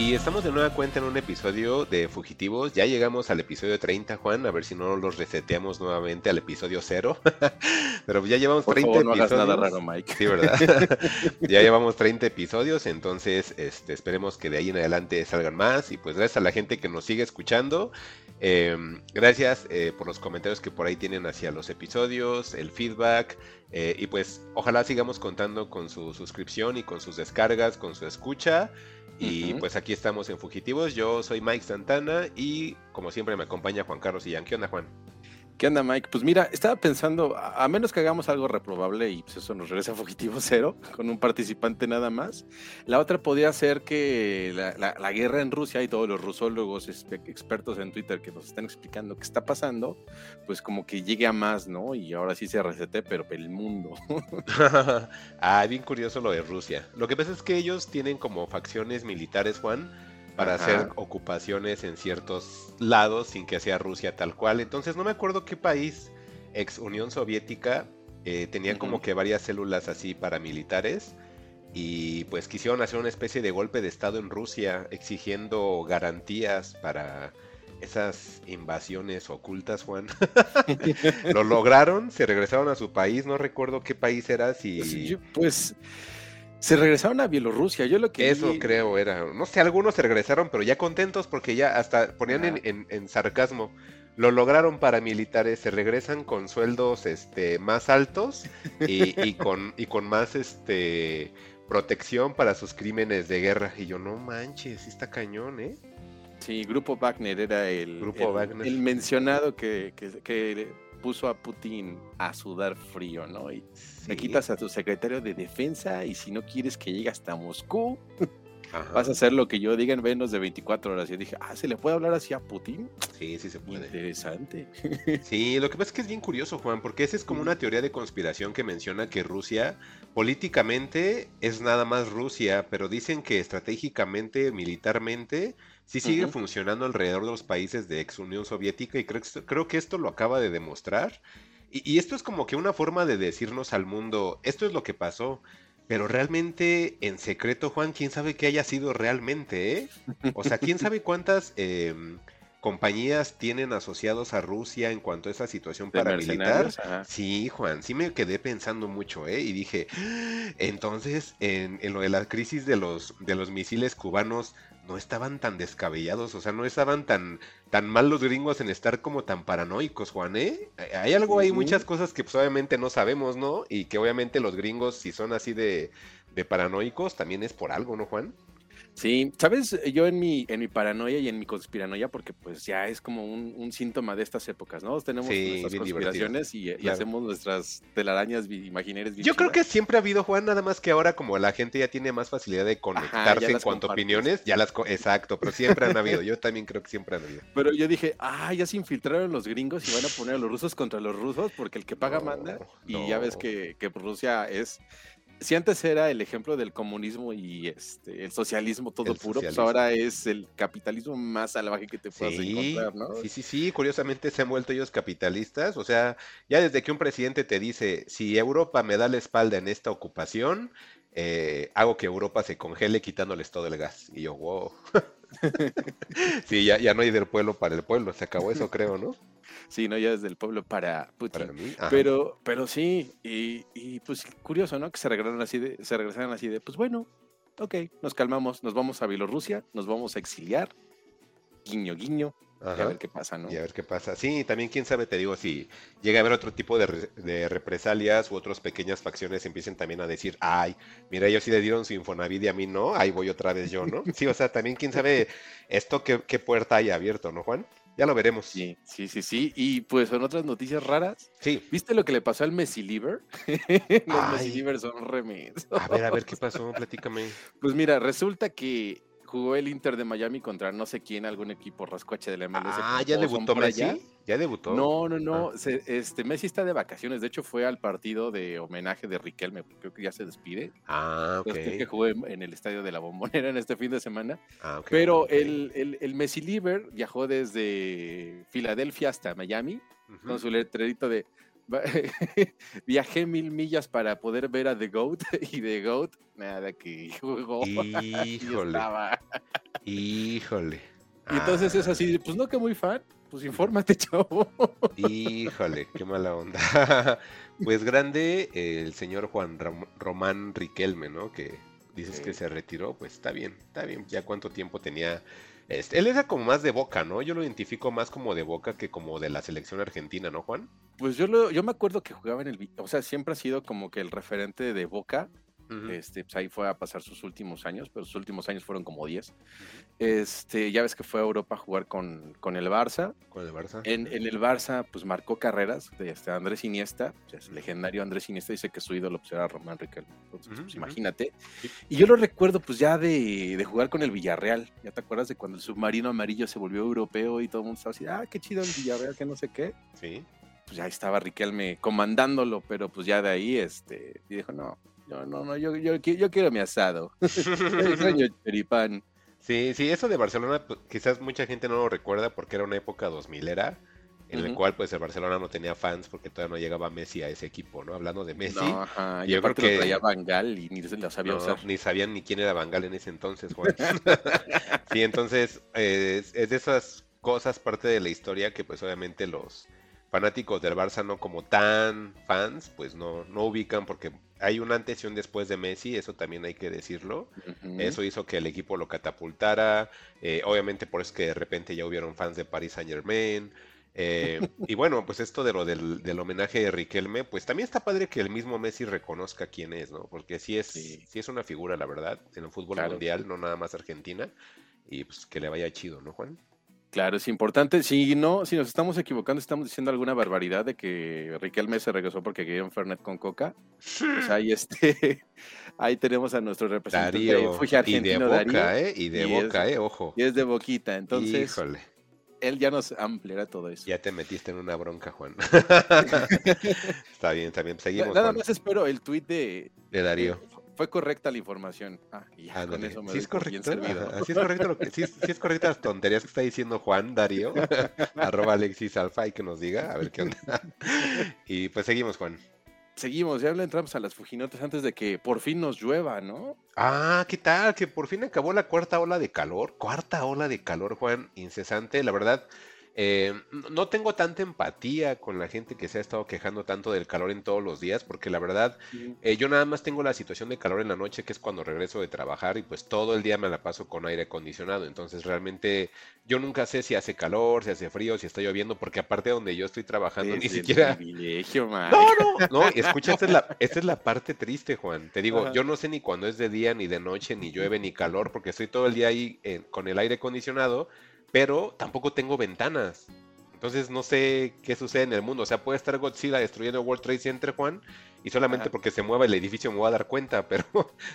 Y estamos de nueva cuenta en un episodio de Fugitivos. Ya llegamos al episodio 30, Juan. A ver si no los reseteamos nuevamente al episodio 0. Pero ya llevamos 30 Por favor, no episodios. hagas nada raro, Mike. Sí, ¿verdad? ya llevamos 30 episodios, entonces este, esperemos que de ahí en adelante salgan más. Y pues gracias a la gente que nos sigue escuchando. Eh, gracias eh, por los comentarios que por ahí tienen hacia los episodios, el feedback. eh, y pues ojalá sigamos contando con su suscripción y con sus descargas, con su escucha. Y pues aquí estamos en Fugitivos. Yo soy Mike Santana y como siempre me acompaña Juan Carlos Illán. ¿Qué onda, Juan? ¿Qué onda, Mike? Pues mira, estaba pensando, a menos que hagamos algo reprobable y pues eso nos regresa a Fugitivo Cero, con un participante nada más. La otra podría ser que la, la- la guerra en Rusia y todos los rusólogos espe- expertos en Twitter que nos están explicando qué está pasando, pues como que llegue a más, ¿no? Y ahora sí se resete, pero el mundo. ah, bien curioso lo de Rusia. Lo que pasa es que ellos tienen como facciones militares, Juan, para Ajá. hacer ocupaciones en ciertos lados sin que sea Rusia tal cual. Entonces no me acuerdo qué país ex Unión Soviética eh, tenía como que varias células así paramilitares y pues quisieron hacer una especie de golpe de estado en Rusia exigiendo garantías para esas invasiones ocultas, Juan. Lo lograron, se regresaron a su país, no recuerdo qué país era, si... Yo, pues se regresaron a Bielorrusia. Yo lo que Eso vi- creo era. No sé, algunos se regresaron, pero ya contentos porque ya hasta ponían en, en- en sarcasmo. Lo lograron paramilitares, se regresan con sueldos este, más altos y, y con, y con más este, protección para sus crímenes de guerra. Y yo, no manches, está cañón, ¿eh? Sí, Grupo Wagner era el, Grupo el- Wagner. el mencionado que, que- que puso a Putin a sudar frío, ¿no? Y le Sí. quitas a tu secretario de defensa y si no quieres que llegue hasta Moscú, Ajá. vas a hacer lo que yo diga en menos de 24 horas. Y yo dije, ah, ¿se le puede hablar así a Putin? Sí, sí se puede. Interesante. Sí, lo que pasa es que es bien curioso, Juan, porque esa es como una teoría de conspiración que menciona que Rusia políticamente es nada más Rusia, pero dicen que estratégicamente, militarmente, sí sigue funcionando alrededor de los países de ex Unión Soviética y creo que, esto, creo que esto lo acaba de demostrar. Y, y esto es como que una forma de decirnos al mundo, esto es lo que pasó. Pero realmente, en secreto, Juan, quién sabe qué haya sido realmente, ¿eh? O sea, quién sabe cuántas em, compañías tienen asociados a Rusia en cuanto a esa situación paramilitar. Sí, Juan, sí me quedé pensando mucho, ¿eh? Y dije, entonces, en, en lo de la crisis de los, de los misiles cubanos, no estaban tan descabellados, o sea, no estaban tan, tan mal los gringos en estar como tan paranoicos, Juan, ¿eh? Hay algo, hay muchas cosas que pues, obviamente no sabemos, ¿no? Y que obviamente los gringos, si son así de, de paranoicos, también es por algo, ¿no, Juan? Sí, sabes, yo en mi, en mi paranoia y en mi conspiranoia, porque pues ya es como un, un síntoma de estas épocas, ¿no? Tenemos Sí, nuestras conspiraciones y, y Claro. hacemos nuestras telarañas imaginarias. Yo creo que siempre ha habido, Juan, nada más que ahora como la gente ya tiene más facilidad de conectarse en cuanto a opiniones, ya las... Exacto, pero siempre han habido, yo también creo que siempre han habido. Pero yo dije, ah, ya se infiltraron los gringos y van a poner a los rusos contra los rusos porque el que paga No, manda. Y ya ves que, que Rusia es. Si antes era el ejemplo del comunismo y este, el socialismo todo El puro, pues ahora es el capitalismo más salvaje que te puedas Sí, encontrar, ¿no? sí, sí, sí, curiosamente se han vuelto ellos capitalistas, o sea, ya desde que un presidente te dice, si Europa me da la espalda en esta ocupación, eh, hago que Europa se congele quitándoles todo el gas. Y yo, wow. Sí, ya, ya no hay del pueblo para el pueblo, se acabó eso, creo, ¿no? Sí, no, ya desde el pueblo para Putin. Para mí. ajá. Pero, pero sí, y, y, pues curioso, ¿no? Que se regresaron así de, se regresaron así de, pues bueno, ok, nos calmamos, nos vamos a Bielorrusia, nos vamos a exiliar, guiño, guiño, y a ver qué pasa, ¿no? Y a ver qué pasa. Sí, también quién sabe, te digo, si llega a haber otro tipo de, re- de represalias u otras pequeñas facciones empiecen también a decir, ay, mira, ellos sí le dieron su Infonavit y a mí no, ahí voy otra vez yo, ¿no? Sí, o sea, también quién sabe esto qué, qué puerta haya abierto, ¿no, Juan? Ya lo veremos. Sí, sí, sí, sí. Y pues son otras noticias raras. Sí. ¿Viste lo que le pasó al Messi Liver? Los. Messi Liver son remensos. A ver, a ver, ¿qué pasó? Platícame. Pues mira, resulta que jugó el Inter de Miami contra no sé quién, algún equipo rascuache de la MLS. Ah, ya debutó Messi. ¿Ya debutó? No, no, no. Ah. este, Messi está de vacaciones. De hecho, fue al partido de homenaje de Riquelme. Creo que ya se despide. Ah, ok. que jugó en, el estadio de la Bombonera en este fin de semana. Ah, Pero El, el, el, Messi Liver viajó desde Filadelfia hasta Miami con su letrerito de viajé mil millas para poder ver a The Goat y The Goat, nada que jugó. Híjole. Híjole. Y entonces es así, pues no que muy fan, pues infórmate, chavo. Híjole, qué mala onda. Pues grande el señor Juan Román Riquelme, ¿no? Que dices que se retiró, pues está bien, está bien. Ya cuánto tiempo tenía este, él era como más de Boca, ¿no? Yo lo identifico más como de Boca que como de la selección argentina, ¿no, Juan? Pues yo lo, yo me acuerdo que jugaba en el, o sea, siempre ha sido como que el referente de Boca este, pues ahí fue a pasar sus últimos años, pero sus últimos años fueron como 10. Este, ya ves que fue a Europa a jugar con, con el Barça. Con el Barça. En, en, el Barça, pues marcó carreras de este Andrés Iniesta, es legendario Andrés Iniesta, dice que su ídolo pues, era Román Riquelme. Entonces, pues imagínate. Y yo lo recuerdo pues ya de, de, jugar con el Villarreal. ¿Ya te acuerdas de cuando el submarino amarillo se volvió europeo y todo el mundo estaba así, ah, qué chido el Villarreal, que no sé qué? Sí. Pues ya estaba Riquelme comandándolo, pero pues ya de ahí, este, y dijo, no, no, no, no, yo, yo, yo quiero mi asado. extraño choripán. Sí, sí, eso de Barcelona, pues, quizás mucha gente no lo recuerda porque era una época 2000 era, en la cual pues el Barcelona no tenía fans porque todavía no llegaba Messi a ese equipo, ¿no? Hablando de Messi. No, ajá. Yo creo que traía Bangal y ni lo sabía usar. Ni sabían ni quién era Bangal en ese entonces, Juan. sí, entonces eh, es de esas cosas parte de la historia que pues obviamente los fanáticos del Barça no como tan fans, pues no, no ubican porque hay un antes y un después de Messi, eso también hay que decirlo. Eso hizo que el equipo lo catapultara. Eh, obviamente por eso que de repente ya hubieron fans de Paris Saint Germain. Eh, y bueno, pues esto de lo del, homenaje de Riquelme, pues también está padre que el mismo Messi reconozca quién es, ¿no? Porque sí es, sí. es una figura, la verdad, en el fútbol mundial, no nada más Argentina. Y pues que le vaya chido, ¿no, Juan? Claro, es importante. Si no, si nos estamos equivocando, estamos diciendo alguna barbaridad de que Riquelme se regresó porque quería un Fernet con Coca. Pues ahí este, ahí tenemos a nuestro representante Darío, argentino, y de boca, ¿eh? Y de boca, ¿eh? Ojo. Y es de boquita, entonces. Híjole. Él ya nos ampliará todo eso. Ya te metiste en una bronca, Juan. está bien, está bien. Seguimos. Nada más espero el tuit de, de Darío fue correcta la información. Ah, ya, con eso me sí es correcto. sí es correcto lo que, sí, es correcta las tonterías que está diciendo Juan Darío, arroba Alexis Alfa y que nos diga, a ver qué onda. y pues seguimos, Juan. Seguimos, ya le entramos a las Fujinotes antes de que por fin nos llueva, ¿no? Ah, ¿qué tal? Que por fin acabó la cuarta ola de calor. Cuarta ola de calor, Juan, incesante. La verdad, eh, no tengo tanta empatía con la gente que se ha estado quejando tanto del calor en todos los días, porque la verdad, eh, yo nada más tengo la situación de calor en la noche, que es cuando regreso de trabajar y pues todo el día me la paso con aire acondicionado. Entonces realmente yo nunca sé si hace calor, si hace frío, si está lloviendo, porque aparte donde yo estoy trabajando ni siquiera... No, no, no, escucha, esta es, la, esta es la parte triste, Juan. Te digo, yo no sé ni cuando es de día, ni de noche, ni llueve, ni calor, porque estoy todo el día ahí eh, con el aire acondicionado pero tampoco tengo ventanas. Entonces no sé qué sucede en el mundo. O sea, puede estar Godzilla destruyendo World Trade Center, Juan, y solamente porque se mueva el edificio me voy a dar cuenta, pero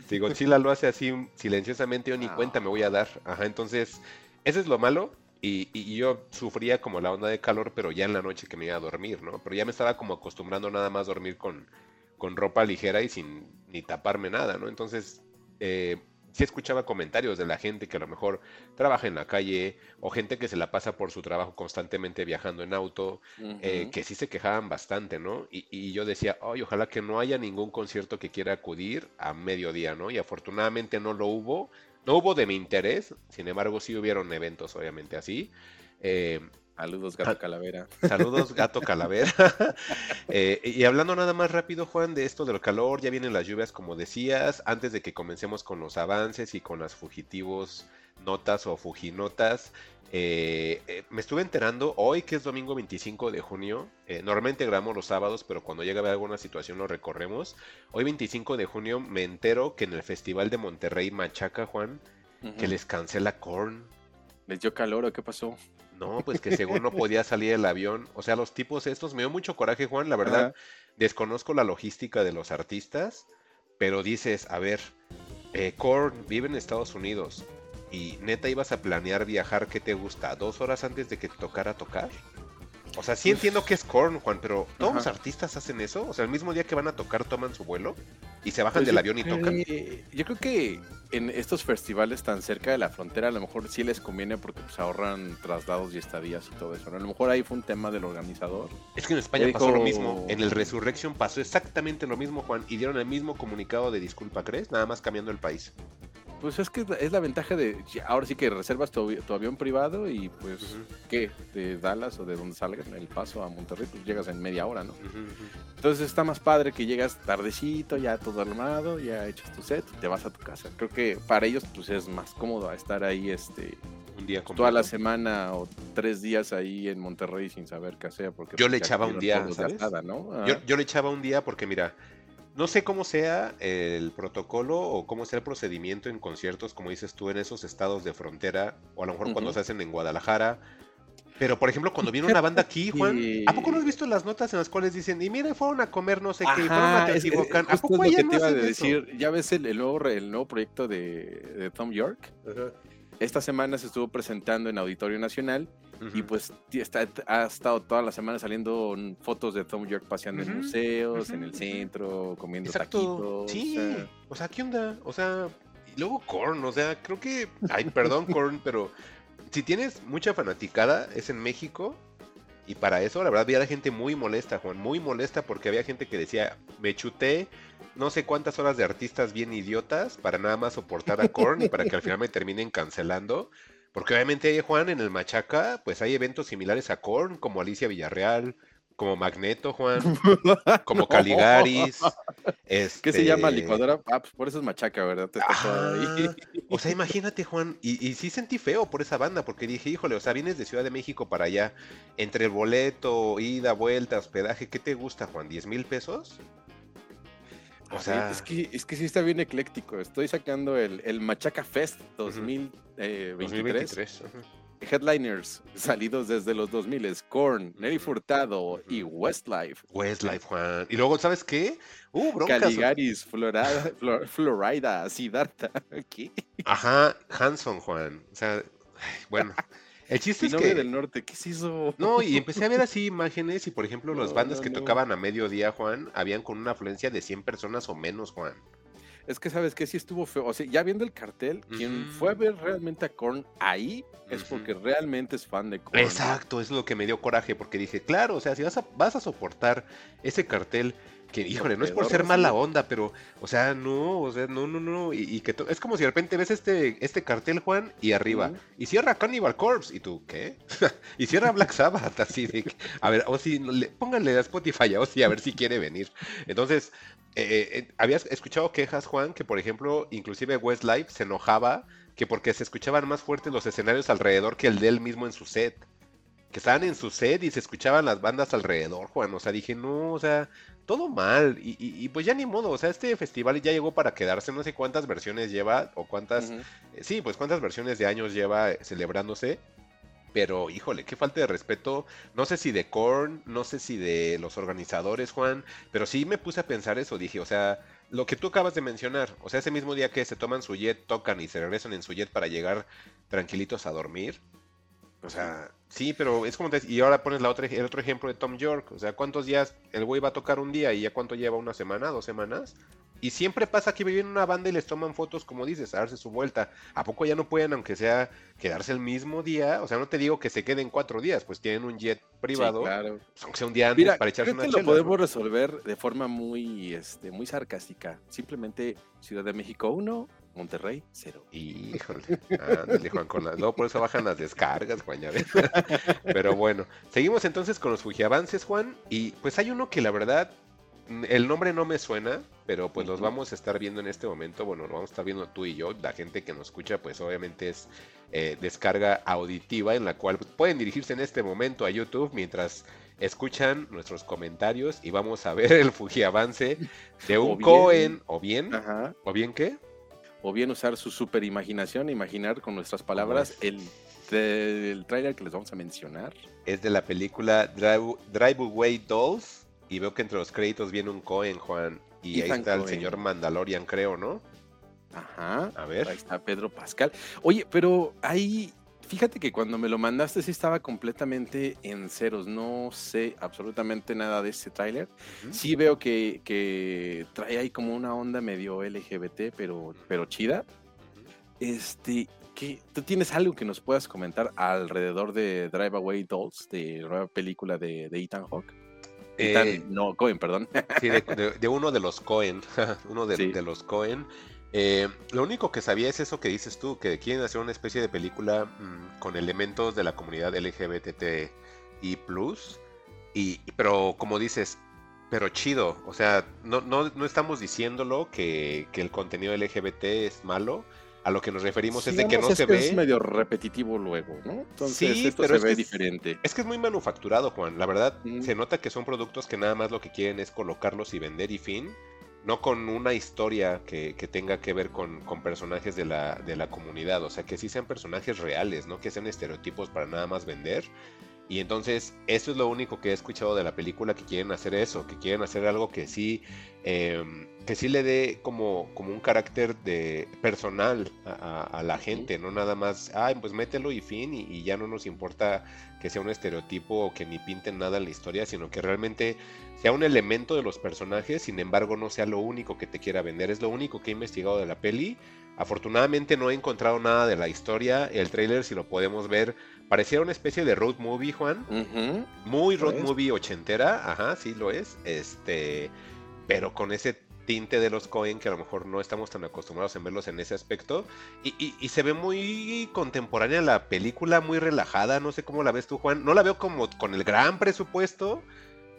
si Godzilla lo hace así silenciosamente, yo ni cuenta me voy a dar. Ajá, entonces, ese es lo malo. Y, yo sufría como la onda de calor, pero ya en la noche que me iba a dormir, ¿no? Pero ya me estaba como acostumbrando nada más a dormir con, con ropa ligera y sin ni taparme nada, ¿no? Entonces, eh, sí escuchaba comentarios de la gente que a lo mejor trabaja en la calle o gente que se la pasa por su trabajo constantemente viajando en auto, eh, que sí se quejaban bastante, ¿no? Y, yo decía, ay, ojalá que no haya ningún concierto que quiera acudir a mediodía, ¿no? Y afortunadamente no lo hubo, no hubo de mi interés, sin embargo sí hubieron eventos obviamente así. Eh, Saludos, gato calavera. Saludos, gato calavera. Eh, y hablando nada más rápido, Juan, de esto del calor, ya vienen las lluvias, como decías, antes de que comencemos con los avances y con las fugitivos notas o fujinotas. Eh, eh, me estuve enterando hoy que es domingo 25 de junio. normalmente grabamos los sábados, pero cuando llega a haber alguna situación lo recorremos. Hoy 25 de junio me entero que en el Festival de Monterrey Machaca, Juan, que les cancela Korn. ¿Les dio calor o qué pasó? No, pues que según no podía salir el avión. O sea, los tipos estos, me dio mucho coraje, Juan, la verdad. Desconozco la logística de los artistas, pero dices, a ver, eh, Korn vive en Estados Unidos y neta ibas a planear viajar, ¿qué te gusta? ¿Dos horas antes de que te tocara tocar? O sea, sí entiendo que es Korn, Juan, pero ¿todos los artistas hacen eso? O sea, el mismo día que van a tocar toman su vuelo y se bajan Pues del avión y tocan. Yo creo que en estos festivales tan cerca de la frontera, a lo mejor sí les conviene porque pues, ahorran traslados y estadías y todo eso. ¿no? A lo mejor ahí fue un tema del organizador. Es que en España pasó lo mismo. En el Resurrection pasó exactamente lo mismo, Juan. Y dieron el mismo comunicado de disculpa, ¿crees? Nada más cambiando el país. Pues es que es la ventaja de. Ahora sí que reservas tu, avi- tu avión privado y pues, Ujú. ¿qué? De Dallas o de donde salgan, el paso a Monterrey, pues llegas en media hora, ¿no? Entonces está más padre que llegas tardecito, ya todo armado, ya echas tu set y te vas a tu casa. Creo que para ellos pues es más cómodo estar ahí este Un día completo. toda la semana o tres días ahí en Monterrey sin saber qué hacer. Porque Yo pues, le echaba un día, ¿no? Ah, Yo, yo le echaba un día porque, mira, no sé cómo sea el protocolo o cómo sea el procedimiento en conciertos, como dices tú, en esos estados de frontera, o a lo mejor cuando se hacen en Guadalajara. Pero, por ejemplo, cuando viene una banda aquí, Juan, ¿a poco no has visto las notas en las cuales dicen, y mira, fueron a comer no sé qué, y fueron a Ajá, Teotihuacán"? ¿A poco es lo que no te iba a eso? decir. Ya ves el, el nuevo, el nuevo proyecto de, de Tom York. Ajá. Esta semana se estuvo presentando en Auditorio Nacional y pues está, ha estado toda la semana saliendo fotos de Tom York paseando en museos, en el centro, comiendo Exacto. taquitos. Sí. o sea, O sea, ¿qué onda? O sea, y luego Korn, o sea, creo que. Ay, perdón, Korn, pero si tienes mucha fanaticada, es en México. Y para eso, la verdad, había gente muy molesta, Juan, muy molesta porque había gente que decía, me chuté no sé cuántas horas de artistas bien idiotas para nada más soportar a Korn y para que al final me terminen cancelando. Porque obviamente, Juan, en el Machaca, pues hay eventos similares a Korn, como Alicia Villarreal, como Magneto, Juan, como. Caligaris. ¿Qué se llama este, licuadora? Ah, pues por eso es machaca, ¿verdad? Te ahí. Ajá. O sea, imagínate, Juan, y, y sí sentí feo por esa banda, porque dije, híjole, o sea, vienes de Ciudad de México para allá, entre el boleto, ida, vuelta, hospedaje, ¿qué te gusta, Juan? ¿10 mil pesos? O sea, es que, es que sí está bien ecléctico. Estoy sacando el, el Machaca Fest 2023. 2023. ajá. Headliners salidos desde los 2000 Korn, Nelly Furtado y Westlife. Westlife, Juan. Y luego, ¿sabes qué? Uh, broncas. Caligaris, Florida, Flor- Florida, Siddhartha. ¿Qué? Ajá, Hanson, Juan. O sea, bueno. El chiste es que... del norte, ¿qué es eso? No, y empecé a ver así imágenes y por ejemplo las bandas no, que no. tocaban a mediodía, Juan, habían con una afluencia de 100 personas o menos, Juan. Es que sabes que sí estuvo feo. O sea, ya viendo el cartel, quien fue a ver realmente a Korn ahí es porque realmente es fan de Korn. Exacto, es lo que me dio coraje, porque dije, claro, o sea, si vas a, vas a soportar ese cartel, que híjole, no es por ser mala onda, pero, o sea, no, o sea, no, no, no, y, y que es como si de repente ves este, este cartel, Juan, y arriba, y cierra Cannibal Corpse, y tú, ¿qué? y cierra Black Sabbath, así de, que- a ver, o si, le- pónganle a Spotify, o si, a ver si quiere venir. Entonces, eh, eh, habías escuchado quejas, Juan, que por ejemplo, inclusive Westlife se enojaba que porque se escuchaban más fuertes los escenarios alrededor que el de él mismo en su set. Que estaban en su set y se escuchaban las bandas alrededor, Juan. O sea, dije, no, o sea, todo mal. Y, y- y pues ya ni modo, o sea, este festival ya llegó para quedarse. No sé cuántas versiones lleva o cuántas, eh, sí, pues cuántas versiones de años lleva eh, celebrándose. Pero, híjole, qué falta de respeto. No sé si de Korn, no sé si de los organizadores, Juan. Pero sí me puse a pensar eso. Dije, o sea, lo que tú acabas de mencionar. O sea, ese mismo día que se toman su jet, tocan y se regresan en su jet para llegar tranquilitos a dormir. O sea, sí, pero es como te... Y ahora pones la otra, el otro ejemplo de Tom York. O sea, ¿cuántos días el güey va a tocar un día y ya cuánto lleva una semana, dos semanas? Y siempre pasa que viven una banda y les toman fotos, como dices, a darse su vuelta. ¿A poco ya no pueden, aunque sea, quedarse el mismo día? O sea, no te digo que se queden cuatro días, pues tienen un jet privado, Sí, claro. pues, aunque sea un día antes Mira, para echarse creo una que lo chela, ¿no? podemos resolver de forma muy, este, muy sarcástica. Simplemente Ciudad de México 1, Monterrey 0. Híjole, ándale, Juan, con las... Luego por eso bajan las descargas, Juan, ya ves. Pero bueno, seguimos entonces con los Fujiavances, Juan, y pues hay uno que la verdad, el nombre no me suena, pero pues los vamos a estar viendo en este momento, bueno, lo vamos a estar viendo tú y yo, la gente que nos escucha, pues obviamente es eh, descarga auditiva, en la cual pueden dirigirse en este momento a YouTube mientras escuchan nuestros comentarios y vamos a ver el Fujiavance de O un bien- Cohen, o bien, Ajá. o bien qué? O bien usar su super imaginación, imaginar con nuestras palabras el, del trailer que les vamos a mencionar. es de la película Drive, Drive Away Dolls. Y veo que entre los créditos viene un Cohen, Juan. Y ahí está el señor Mandalorian, creo, ¿no? Ajá. A ver. Ahí está Pedro Pascal. Oye, pero ahí, fíjate que cuando me lo mandaste sí estaba completamente en ceros. No sé absolutamente nada de este tráiler. Sí veo que, que trae ahí como una onda medio LGBT, pero, pero chida. Este, ¿qué, ¿tú tienes algo que nos puedas comentar alrededor de Drive Away Dolls, de la nueva película de, de Ethan Hawke? Ethan, Eh, no, Cohen, perdón. Sí, de, de- de uno de los Cohen, uno de, Sí. de los Cohen. Eh, lo único que sabía es eso que dices tú, que quieren hacer una especie de película mm, con elementos de la comunidad LGBTI+, y, y- pero como dices, pero chido, o sea, no, no, no estamos diciéndolo que, que el contenido LGBT es malo, a lo que nos referimos es de que no es se que ve... Es medio repetitivo luego, ¿no? Entonces, Sí, esto pero se es ve que es- diferente. Es que es muy manufacturado, Juan. La verdad, Ujú. se nota que son productos que nada más lo que quieren es colocarlos y vender y fin. No con una historia que, que tenga que ver con, con personajes de la, de la comunidad. O sea, que sí sean personajes reales, no que sean estereotipos para nada más vender. Y entonces, eso es lo único que he escuchado de la película, que quieren hacer eso, que quieren hacer algo que sí, em, que sí le dé como, como un carácter de personal a, a- a la gente, no nada más, ay, pues mételo y fin, y, y ya no nos importa que sea un estereotipo o que ni pinten nada en la historia, sino que realmente sea un elemento de los personajes, sin embargo no sea lo único que te quiera vender, es lo único que he investigado de la peli. Afortunadamente no he encontrado nada de la historia, el tráiler si lo podemos ver, pareciera una especie de road movie, Juan, muy road movie ochentera, ajá, sí lo es, este, pero con ese tinte de los Cohen que a lo mejor no estamos tan acostumbrados en verlos en ese aspecto y, y- y se ve muy contemporánea la película, muy relajada, no sé cómo la ves tú Juan, no la veo como con el gran presupuesto,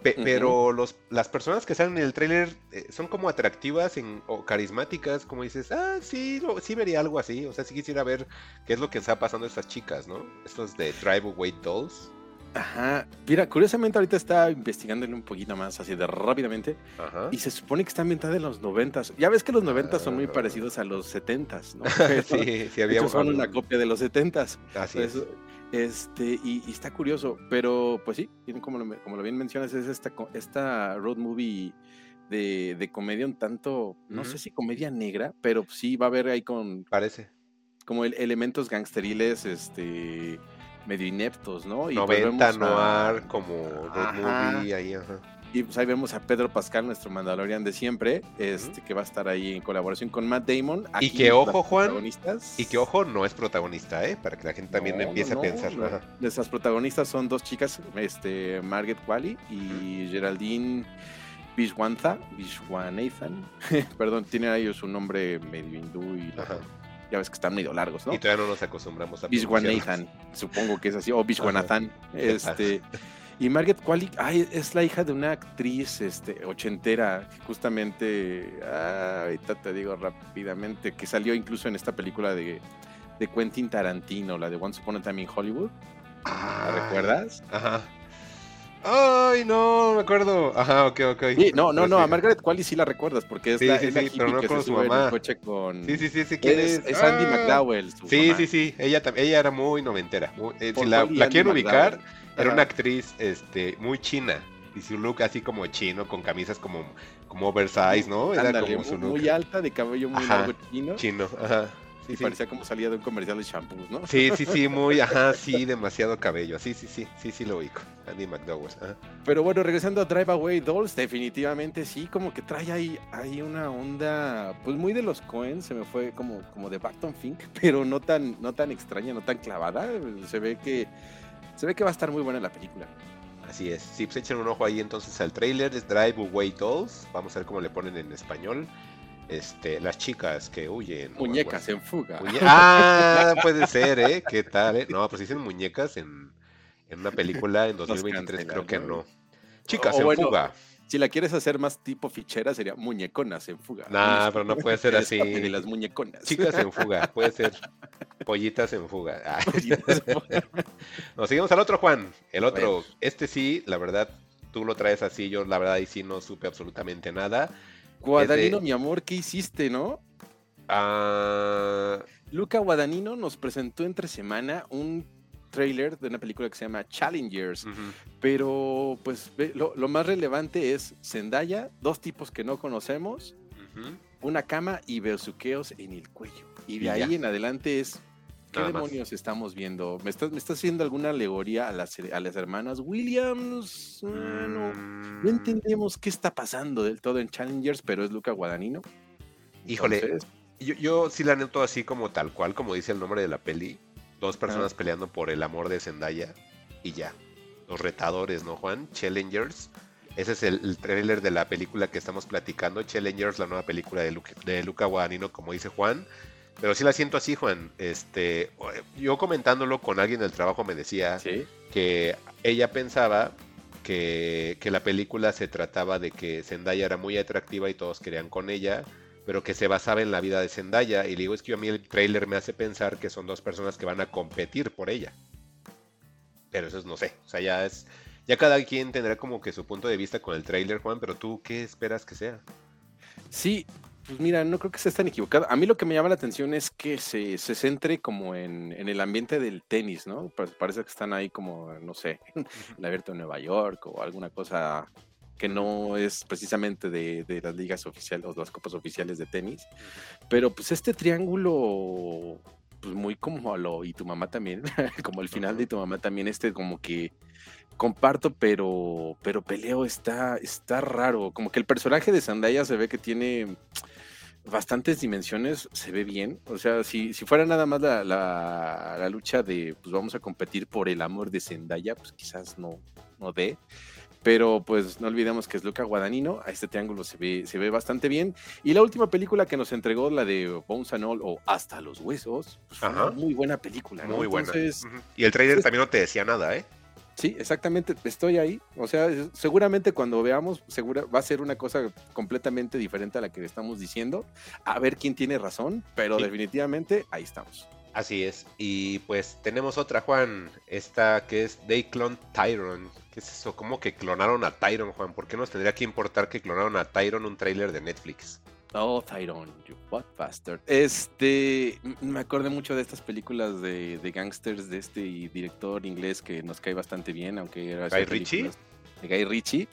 pe- pero los, las personas que salen en el tráiler eh, son como atractivas en- o carismáticas, como dices, ah, sí, lo- sí vería algo así, o sea, sí quisiera ver qué es lo que está pasando a estas chicas, ¿no? Estos de Drive Away Dolls. Ajá. Mira, curiosamente ahorita estaba investigándole un poquito más, así de rápidamente, Ajá. y se supone que está ambientada en los noventas. Ya ves que los noventas son muy Ah. parecidos a los setentas, ¿no? Pero, sí, sí había son una copia de los setentas. Así es. Eso, Este, y, y está curioso, pero pues sí, como lo, como lo bien mencionas, es esta, esta road movie de, de comedia un tanto, no sé si comedia negra, pero sí va a haber ahí con Parece. como el- elementos gangsteriles, este, medio ineptos, ¿no? Y pues 90 vemos a- noir, como road movie ahí, ajá. Y pues ahí vemos a Pedro Pascal, nuestro Mandalorian de siempre, este, que va a estar ahí en colaboración con Matt Damon. Y que, ojo, Juan, Y que ojo, no es protagonista, ¿eh? Para que la gente también No, empiece no, a pensar. no. ajá. Nuestras protagonistas son dos chicas, este, Margaret Qualley y Geraldine Vishwantha, Vishwanathan. Perdón, tiene ahí su nombre medio hindú y Ajá. Ya ves que están medio largos, ¿no? Y todavía no nos acostumbramos a. Vishwanathan, supongo que es así, o Vishwanathan. ¿Qué Este, y Margaret Qualley ay, es la hija de una actriz este, ochentera, justamente, ah, ahorita te digo rápidamente, que salió incluso en esta película de, de Quentin Tarantino, la de Once Upon a Time in Hollywood. ¿La recuerdas? Ajá. Ay, no, me acuerdo. Ajá, ok, ok. Sí, no, no, no, sí. a Margaret Qualley sí la recuerdas, porque es Sí, la, sí, es la pero no que con se su sube en mamá. el coche con... Sí, sí, sí, sí, ¿quién es, es? Andy Ah. McDowell. Sí, mamá. sí, sí, ella, ella era muy noventera. muy- eh, si la, la quieren ubicar, McDowell. era una actriz este, muy china. Y su look así como chino, con camisas como, como oversize, ¿no? Era Ándale, como su look muy alta, de cabello muy Ajá. largo chino. chino. Ajá. Sí, y sí. parecía como salía de un comercial de shampoos, ¿no? Sí, sí, sí, muy, ajá, sí, demasiado cabello. Sí, sí, sí, sí, sí lo ubico. Andy McDowell. Ajá. Pero bueno, regresando a Drive Away Dolls, definitivamente sí, como que trae ahí, ahí una onda, pues muy de los Coen, se me fue como, como de Barton Fink, pero no tan, no tan extraña, no tan clavada. Se ve que, se ve que va a estar muy buena la película. Así es. Sí, pues echen un ojo ahí entonces al trailer. Es Drive Away Dolls. Vamos a ver cómo le ponen en español. Este, las chicas que huyen. Muñecas en fuga. Muñe- ah, puede ser, ¿eh? ¿Qué tal, eh? No, pues dicen muñecas en, en una película en 2023, creo que ¿no? no. Chicas O en bueno, fuga. Si la quieres hacer más tipo fichera, sería muñeconas en fuga. Nah, pero no puede ser así. de las muñeconas. Chicas en fuga, puede ser. Pollitas en fuga. Ah. Pollitas en fuga. Nos seguimos al otro, Juan. El otro, este sí, la verdad, tú lo traes así. Yo, la verdad, ahí sí no supe absolutamente nada. Guadagnino, Es de- mi amor, ¿qué hiciste, no? Ah, Luca Guadagnino nos presentó entre semana un trailer de una película que se llama Challengers, pero pues lo, lo más relevante es Zendaya, dos tipos que no conocemos, una cama y besuqueos en el cuello. Y de ahí en adelante es ¿Qué demonios estamos viendo? ¿Me estás, ¿Me haciendo alguna alegoría a las, a las hermanas Williams? Ah, no, no, mm. entendemos qué está pasando del todo en Challengers, pero es Luca Guadagnino. Híjole, yo, yo, sí la noto así como tal cual, como dice el nombre de la peli. Dos personas peleando por el amor de Zendaya y ya. Los retadores, ¿no, Juan? Challengers. Ese es el, trailer de la película que estamos platicando. Challengers, la nueva película de, de Luca Guadagnino, como dice Juan. Pero sí la siento así, Juan. Este, yo comentándolo con alguien del trabajo me decía que ella pensaba que, que, la película se trataba de que Zendaya era muy atractiva y todos querían con ella, pero que se basaba en la vida de Zendaya. Y le digo, es que a mí el trailer me hace pensar que son dos personas que van a competir por ella. Pero eso es, no sé, o sea, ya es, ya cada quien tendrá como que su punto de vista con el trailer, Juan, pero tú, ¿qué esperas que sea? Sí, pues mira, no creo que estés tan equivocado. A mí lo que me llama la atención es que se, se centre como en, en, el ambiente del tenis, ¿no? Parece que están ahí como, no sé, el abierto de Nueva York o alguna cosa que no es precisamente de, de, las ligas oficiales o las copas oficiales de tenis. Pero pues este triángulo, pues muy como a lo, y tu mamá también, como el final de tu mamá también, este como que comparto, pero, pero peleo está, está raro. Como que el personaje de Zendaya se ve que tiene bastantes dimensiones, se ve bien. O sea, si, si fuera nada más la, la, lucha de, pues vamos a competir por el amor de Zendaya, pues quizás no, no dé. Pero pues no olvidemos que es Luca Guadagnino, a este triángulo se ve, se ve bastante bien. Y la última película que nos entregó, la de Bones and All o Hasta los Huesos, pues, fue muy buena película. Muy buena. Y el trailer también no te decía nada, ¿eh? Sí, exactamente, estoy ahí. O sea, seguramente cuando veamos, segura, va a ser una cosa completamente diferente a la que estamos diciendo. A ver quién tiene razón, pero definitivamente ahí estamos. Así es. Y pues tenemos otra, Juan. Esta que es They Clone Tyron. ¿Qué es eso? ¿Cómo que clonaron a Tyron, Juan? ¿Por qué nos tendría que importar que clonaron a Tyron un tráiler de Netflix? Oh, Tyrone, you what bastard. Este, me acordé mucho de estas películas de, de gangsters de este director inglés que nos cae bastante bien, aunque era Guy Ritchie. De Guy Ritchie.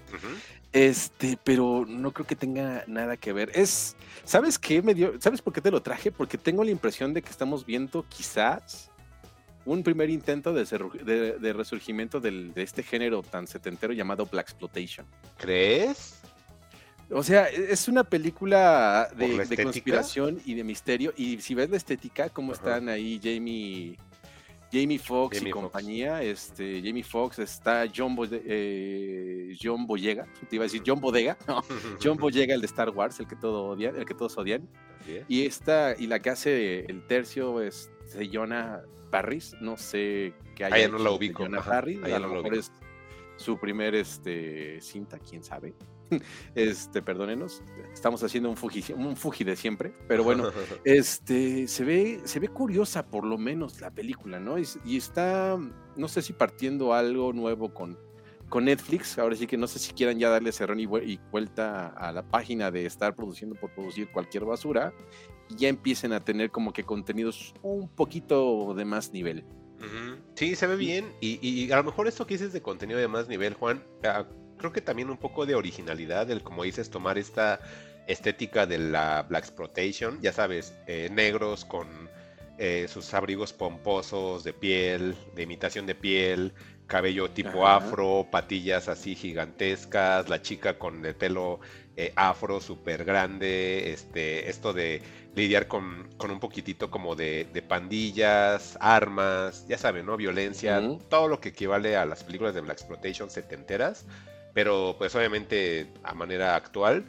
Este, pero no creo que tenga nada que ver. Es, ¿sabes qué me dio? ¿Sabes por qué te lo traje? Porque tengo la impresión de que estamos viendo quizás un primer intento de, de, resurgimiento del, de este género tan setentero llamado Black Exploitation. ¿Crees? O sea, e-, es una película de, conspiración y de misterio. Y si ves la estética, cómo están ahí Jamie, Jamie Foxx y compañía. Este, Jamie Foxx está John, eh, John Boyega, te iba a decir John Bodega, John Boyega, el de Star Wars, el que todo odian, el que todos odian. Y esta, y la que hace el tercio es Jonah Parris, no sé qué hay. Ah, no la ubico. Jonah Parris, a lo, mejor es su primer este, cinta, quién sabe. Este, perdónenos, estamos haciendo un fuji, un fuji de siempre, pero bueno, este, se ve, se ve curiosa por lo menos la película, ¿no? Y, está, no sé si partiendo algo nuevo con, con Netflix, ahora sí que no sé si quieran ya darle cerrón y, vuelta a la página de estar produciendo por producir cualquier basura, y ya empiecen a tener como que contenidos un poquito de más nivel. Sí, se ve bien. Y, y, a lo mejor esto que dices de contenido de más nivel, Juan, ah, creo que también un poco de originalidad, el como dices, tomar esta estética de la Black Exploitation, ya sabes, eh, negros con eh, sus abrigos pomposos de piel, de imitación de piel, cabello tipo afro, patillas así gigantescas, la chica con el pelo eh, afro súper grande, este, esto de lidiar con, con un poquitito como de, de, pandillas, armas, ya saben, ¿no? Violencia, todo lo que equivale a las películas de Black Exploitation setenteras pero pues obviamente a manera actual.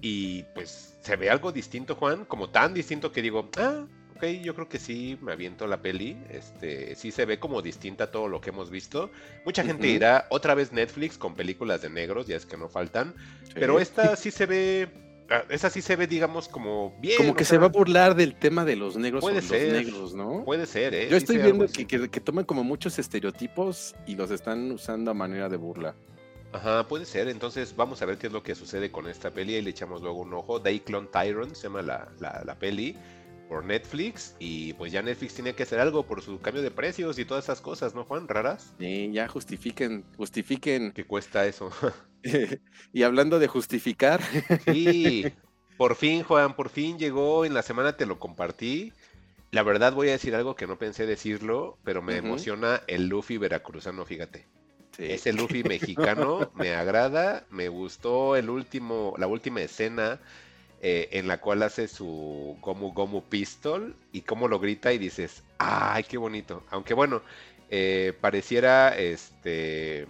Y pues se ve algo distinto, Juan, como tan distinto que digo, ah, ok, yo creo que sí me aviento la peli. Este, sí se ve como distinta a todo lo que hemos visto. Mucha gente dirá, otra vez Netflix con películas de negros, ya es que no faltan. Pero esta sí se ve. Ah, esa sí se ve, digamos, como bien. Como que se va a burlar del tema de los negros puede ser, los negros, ¿no? Puede ser, ¿eh? Yo estoy viendo que, que, que toman como muchos estereotipos y los están usando a manera de burla. Ajá, puede ser. Entonces vamos a ver qué es lo que sucede con esta peli y le echamos luego un ojo. Dayclon Tyrant se llama la, la, peli por Netflix y pues ya Netflix tiene que hacer algo por su cambio de precios y todas esas cosas, ¿no, Juan? Raras. Sí, ya justifiquen, justifiquen. ¿Qué cuesta eso? y hablando de justificar. sí. Por fin, Juan, por fin llegó. En la semana te lo compartí. La verdad voy a decir algo que no pensé decirlo, pero me emociona el Luffy veracruzano, fíjate. Sí. Ese Luffy mexicano me agrada, me gustó el último, la última escena eh, en la cual hace su Gomu Gomu Pistol y cómo lo grita y dices, ¡ay, qué bonito! Aunque bueno, eh, pareciera este...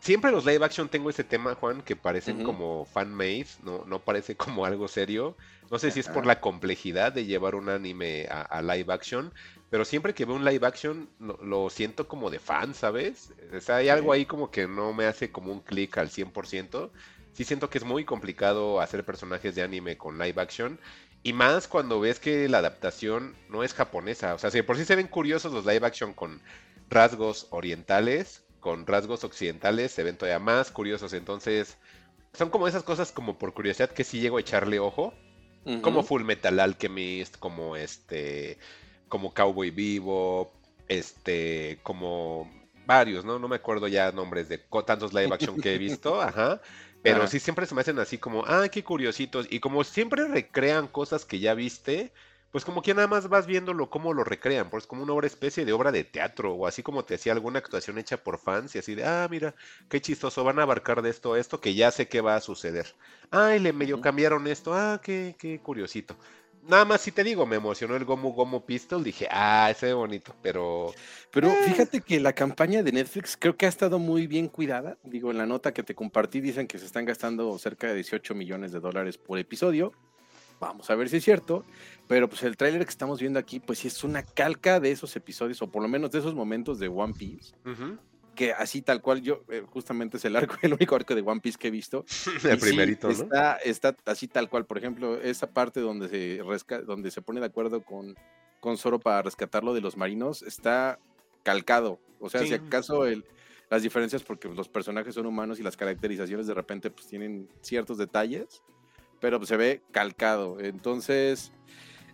Siempre los live action tengo ese tema, Juan, que parecen como fan-made, no, no parece como algo serio. No sé si es por la complejidad de llevar un anime a, a live action, pero siempre que veo un live action lo, lo siento como de fan, ¿sabes? O sea, hay algo ahí como que no me hace como un clic al 100%. Sí siento que es muy complicado hacer personajes de anime con live action. Y más cuando ves que la adaptación no es japonesa. O sea, si por sí se ven curiosos los live action con rasgos orientales, con rasgos occidentales, se ven todavía más curiosos. Entonces, son como esas cosas como por curiosidad que sí llego a echarle ojo. Como Full Metal Alchemist, como este, como Cowboy Vivo, este, como varios, ¿no? No me acuerdo ya nombres de tantos live action que he visto, ajá. Pero Ajá. sí siempre se me hacen así como, ah, qué curiositos. Y como siempre recrean cosas que ya viste, pues como que nada más vas viéndolo cómo lo recrean, pues como una obra especie de obra de teatro, o así como te hacía alguna actuación hecha por fans, y así de, ah, mira, qué chistoso, van a abarcar de esto a esto, que ya sé que va a suceder. Ay, le medio cambiaron esto, ah, qué, qué curiosito. Nada más si te digo, me emocionó el Gomu Gomu Pistol, dije, ah, ese ve bonito, pero Pero Eh. fíjate que la campaña de Netflix creo que ha estado muy bien cuidada. Digo, en la nota que te compartí dicen que se están gastando cerca de 18 millones de dólares por episodio. Vamos a ver si es cierto. Pero pues el tráiler que estamos viendo aquí, pues sí es una calca de esos episodios, o por lo menos de esos momentos de One Piece, ujú, que así tal cual yo, eh, justamente es el arco, el único arco de One Piece que he visto. el Y sí, primerito, ¿no? está, está así tal cual. Por ejemplo, esa parte donde se, resca- donde se pone de acuerdo con, con Zoro para rescatarlo de los marinos está calcado. O sea, Sí. si acaso el, las diferencias, porque los personajes son humanos y las caracterizaciones de repente pues tienen ciertos detalles, pero pues, se ve calcado. Entonces,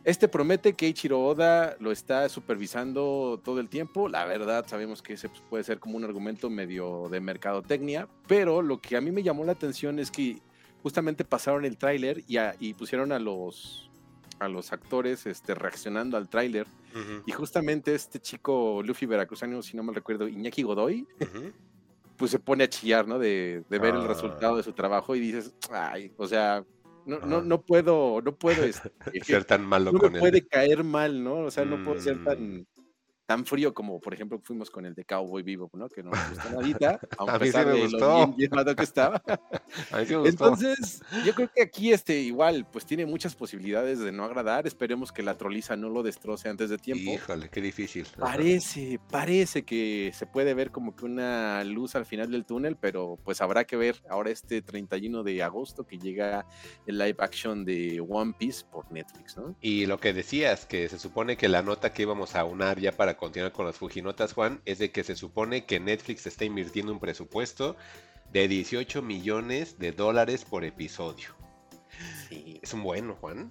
este promete que Ichiro Oda lo está supervisando todo el tiempo. La verdad, sabemos que ese pues, puede ser como un argumento medio de mercadotecnia, pero lo que a mí me llamó la atención es que justamente pasaron el tráiler y, pusieron a los a los actores este, reaccionando al tráiler y justamente este chico Luffy Veracruzano, si no mal recuerdo, Iñaki Godoy, pues se pone a chillar, ¿no? De, de ver el Ah. resultado de su trabajo y dices, ay, o sea, no, no, no puedo, no puedo, este, Ser tan malo no con me él. puede caer mal, ¿no? O sea, no puedo ser Mm. tan, tan frío como, por ejemplo, fuimos con el de Cowboy Vivo, ¿no? Que no nos gustó nadita, a A mí sí pesar me de gustó. lo bien, malo que estaba. A mí sí me gustó. Entonces, yo creo que aquí este igual, pues tiene muchas posibilidades de no agradar. Esperemos que la troliza no lo destroce antes de tiempo. Híjole, qué difícil. Parece, parece que se puede ver como que una luz al final del túnel, pero pues habrá que ver ahora este 31 de agosto que llega el live action de One Piece por Netflix, ¿no? Y lo que decías, que se supone que la nota que íbamos a unar ya para continuar con las Fujinotas, Juan, es de que se supone que Netflix está invirtiendo un presupuesto de 18 millones de dólares por episodio. Sí. Es un bueno, Juan.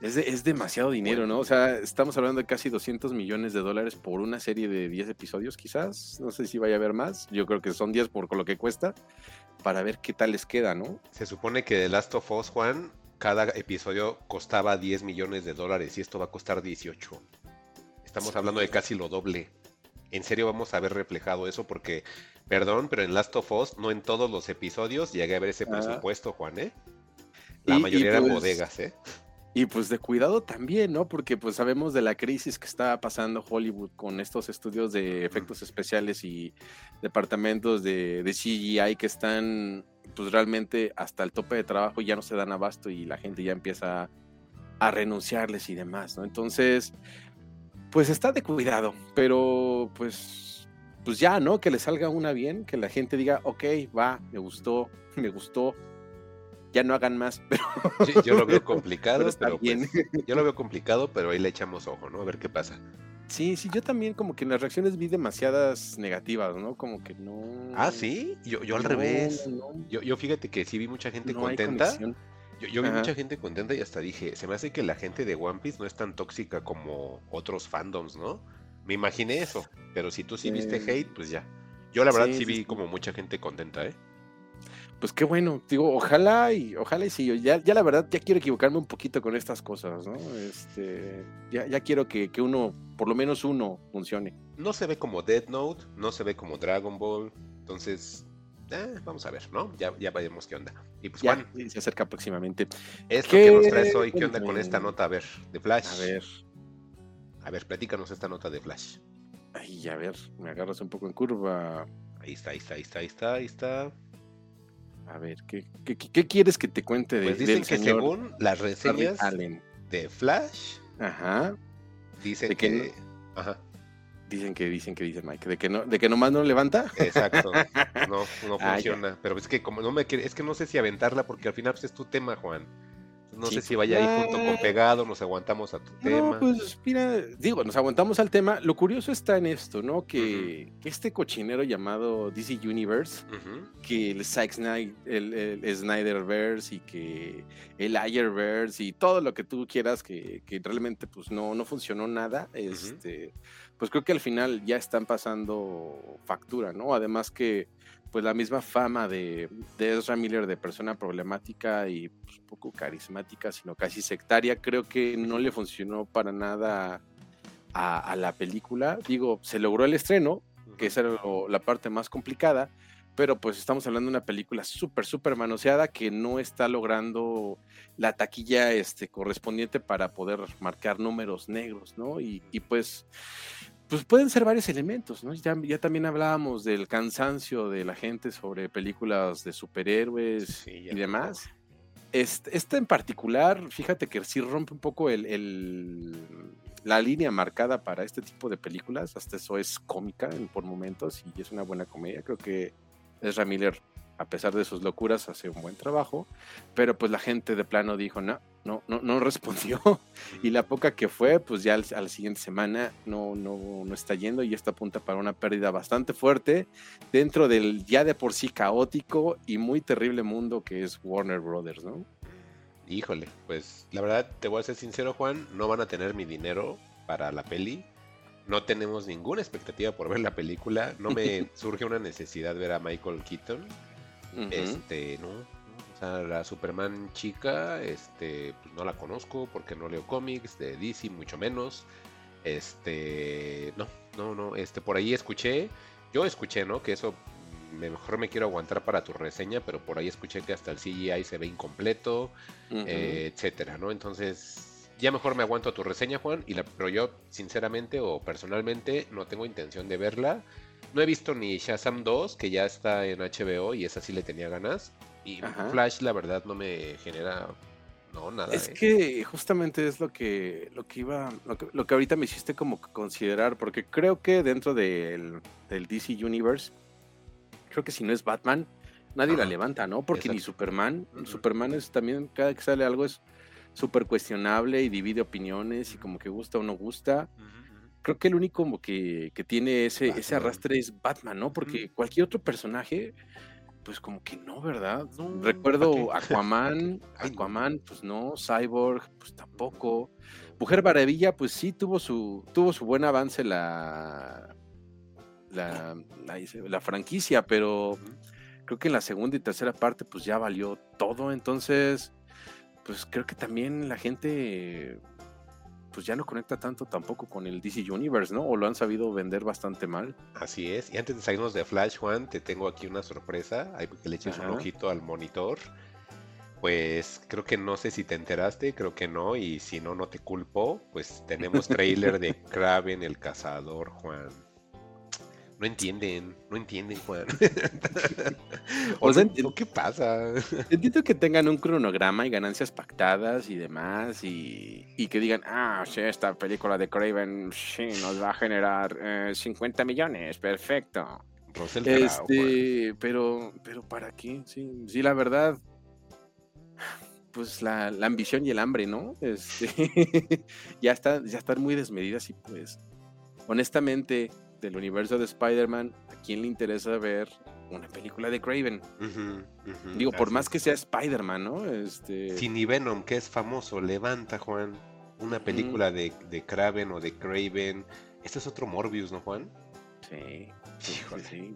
Es, de- es demasiado dinero, ¿no? O sea, estamos hablando de casi 200 millones de dólares por una serie de 10 episodios, quizás. No sé si vaya a haber más. Yo creo que son 10 por lo que cuesta, para ver qué tal les queda, ¿no? Se supone que The Last of Us, Juan, cada episodio costaba 10 millones de dólares y esto va a costar 18. Estamos hablando de casi lo doble. En serio vamos a ver reflejado eso porque, perdón, pero en Last of Us no en todos los episodios llegué a ver ese Ah. presupuesto, Juan, ¿eh? La Y- y mayoría eran pues, bodegas, ¿eh? Y pues de cuidado también, ¿no? Porque pues sabemos de la crisis que está pasando Hollywood con estos estudios de efectos especiales y departamentos de, de CGI que están pues realmente hasta el tope de trabajo y ya no se dan abasto y la gente ya empieza a renunciarles y demás, ¿no? Entonces, pues está de cuidado, pero pues, pues ya, ¿no? Que le salga una bien, que la gente diga, ok, va, me gustó, me gustó, ya no hagan más, pero Yo, yo lo veo complicado, Pero pero, bien. pues, yo lo veo complicado, pero ahí le echamos ojo, ¿no? A ver qué pasa. Sí, sí, yo también como que en las reacciones vi demasiadas negativas, ¿no? Como que no. Ah, sí, yo, yo al no, revés. no, Yo, yo fíjate que sí vi mucha gente no contenta. Yo, yo vi Ajá. mucha gente contenta y hasta dije, se me hace que la gente de One Piece no es tan tóxica como otros fandoms, ¿no? Me imaginé eso, pero si tú sí viste hate, pues ya. Yo la verdad Sí, vi como mucha gente contenta, ¿eh? pues qué bueno, digo, ojalá y ojalá y sí, yo ya, ya la verdad ya quiero equivocarme un poquito con estas cosas, ¿no? Este, ya, ya quiero que, que uno, por lo menos uno, funcione. No se ve como Dead Note, no se ve como Dragon Ball, entonces eh, vamos a ver, ¿no? Ya, ya veremos qué onda. Y pues Ya, Juan, se acerca próximamente. esto ¿Qué? que nos traes hoy, ¿qué onda con esta nota? A ver, de Flash. A ver, A ver, platícanos esta nota de Flash. ay, a ver, me agarras un poco en curva. Ahí está, ahí está, ahí está, ahí está, ahí está. A ver, ¿qué, qué, qué- qué quieres que te cuente de, Pues dicen del que señor según las reseñas Allen? de Flash, Ajá. dicen ¿De qué que... Ajá, Dicen que dicen que dice Mike, de que no, de que nomás no levanta. exacto. No, no Ah, funciona. Pero es que como no me es que no sé si aventarla porque al final pues, es tu tema, Juan. No Sí, sé si vaya ahí junto con ah. pegado, nos aguantamos a tu No, tema. pues mira, digo, nos aguantamos al tema. Lo curioso está en esto, ¿no? Que, que este cochinero llamado DC Universe, que el Zack Snyder, el, el Snyderverse y que el Ayerverse y todo lo que tú quieras que, que realmente pues no, no funcionó nada, este, pues creo que al final ya están pasando factura, ¿no? Además que pues la misma fama de, de Ezra Miller de persona problemática y pues, poco carismática, sino casi sectaria, creo que no le funcionó para nada a, a la película. Digo, se logró el estreno, que esa era lo- la parte más complicada, pero pues estamos hablando de una película súper, súper manoseada que no está logrando la taquilla este, correspondiente para poder marcar números negros, ¿no? Y, y, pues, pues pueden ser varios elementos, ¿no? Ya, ya también hablábamos del cansancio de la gente sobre películas de superhéroes Sí, y demás. Este, esta en particular, fíjate que sí rompe un poco el, el- la línea marcada para este tipo de películas. Hasta eso es cómica en- por momentos y es una buena comedia. Creo que Ezra Miller, a pesar de sus locuras, hace un buen trabajo. Pero pues la gente de plano dijo, no, no, no, no respondió. Y la poca que fue, pues ya a la siguiente semana no, no, no está yendo y esta apunta para una pérdida bastante fuerte dentro del ya de por sí caótico y muy terrible mundo que es Warner Brothers, ¿no? Híjole, pues la verdad te voy a ser sincero, Juan, no van a tener mi dinero para la peli. No tenemos ninguna expectativa por ver la película. No me surge una necesidad ver a Michael Keaton. Este, no, o sea, la Superman chica, este, pues no la conozco porque no leo cómics de DC, mucho menos. Este, no, no, no, este, por ahí escuché, yo escuché, ¿no? Que eso me- mejor me quiero aguantar para tu reseña, pero por ahí escuché que hasta el CGI se ve incompleto, eh, etcétera, ¿no? Entonces, ya mejor me aguanto a tu reseña, Juan, y la, pero yo, sinceramente o personalmente, no tengo intención de verla. No he visto ni Shazam 2, que ya está en HBO y esa sí le tenía ganas. Y Ajá. Flash, la verdad, no me genera. No, nada. Es eh. que justamente es lo que, lo que iba, lo que, lo que ahorita me hiciste como considerar, porque creo que dentro del, del DC Universe, creo que si no es Batman, nadie la levanta, ¿no? Porque ni. Superman. Superman es también, cada que sale algo es súper cuestionable y divide opiniones y como que gusta o no gusta. Creo que el único como que, que tiene ese, ese arrastre es Batman, ¿no? Porque cualquier otro personaje, pues como que no, ¿verdad? No, Recuerdo. Aquaman. Aquaman, pues no, Cyborg, pues tampoco. Mujer Maravilla, pues sí tuvo su, tuvo su buen avance la, la, la, la franquicia, pero creo que en la segunda y tercera parte, pues ya valió todo. Entonces, pues creo que también la gente, pues ya no conecta tanto tampoco con el DC Universe, ¿no? O lo han sabido vender bastante mal. Así es. Y antes de salirnos de Flash, Juan, te tengo aquí una sorpresa. Hay que le eches un ojito al monitor. Pues creo que no sé si te enteraste, creo que no, y si no, no te culpo. Pues tenemos trailer de Kraven el cazador, Juan. No entienden, no entienden, Juan. o sea, ¿Qué pasa? Entiendo que tengan un cronograma y ganancias pactadas y demás, y, y que digan, ah, sí, esta película de Craven sí, nos va a generar eh, 50 millones, perfecto. Este, pero, pero ¿para qué? Sí, sí, la verdad, pues la, la ambición y el hambre, ¿no? Este, ya, está, ya están muy desmedidas y pues, honestamente, del universo de Spider-Man, ¿a quién le interesa ver una película de Craven? Digo, por más que sea Spider-Man, ¿no? Este, Si ni Venom, que es famoso, levanta, Juan, una película de, de Kraven o de Craven. Este es otro Morbius, ¿no, Juan? Sí, sí, sí.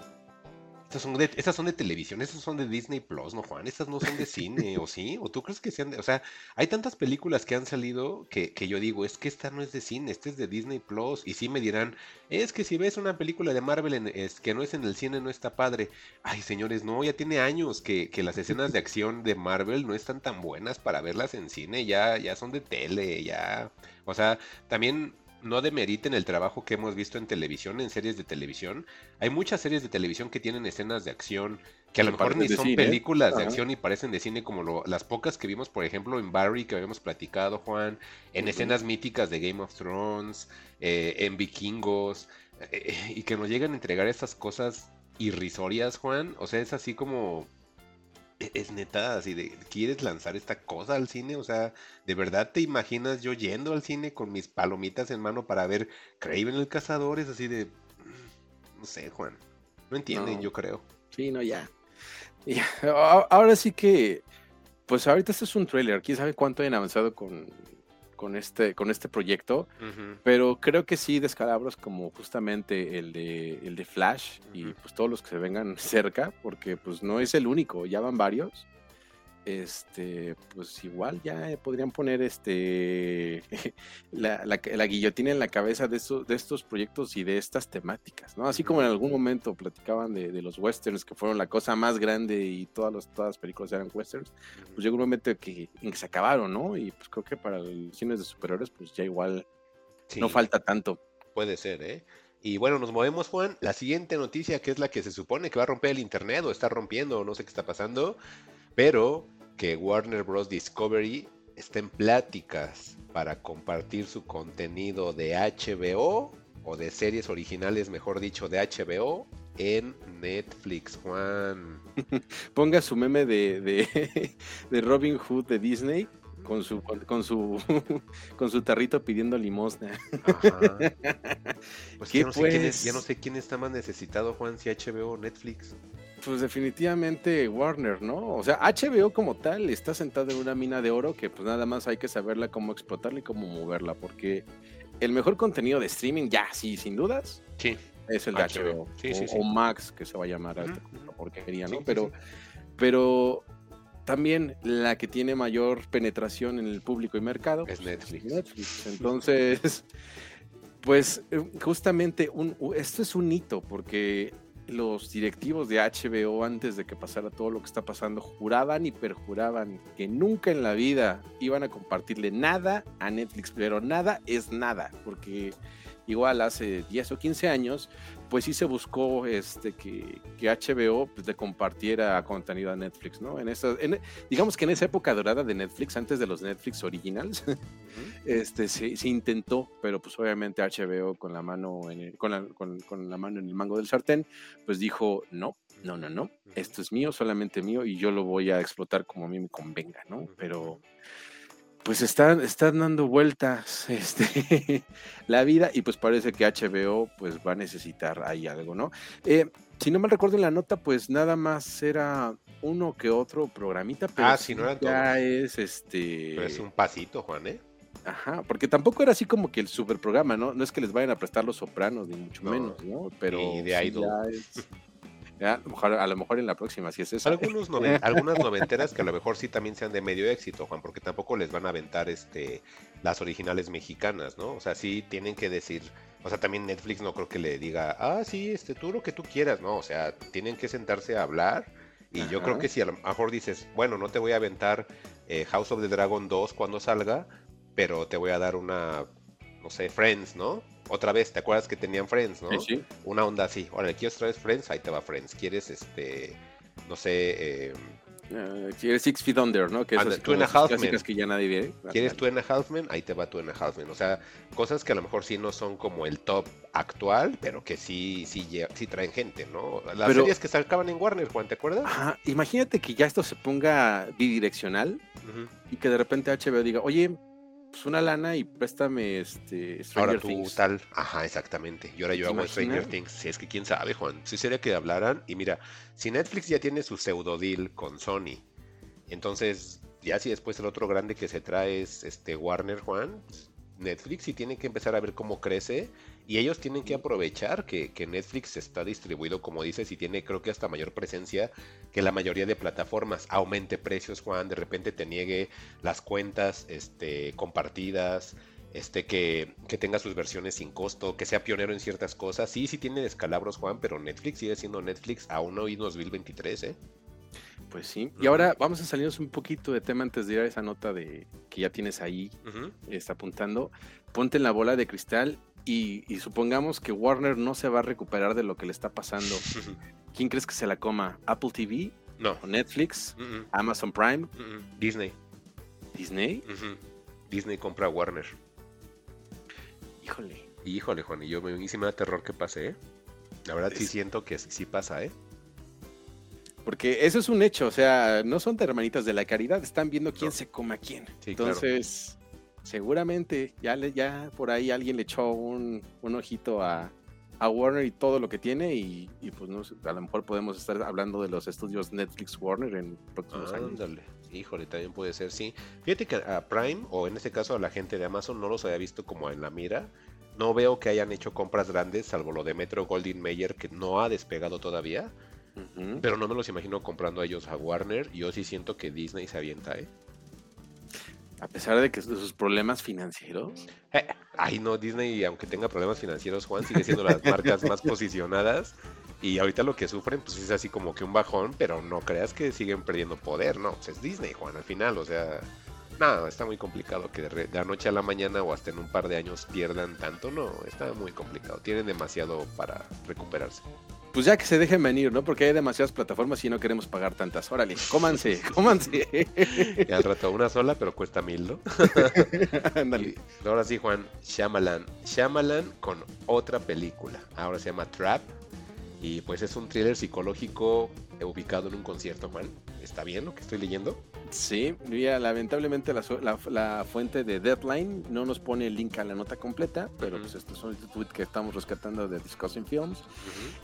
Estas son, de, son de televisión, estas son de Disney Plus, ¿no, Juan? Estas no son de cine, ¿o sí? ¿O tú crees que sean de... O sea, hay tantas películas que han salido que, que yo digo, es que esta no es de cine, esta es de Disney Plus. Y sí me dirán, es que si ves una película de Marvel es, que no es en el cine, no está padre. Ay, señores, no, ya tiene años que, que las escenas de acción de Marvel no están tan buenas para verlas en cine, ya, ya son de tele, ya... O sea, también no demeriten el trabajo que hemos visto en televisión, en series de televisión. Hay muchas series de televisión que tienen escenas de acción que a lo mejor ni son películas de acción y parecen de cine como las pocas que vimos, por ejemplo, en Barry que habíamos platicado, Juan, en escenas míticas de Game of Thrones, eh, en Vikingos, eh, y que nos llegan a entregar estas cosas irrisorias, Juan. O sea, es así como es neta, así de, ¿quieres lanzar esta cosa al cine? O sea, ¿de verdad te imaginas yo yendo al cine con mis palomitas en mano para ver Craven el Cazador? Es así de, mm, no sé, Juan, no entienden, yo creo. Sí, no, ya. ya. Ahora sí que, pues ahorita este es un trailer, quién sabe cuánto hayan avanzado con, con este, con este proyecto, pero creo que sí, descalabros como justamente el de, el de Flash y pues todos los que se vengan cerca, porque pues no es el único, ya van varios este, pues igual ya podrían poner este la, guillotina en la cabeza de, estos, de estos proyectos y de estas temáticas, ¿no? Así como en algún momento platicaban de, los westerns que fueron la cosa más grande y todas, las, todas las películas eran westerns, pues llegó un momento que, que se acabaron, ¿no? Y pues creo que para los cines de superiores, pues ya igual no falta tanto. Puede ser, ¿eh? Y bueno, nos movemos, Juan. La siguiente noticia, que es la que se supone que va a romper el internet o está rompiendo, o no sé qué está pasando, pero que Warner Bros. Discovery está en pláticas para compartir su contenido de HBO o de series originales, mejor dicho, de HBO en Netflix, Juan. Ponga su meme de, de, Robin Hood de Disney con su con su con su tarrito pidiendo limosna. Pues, ya, no sé quién ya no sé quién está más necesitado, Juan, si HBO o Netflix. Pues definitivamente Warner, ¿no? O sea, HBO como tal está sentado en una mina de oro que pues nada más hay que saberla cómo explotarla y cómo moverla, porque el mejor contenido de streaming, ya, sí, sin dudas, sí. es el de HBO. o, Max, que se va a llamar a esta porquería, ¿no? pero, pero también la que tiene mayor penetración en el público y mercado es Netflix. Netflix. Entonces, pues eh, justamente un, esto es un hito porque los directivos de HBO antes de que pasara todo lo que está pasando juraban y perjuraban que nunca en la vida iban a compartirle nada a Netflix, pero nada es nada, porque igual hace 10 o 15 años, pues sí se buscó este, que, que HBO pues, le compartiera contenido a Netflix, ¿no? En esa, digamos que en esa época dorada de Netflix, antes de los Netflix originals, este, se, intentó, pero pues obviamente HBO con la mano en con, la, con, con la mano en el mango del sartén, pues dijo, no, no, no, no, esto es mío, solamente mío, y yo lo voy a explotar como a mí me convenga, ¿no? Pero pues están, están dando vueltas este, la vida y pues parece que HBO pues va a necesitar ahí algo, ¿no? Eh, si no me recuerdo en la nota, pues nada más era uno que otro programita, pero ah, si no era ya es este... Pero es un pasito, Juan, ¿eh? Ajá, porque tampoco era así como que el super programa, ¿no? No es que les vayan a prestar los sopranos, ni mucho menos, ¿no? Pero de ya es a, lo mejor, en la próxima, si es eso. Algunos algunas noventeras que a lo mejor sí también sean de medio éxito, Juan, porque tampoco les van a aventar este las originales mexicanas, ¿no? O sea, sí tienen que decir, o sea, también Netflix no creo que le diga, ah, sí, este, tú lo que tú quieras, ¿no? O sea, tienen que sentarse a hablar. Y yo creo que si a lo mejor dices, bueno, no te voy a aventar eh, House of the Dragon 2 cuando salga, pero te voy a dar una, no sé, Friends, ¿no? Otra vez, ¿te acuerdas que tenían Friends, no? Sí, Una onda así. Ahora, ¿quieres otra vez Friends? Ahí te va Friends. ¿Quieres este, no sé, eh, quieres Six Feet Under, ¿no? Que es two and a half que ya nadie ve. ¿Quieres Two and a Half Men? Ahí te va Two and a Half Men. O sea, cosas que a lo mejor sí no son como el top actual, pero que sí, sí, sí traen gente, ¿no? Las series que sacaban en Warner, Juan, ¿te acuerdas? Ajá, imagínate que ya esto se ponga bidireccional y que de repente HBO diga, oye, pues una lana y préstame este Stranger ahora tú tal, ajá, exactamente. Y ahora yo hago Stranger Things. Si es que quién sabe, Juan. Si sería que hablaran. Y mira, si Netflix ya tiene su pseudo deal con Sony, entonces ya si después el otro grande que se trae es este Warner, Juan, Netflix y tiene que empezar a ver cómo crece y ellos tienen que aprovechar que, que, Netflix está distribuido, como dices, y tiene creo que hasta mayor presencia que la mayoría de plataformas. Aumente precios, Juan, de repente te niegue las cuentas este, compartidas, este, que, que, tenga sus versiones sin costo, que sea pionero en ciertas cosas. Sí, sí tiene descalabros, Juan, pero Netflix sigue siendo Netflix aún hoy 2023, ¿eh? Pues sí. Y ahora vamos a salirnos un poquito de tema antes de ir a esa nota de que ya tienes ahí, está apuntando. Ponte en la bola de cristal y, supongamos que Warner no se va a recuperar de lo que le está pasando. ¿Quién crees que se la coma? ¿Apple TV? No. ¿Netflix? ¿Amazon Prime? Disney. ¿Disney? Disney compra Warner. Híjole. Híjole, Juan, y yo me, sí me da terror que pase, ¿eh? La verdad sí siento que sí pasa, ¿eh? Porque eso es un hecho, o sea, no son hermanitas de la caridad, están viendo quién se come a quién. Entonces, seguramente ya, le, ya por ahí alguien le echó un, ojito a, Warner y todo lo que tiene y, pues no a lo mejor podemos estar hablando de los estudios Netflix Warner en próximos años. Híjole, también puede ser, sí. Fíjate que a Prime, o en este caso a la gente de Amazon, no los había visto como en la mira. No veo que hayan hecho compras grandes, salvo lo de Metro Goldwyn Mayer, que no ha despegado todavía. Pero no me los imagino comprando a ellos a Warner. Yo sí siento que Disney se avienta, ¿eh? A pesar de que sus problemas financieros. Eh, ay, no, Disney, aunque tenga problemas financieros, Juan, sigue siendo las marcas más posicionadas. Y ahorita lo que sufren, pues es así como que un bajón, pero no creas que siguen perdiendo poder, no. Pues es Disney, Juan, al final, o sea. No, está muy complicado que de, de noche a la mañana o hasta en un par de años pierdan tanto, no, está muy complicado. Tienen demasiado para recuperarse pues ya que se dejen venir, ¿no? Porque hay demasiadas plataformas y no queremos pagar tantas. Órale, cómanse, cómanse. Y al rato una sola, pero cuesta mil, ¿no? ahora sí, Juan, Shyamalan. Shyamalan con otra película. Ahora se llama Trap. Y pues es un thriller psicológico ubicado en un concierto, Juan. ¿Está bien lo que estoy leyendo? Sí, mira, lamentablemente la, fuente de Deadline no nos pone el link a la nota completa, pero pues este es un tweet que estamos rescatando de Discussing Films.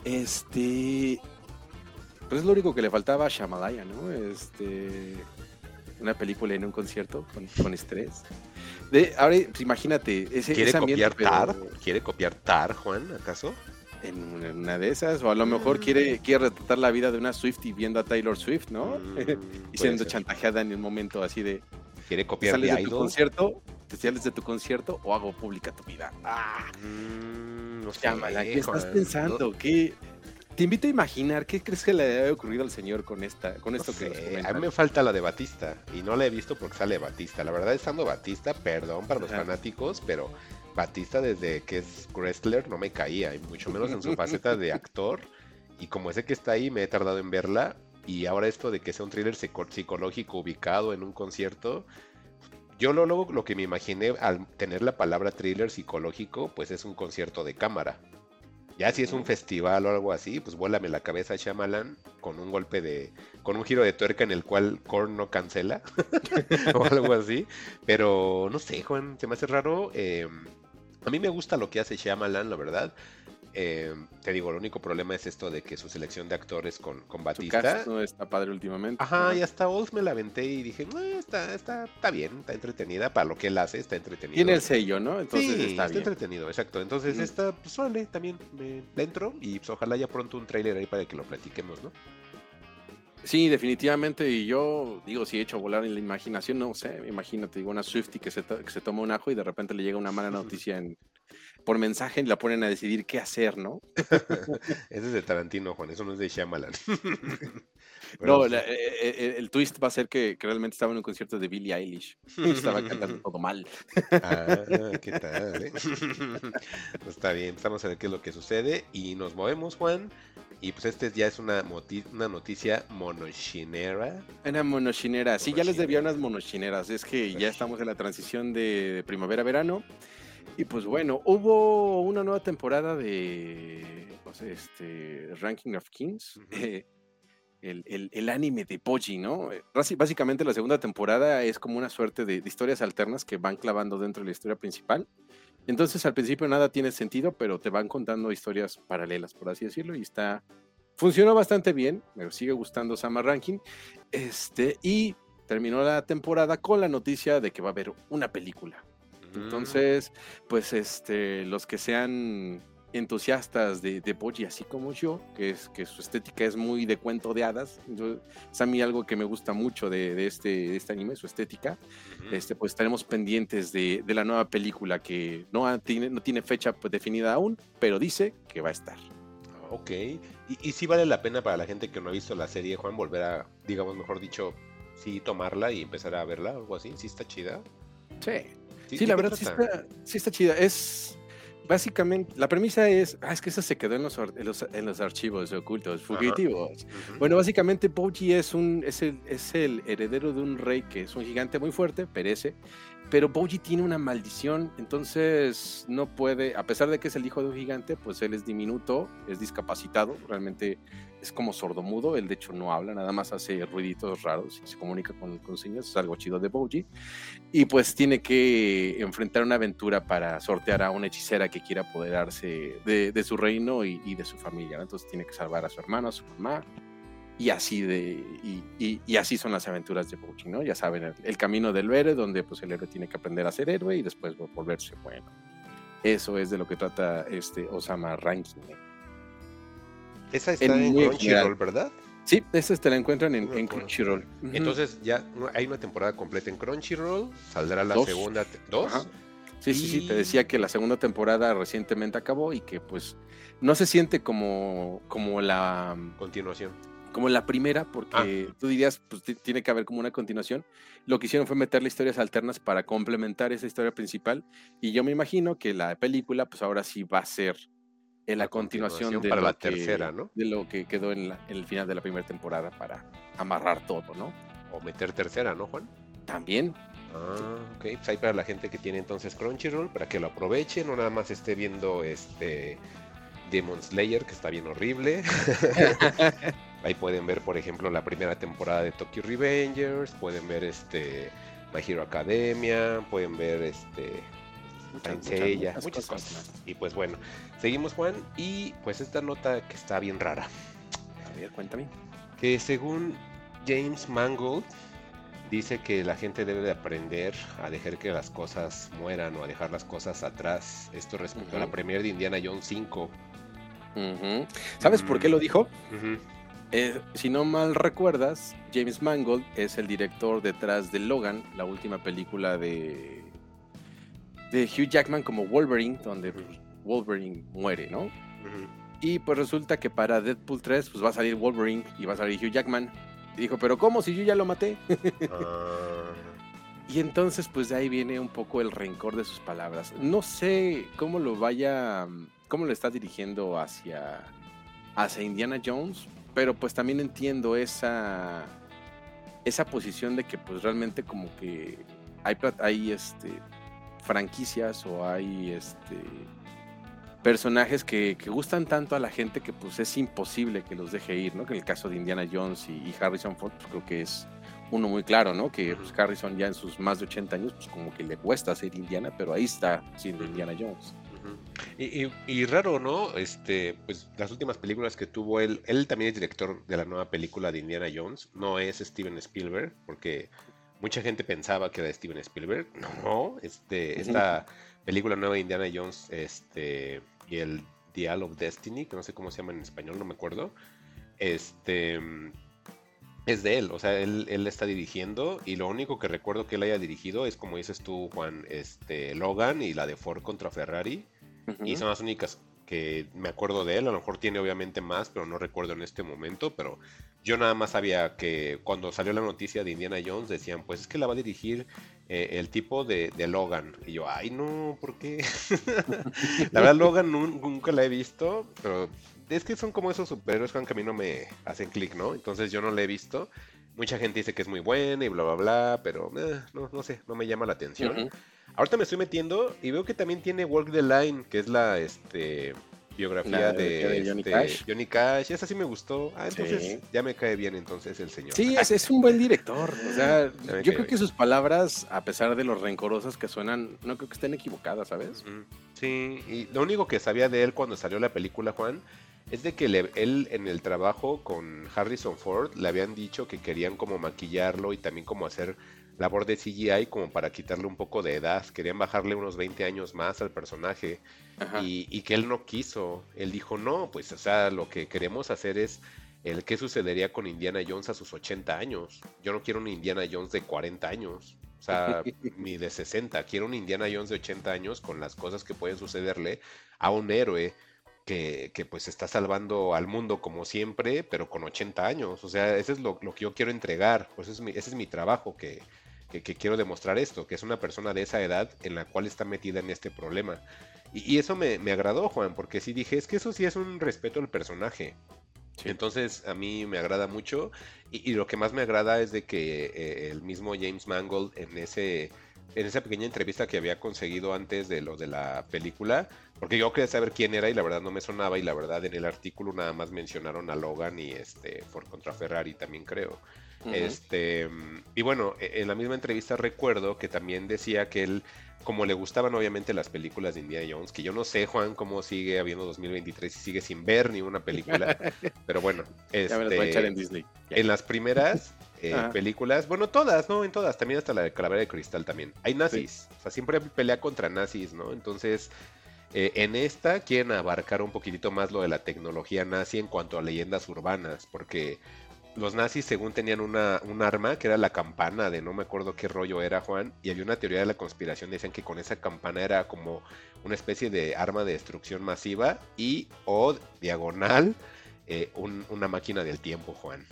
Este, pues es lo único que le faltaba a Shamalaya, ¿no? Este, una película en un concierto con, estrés. De, ahora, pues, imagínate, ese, ¿Quiere copiar Tar? ¿Quiere copiar Tar, Juan, acaso? En una de esas, o a lo mejor quiere, quiere retratar la vida de una Swifty viendo a Taylor Swift, ¿no? Mm, y siendo chantajeada en el momento así de. Quiere copiar de, tu concierto, te sales de tu concierto o hago pública tu vida. ¡Ah! Mm, no ¿qué estás pensando? ¿Qué? Te invito a imaginar qué crees que le debe ocurrido al señor con esta, con esto que A mí me falta la de Batista y no la he visto porque sale Batista. La verdad, estando Batista, perdón para los fanáticos, pero Batista desde que es wrestler no me caía, y mucho menos en su faceta de actor. Y como ese que está ahí, me he tardado en verla. Y ahora esto de que sea un thriller psicológico ubicado en un concierto, yo lo, lo, lo que me imaginé al tener la palabra thriller psicológico, pues es un concierto de cámara. Ya si es un festival o algo así, pues vuélame la cabeza Shyamalan con un golpe de, con un giro de tuerca en el cual Korn no cancela o algo así. Pero no sé, Juan, se me hace raro. Eh, a mí me gusta lo que hace Shyamalan, la verdad. Eh, te digo, el único problema es esto de que su selección de actores con, con Batista. no está padre últimamente. Ajá, y hasta Oz me la aventé y dije, está, está, está bien, está entretenida. Para lo que él hace, está entretenido. Tiene el sello, ¿no? Entonces está, está entretenido, exacto. Entonces, está, pues vale, también me dentro y pues, ojalá ya pronto un trailer ahí para que lo platiquemos, ¿no? Sí, definitivamente. Y yo digo, si he hecho volar en la imaginación, no sé, imagínate, digo, una Swifty que se, que se toma un ajo y de repente le llega una mala noticia en, por mensaje y la ponen a decidir qué hacer, ¿no? Ese es de Tarantino, Juan, eso no es de Shyamalan. no, pues, eh, eh, eh, el twist va a ser que, realmente estaba en un concierto de Billie Eilish. estaba cantando todo mal. ah, ¿qué tal? pues está bien, vamos a ver qué es lo que sucede y nos movemos, Juan. Y pues este ya es una, una noticia monochinera. Una monochinera, sí, ya les debía unas monochineras. Es que ya estamos en la transición de primavera-verano. Y pues bueno, hubo una nueva temporada de pues, este, Ranking of Kings. Eh, el, anime de Poji, ¿no? Básicamente la segunda temporada es como una suerte de, historias alternas que van clavando dentro de la historia principal. Entonces al principio nada tiene sentido, pero te van contando historias paralelas, por así decirlo, y está... Funcionó bastante bien, me sigue gustando Sama Ranking. Este, y terminó la temporada con la noticia de que va a haber una película. Entonces, pues este, los que sean entusiastas de, de Boji, así como yo, que es que su estética es muy de cuento de hadas. Yo- es a mí algo que me gusta mucho de, de este, de este anime, su estética. Este, pues estaremos pendientes de, de la nueva película que no, ha- tiene, no tiene fecha pues, definida aún, pero dice que va a estar. Ok. ¿Y, y sí vale la pena para la gente que no ha visto la serie, Juan, volver a, digamos, mejor dicho, sí tomarla y empezar a verla, algo así? ¿Sí está chida? Sí, sí, ¿de la verdad sí está, sí está chida. Es básicamente, la premisa es, ah, es que eso se quedó en los, en los, en los archivos ocultos, fugitivos. Ujú. Bueno, básicamente Boji es un es el, es el heredero de un rey que es un gigante muy fuerte, perece, pero Boji tiene una maldición, entonces no puede, a pesar de que es el hijo de un gigante, pues él es diminuto, es discapacitado, realmente es como sordomudo, él de hecho no habla, nada más hace ruiditos raros y se comunica con, con señas, es algo chido de Boji, y pues tiene que enfrentar una aventura para sortear a una hechicera que quiera apoderarse de, su reino y, y de su familia, entonces tiene que salvar a su hermano, a su mamá, y así de y, y- y así son las aventuras de Boji, ¿no? Ya saben, el, el camino del héroe, donde pues el héroe tiene que aprender a ser héroe y después volverse bueno. Eso es de lo que trata este Osama Ranking. ¿eh? Esa está en Crunchyroll. ¿verdad? Sí, ese te la encuentran en, No. Crunchyroll. Entonces ya hay una temporada completa en Crunchyroll, saldrá la Dos. segunda, ¿dos? Ajá. Sí, sí, sí, te decía que la segunda temporada recientemente acabó y que pues no se siente como, como la Continuación. Como la primera, porque tú dirías, pues ti- tiene que haber como una continuación. Lo que hicieron fue meterle historias alternas para complementar esa historia principal. Y yo me imagino que la película, pues ahora sí va a ser en la, La continuación, continuación de, para lo la que- tercera, ¿no? de lo que quedó en, la- en el final de la primera temporada para amarrar todo, ¿no? O meter tercera, ¿no, Juan? También. Ah, ok. Pues ahí para la gente que tiene entonces Crunchyroll, para que lo aprovechen, no nada más esté viendo este Demon Slayer, que está bien horrible. ahí pueden ver, por ejemplo, la primera temporada de Tokyo Revengers, pueden ver este My Hero Academia, pueden ver este Muchas, Saint muchas, Seiya, muchas muchas cosas cosas. Y pues bueno, seguimos Juan y pues esta nota que está bien rara. A ver, cuéntame. que según James Mangold dice que la gente debe de aprender a dejar que las cosas mueran o a dejar las cosas atrás. Esto respecto a la premier de Indiana Jones 5. ¿Sabes por qué lo dijo? Eh, si no mal recuerdas, James Mangold es el director detrás de Logan, la última película de, de Hugh Jackman como Wolverine, donde pues, Wolverine muere, ¿no? Y pues resulta que para Deadpool 3 pues va a salir Wolverine y va a salir Hugh Jackman. Y dijo, pero ¿cómo si yo ya lo maté? Y entonces pues de ahí viene un poco el rencor de sus palabras. No sé cómo lo vaya, cómo lo está dirigiendo hacia, hacia Indiana Jones, pero pues también entiendo esa, esa posición de que pues realmente como que hay, hay este, franquicias o hay este, personajes que, que gustan tanto a la gente que pues es imposible que los deje ir, ¿no? Que en el caso de Indiana Jones y, y Harrison Ford pues creo que es uno muy claro, ¿no? Que pues, Harrison ya en sus más de 80 años, pues como que le cuesta ser Indiana, pero ahí está siendo. Indiana Jones. y, y- y raro, ¿no? Este, pues las últimas películas que tuvo él, él también es director de la nueva película de Indiana Jones, no es Steven Spielberg, porque mucha gente pensaba que era Steven Spielberg. No, este, esta película nueva de Indiana Jones, este, y el Dial of Destiny, que no sé cómo se llama en español, no me acuerdo. Este es de él, o sea, él, él está dirigiendo y lo único que recuerdo que él haya dirigido es como dices tú, Juan, este Logan y la de Ford contra Ferrari. Y son las únicas que me acuerdo de él. A lo mejor tiene obviamente más, pero no recuerdo en este momento. Pero yo nada más sabía que cuando salió la noticia de Indiana Jones decían, pues es que la va a dirigir eh, el tipo de, de Logan. Y yo, ay no, ¿por qué? la verdad Logan nun- nunca la he visto, pero es que son como esos superhéroes Juan, que a mí no me hacen clic, ¿no? Entonces yo no la he visto. Mucha gente dice que es muy buena y bla, bla, bla, pero eh, no, no sé, no me llama la atención. Ujú. Ahorita me estoy metiendo y veo que también tiene Walk the Line, que es la este, biografía La de, Johnny este, Cash. Johnny Cash. Esa sí me gustó. Ah, entonces Sí. ya me cae bien entonces el señor. Sí, es, es un buen director. O sea, yo creo bien. que sus palabras, a pesar de lo rencorosas que suenan, no creo que estén equivocadas, ¿sabes? Sí, y lo único que sabía de él cuando salió la película, Juan, es de que le- él en el trabajo con Harrison Ford le habían dicho que querían como maquillarlo y también como hacer labor de CGI como para quitarle un poco de edad. Querían bajarle unos 20 años más al personaje y, y, que él no quiso. Él dijo, no, pues o sea, lo que queremos hacer es el qué sucedería con Indiana Jones a sus 80 años. Yo no quiero un Indiana Jones de 40 años. O sea, ni de 60. Quiero un Indiana Jones de 80 años con las cosas que pueden sucederle a un héroe que, que, pues está salvando al mundo como siempre, pero con 80 años. O sea, ese es lo, lo que yo quiero entregar. Pues ese es mi, ese es mi trabajo, que, que, que, quiero demostrar esto, que es una persona de esa edad en la cual está metida en este problema. Y, y eso me, me, agradó, Juan, porque sí dije, es que eso sí es un respeto al personaje. Sí. Entonces a mí me agrada mucho y, y, lo que más me agrada es de que eh, el mismo James Mangold en ese en esa pequeña entrevista que había conseguido antes de lo de la película, porque yo quería saber quién era y la verdad no me sonaba y la verdad en el artículo nada más mencionaron a Logan y este Ford contra Ferrari también creo. Uh -huh. Este y bueno, e, en la misma entrevista recuerdo que también decía que él como le gustaban obviamente las películas de Indiana Jones, que yo no sé, Juan, cómo sigue habiendo 2023 y sigue sin ver ni una película, pero bueno, este, en, Disney. en las primeras eh, películas, bueno, todas, ¿no? En todas, también hasta la de Calavera de Cristal también. Hay nazis, sí. o sea, siempre pelea contra nazis, ¿no? Entonces, eh, en esta quieren abarcar un poquitito más lo de la tecnología nazi en cuanto a leyendas urbanas, porque los nazis según tenían una, un arma que era la campana de no me acuerdo qué rollo era Juan y había una teoría de la conspiración decían que con esa campana era como una especie de arma de destrucción masiva y o diagonal eh, un, una máquina del tiempo Juan.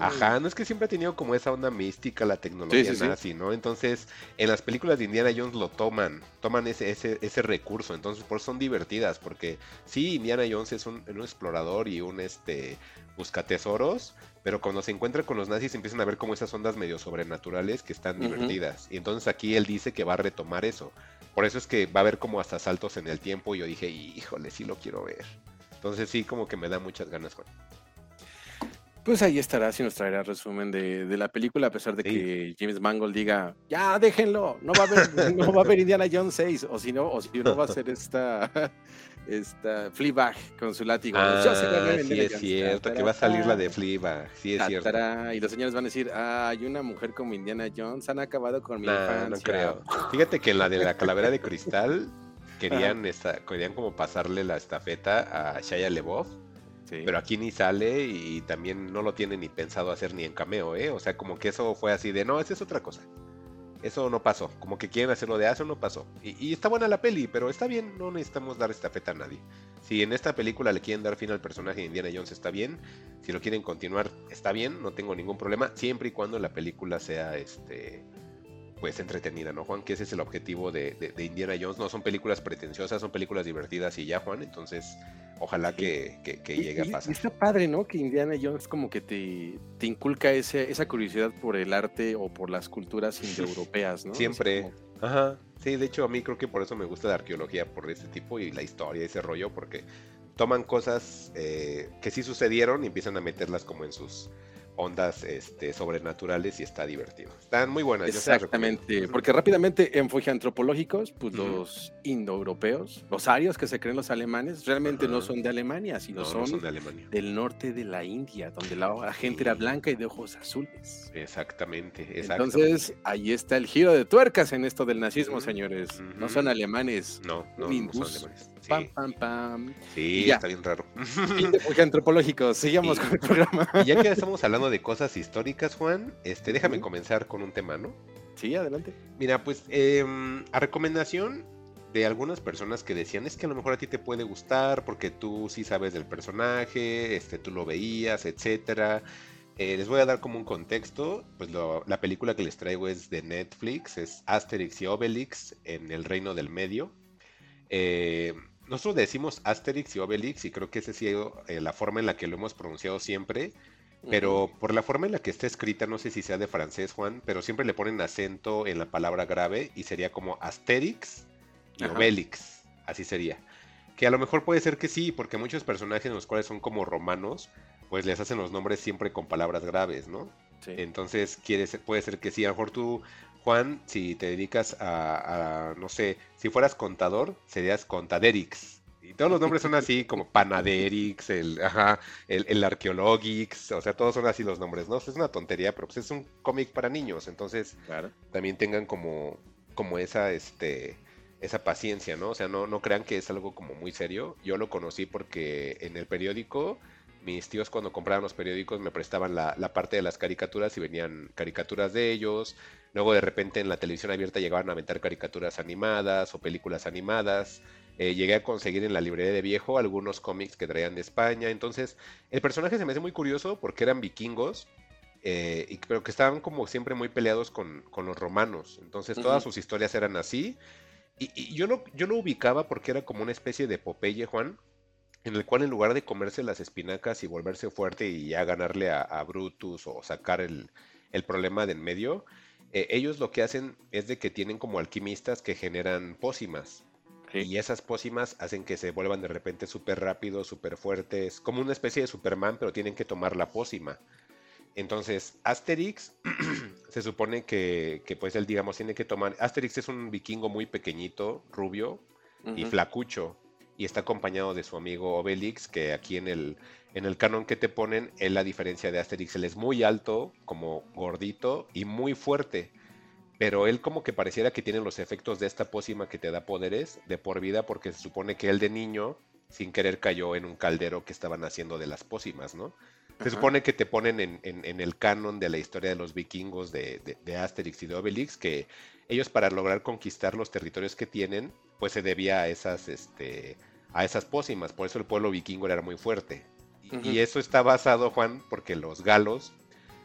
Ajá, no es que siempre ha tenido como esa onda mística la tecnología sí, sí, nazi, sí. ¿no? Entonces, en las películas de Indiana Jones lo toman, toman ese, ese, ese recurso, entonces por eso son divertidas, porque sí, Indiana Jones es un, un explorador y un este buscatesoros, pero cuando se encuentra con los nazis empiezan a ver como esas ondas medio sobrenaturales que están uh -huh. divertidas. Y entonces aquí él dice que va a retomar eso. Por eso es que va a haber como hasta saltos en el tiempo y yo dije, híjole, sí lo quiero ver. Entonces sí, como que me da muchas ganas, Juan. Pues ahí estará, si nos traerá resumen de, de, la película, a pesar de sí. que James Mangold diga, ya déjenlo, no va a haber, no va a haber Indiana Jones 6, o si no, o si no va a ser esta, esta Fleabag con su látigo. Ah, sí es cierto, que va a salir la de Fleabag, sí es cierto. Y los señores van a decir, ah, hay una mujer como Indiana Jones, han acabado con mi nah, infancia. No creo. Fíjate que en la de la calavera de cristal querían, esta, querían como pasarle la estafeta a Shia LeBoff Pero aquí ni sale y también no lo tiene ni pensado hacer ni en cameo, ¿eh? O sea, como que eso fue así de, no, esa es otra cosa. Eso no pasó. Como que quieren hacerlo de eso, no pasó. Y, y, está buena la peli, pero está bien, no necesitamos dar esta feta a nadie. Si en esta película le quieren dar fin al personaje de Indiana Jones, está bien. Si lo quieren continuar, está bien, no tengo ningún problema. Siempre y cuando la película sea este pues entretenida, ¿no, Juan? Que ese es el objetivo de, de, de, Indiana Jones. No son películas pretenciosas, son películas divertidas y ya, Juan. Entonces, ojalá que, que, que llegue y, a pasar. Y está padre, ¿no? Que Indiana Jones como que te, te inculca ese, esa curiosidad por el arte o por las culturas indoeuropeas, ¿no? Siempre. Como... Ajá. Sí, de hecho a mí creo que por eso me gusta la arqueología, por ese tipo y la historia, ese rollo, porque toman cosas eh, que sí sucedieron y empiezan a meterlas como en sus ondas este, sobrenaturales y está divertido. Están muy buenas. Exactamente, porque rápidamente en antropológicos, pues uh -huh. los indoeuropeos, los arios que se creen los alemanes, realmente uh -huh. no son de Alemania, sino no, son, no son de Alemania. del norte de la India, donde la, la gente sí. era blanca y de ojos azules. Exactamente, exactamente, Entonces, ahí está el giro de tuercas en esto del nazismo, uh -huh. señores. No son alemanes. No, no, no son alemanes. Pam, pam, pam. Sí, está bien raro. antropológicos, sigamos sí. con el programa. Y ya que estamos hablando de cosas históricas, Juan, este, déjame uh -huh. comenzar con un tema, ¿no? Sí, adelante. Mira, pues eh, a recomendación de algunas personas que decían es que a lo mejor a ti te puede gustar porque tú sí sabes del personaje, este, tú lo veías, etcétera. Eh, les voy a dar como un contexto, pues lo, la película que les traigo es de Netflix, es Asterix y Obelix en el Reino del Medio. Eh, nosotros decimos Asterix y Obelix y creo que esa ha sido eh, la forma en la que lo hemos pronunciado siempre, pero uh -huh. por la forma en la que está escrita, no sé si sea de francés, Juan, pero siempre le ponen acento en la palabra grave y sería como Asterix y Ajá. Obelix, así sería. Que a lo mejor puede ser que sí, porque muchos personajes, los cuales son como romanos, pues les hacen los nombres siempre con palabras graves, ¿no? Sí. Entonces quiere ser, puede ser que sí. A lo mejor tú, Juan, si te dedicas a, a no sé, si fueras contador, serías Contaderix. Y, todos los nombres son así, como Panaderix, el, ajá, el, el Archeologix, o sea, todos son así los nombres, ¿no? Es una tontería, pero pues es un cómic para niños, entonces también tengan como, como esa, este, esa paciencia, ¿no? O sea, no, no crean que es algo como muy serio. Yo lo conocí porque en el periódico, mis tíos cuando compraban los periódicos me prestaban la, la parte de las caricaturas y venían caricaturas de ellos. Luego de repente en la televisión abierta llegaban a aventar caricaturas animadas o películas animadas. Eh, llegué a conseguir en la librería de viejo algunos cómics que traían de España. Entonces, el personaje se me hace muy curioso porque eran vikingos. Eh, y, pero que estaban como siempre muy peleados con, con los romanos. Entonces todas sus historias eran así. Y, yo, lo, yo lo ubicaba porque era como una especie de Popeye, Juan, en el cual en lugar de comerse las espinacas y volverse fuerte y ya ganarle a, Brutus o sacar el, el, problema de en medio, eh, ellos lo que hacen es de que tienen como alquimistas que generan pócimas. Y esas pócimas hacen que se vuelvan de repente súper rápidos, súper fuertes, como una especie de Superman, pero tienen que tomar la pócima. Entonces, Asterix se supone que, pues él, digamos, tiene que tomar. Asterix es un vikingo muy pequeñito, rubio y flacucho, y está acompañado de su amigo Obelix, que aquí en el, en el canon que te ponen, él, la diferencia de Asterix, él es muy alto, como gordito y muy fuerte. Pero él como que pareciera que tiene los efectos de esta pócima que te da poderes de por vida, porque se supone que él de niño, sin querer, cayó en un caldero que estaban haciendo de las pócimas, ¿no? Se supone que te ponen en, el canon de la historia de los vikingos de, Asterix y de Obelix que ellos para lograr conquistar los territorios que tienen, pues se debía a esas, este, a esas pócimas. Por eso el pueblo vikingo era muy fuerte. Y, eso está basado, Juan, porque los galos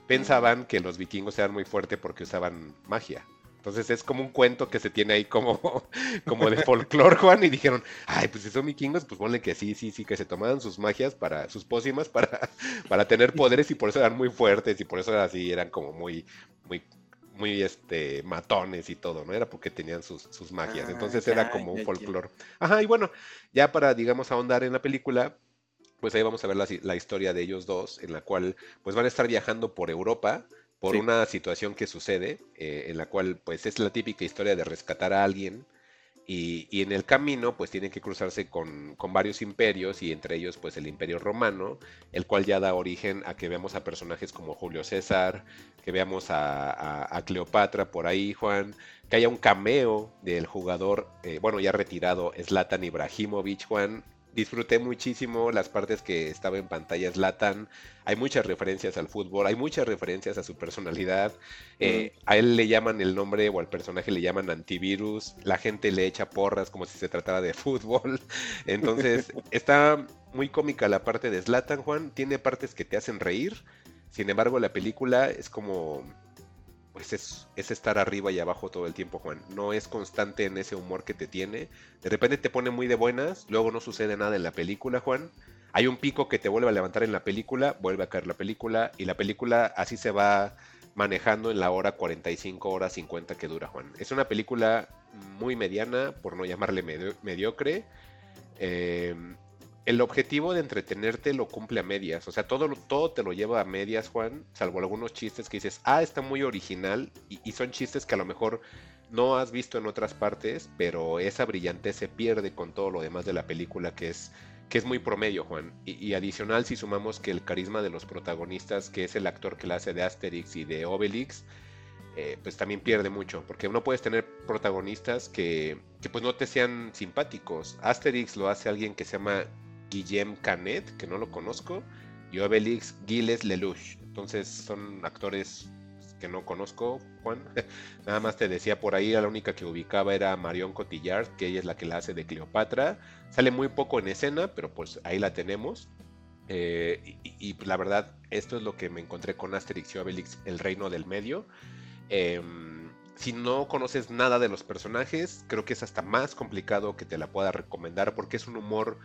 pensaban que los vikingos eran muy fuertes porque usaban magia. Entonces es como un cuento que se tiene ahí como, como de folclore, Juan, y dijeron, ay, pues si son vikingos, pues ponle que sí, sí, sí, que se tomaban sus magias para, sus pócimas para, para tener poderes y por eso eran muy fuertes y por eso así, eran como muy, muy, muy este matones y todo, ¿no? Era porque tenían sus, sus magias. Ah, Entonces era como un folclore. Ajá, y bueno, ya para, digamos, ahondar en la película, pues ahí vamos a ver la, la historia de ellos dos, en la cual pues van a estar viajando por Europa por una situación que sucede, eh, en la cual pues es la típica historia de rescatar a alguien y, en el camino pues tienen que cruzarse con, con, varios imperios y entre ellos pues el imperio romano, el cual ya da origen a que veamos a personajes como Julio César, que veamos a, a, Cleopatra por ahí, Juan, que haya un cameo del jugador, eh, bueno ya retirado, Zlatan Ibrahimovic, Juan, disfruté muchísimo las partes que estaba en pantalla Slatan. Hay muchas referencias al fútbol, hay muchas referencias a su personalidad. Eh, a él le llaman el nombre o al personaje le llaman antivirus. La gente le echa porras como si se tratara de fútbol. Entonces, está muy cómica la parte de Slatan, Juan. Tiene partes que te hacen reír. Sin embargo, la película es como pues es, estar arriba y abajo todo el tiempo, Juan. No es constante en ese humor que te tiene. De repente te pone muy de buenas, luego no sucede nada en la película, Juan. Hay un pico que te vuelve a levantar en la película, vuelve a caer la película, y la película así se va manejando en la hora 45, horas 50 que dura, Juan. Es una película muy mediana, por no llamarle mediocre. Eh, el objetivo de entretenerte lo cumple a medias. O sea, todo, todo te lo lleva a medias, Juan, salvo algunos chistes que dices, ah, está muy original, y, son chistes que a lo mejor no has visto en otras partes, pero esa brillantez se pierde con todo lo demás de la película que es, que es muy promedio, Juan. Y, adicional, si sumamos que el carisma de los protagonistas, que es el actor que la hace de Asterix y de Obelix, eh, pues también pierde mucho, porque no puedes tener protagonistas que, que pues no te sean simpáticos. Asterix lo hace alguien que se llama Guillem Canet, que no lo conozco, y Obelix Gilles Lelouch. Entonces son actores que no conozco, Juan. Nada más te decía por ahí, la única que ubicaba era Marion Cotillard, que ella es la que la hace de Cleopatra. Sale muy poco en escena, pero pues ahí la tenemos. Eh, y, pues, la verdad, esto es lo que me encontré con Asterix y Obelix, El Reino del Medio. Em, si no conoces nada de los personajes, creo que es hasta más complicado que te la pueda recomendar porque es un humor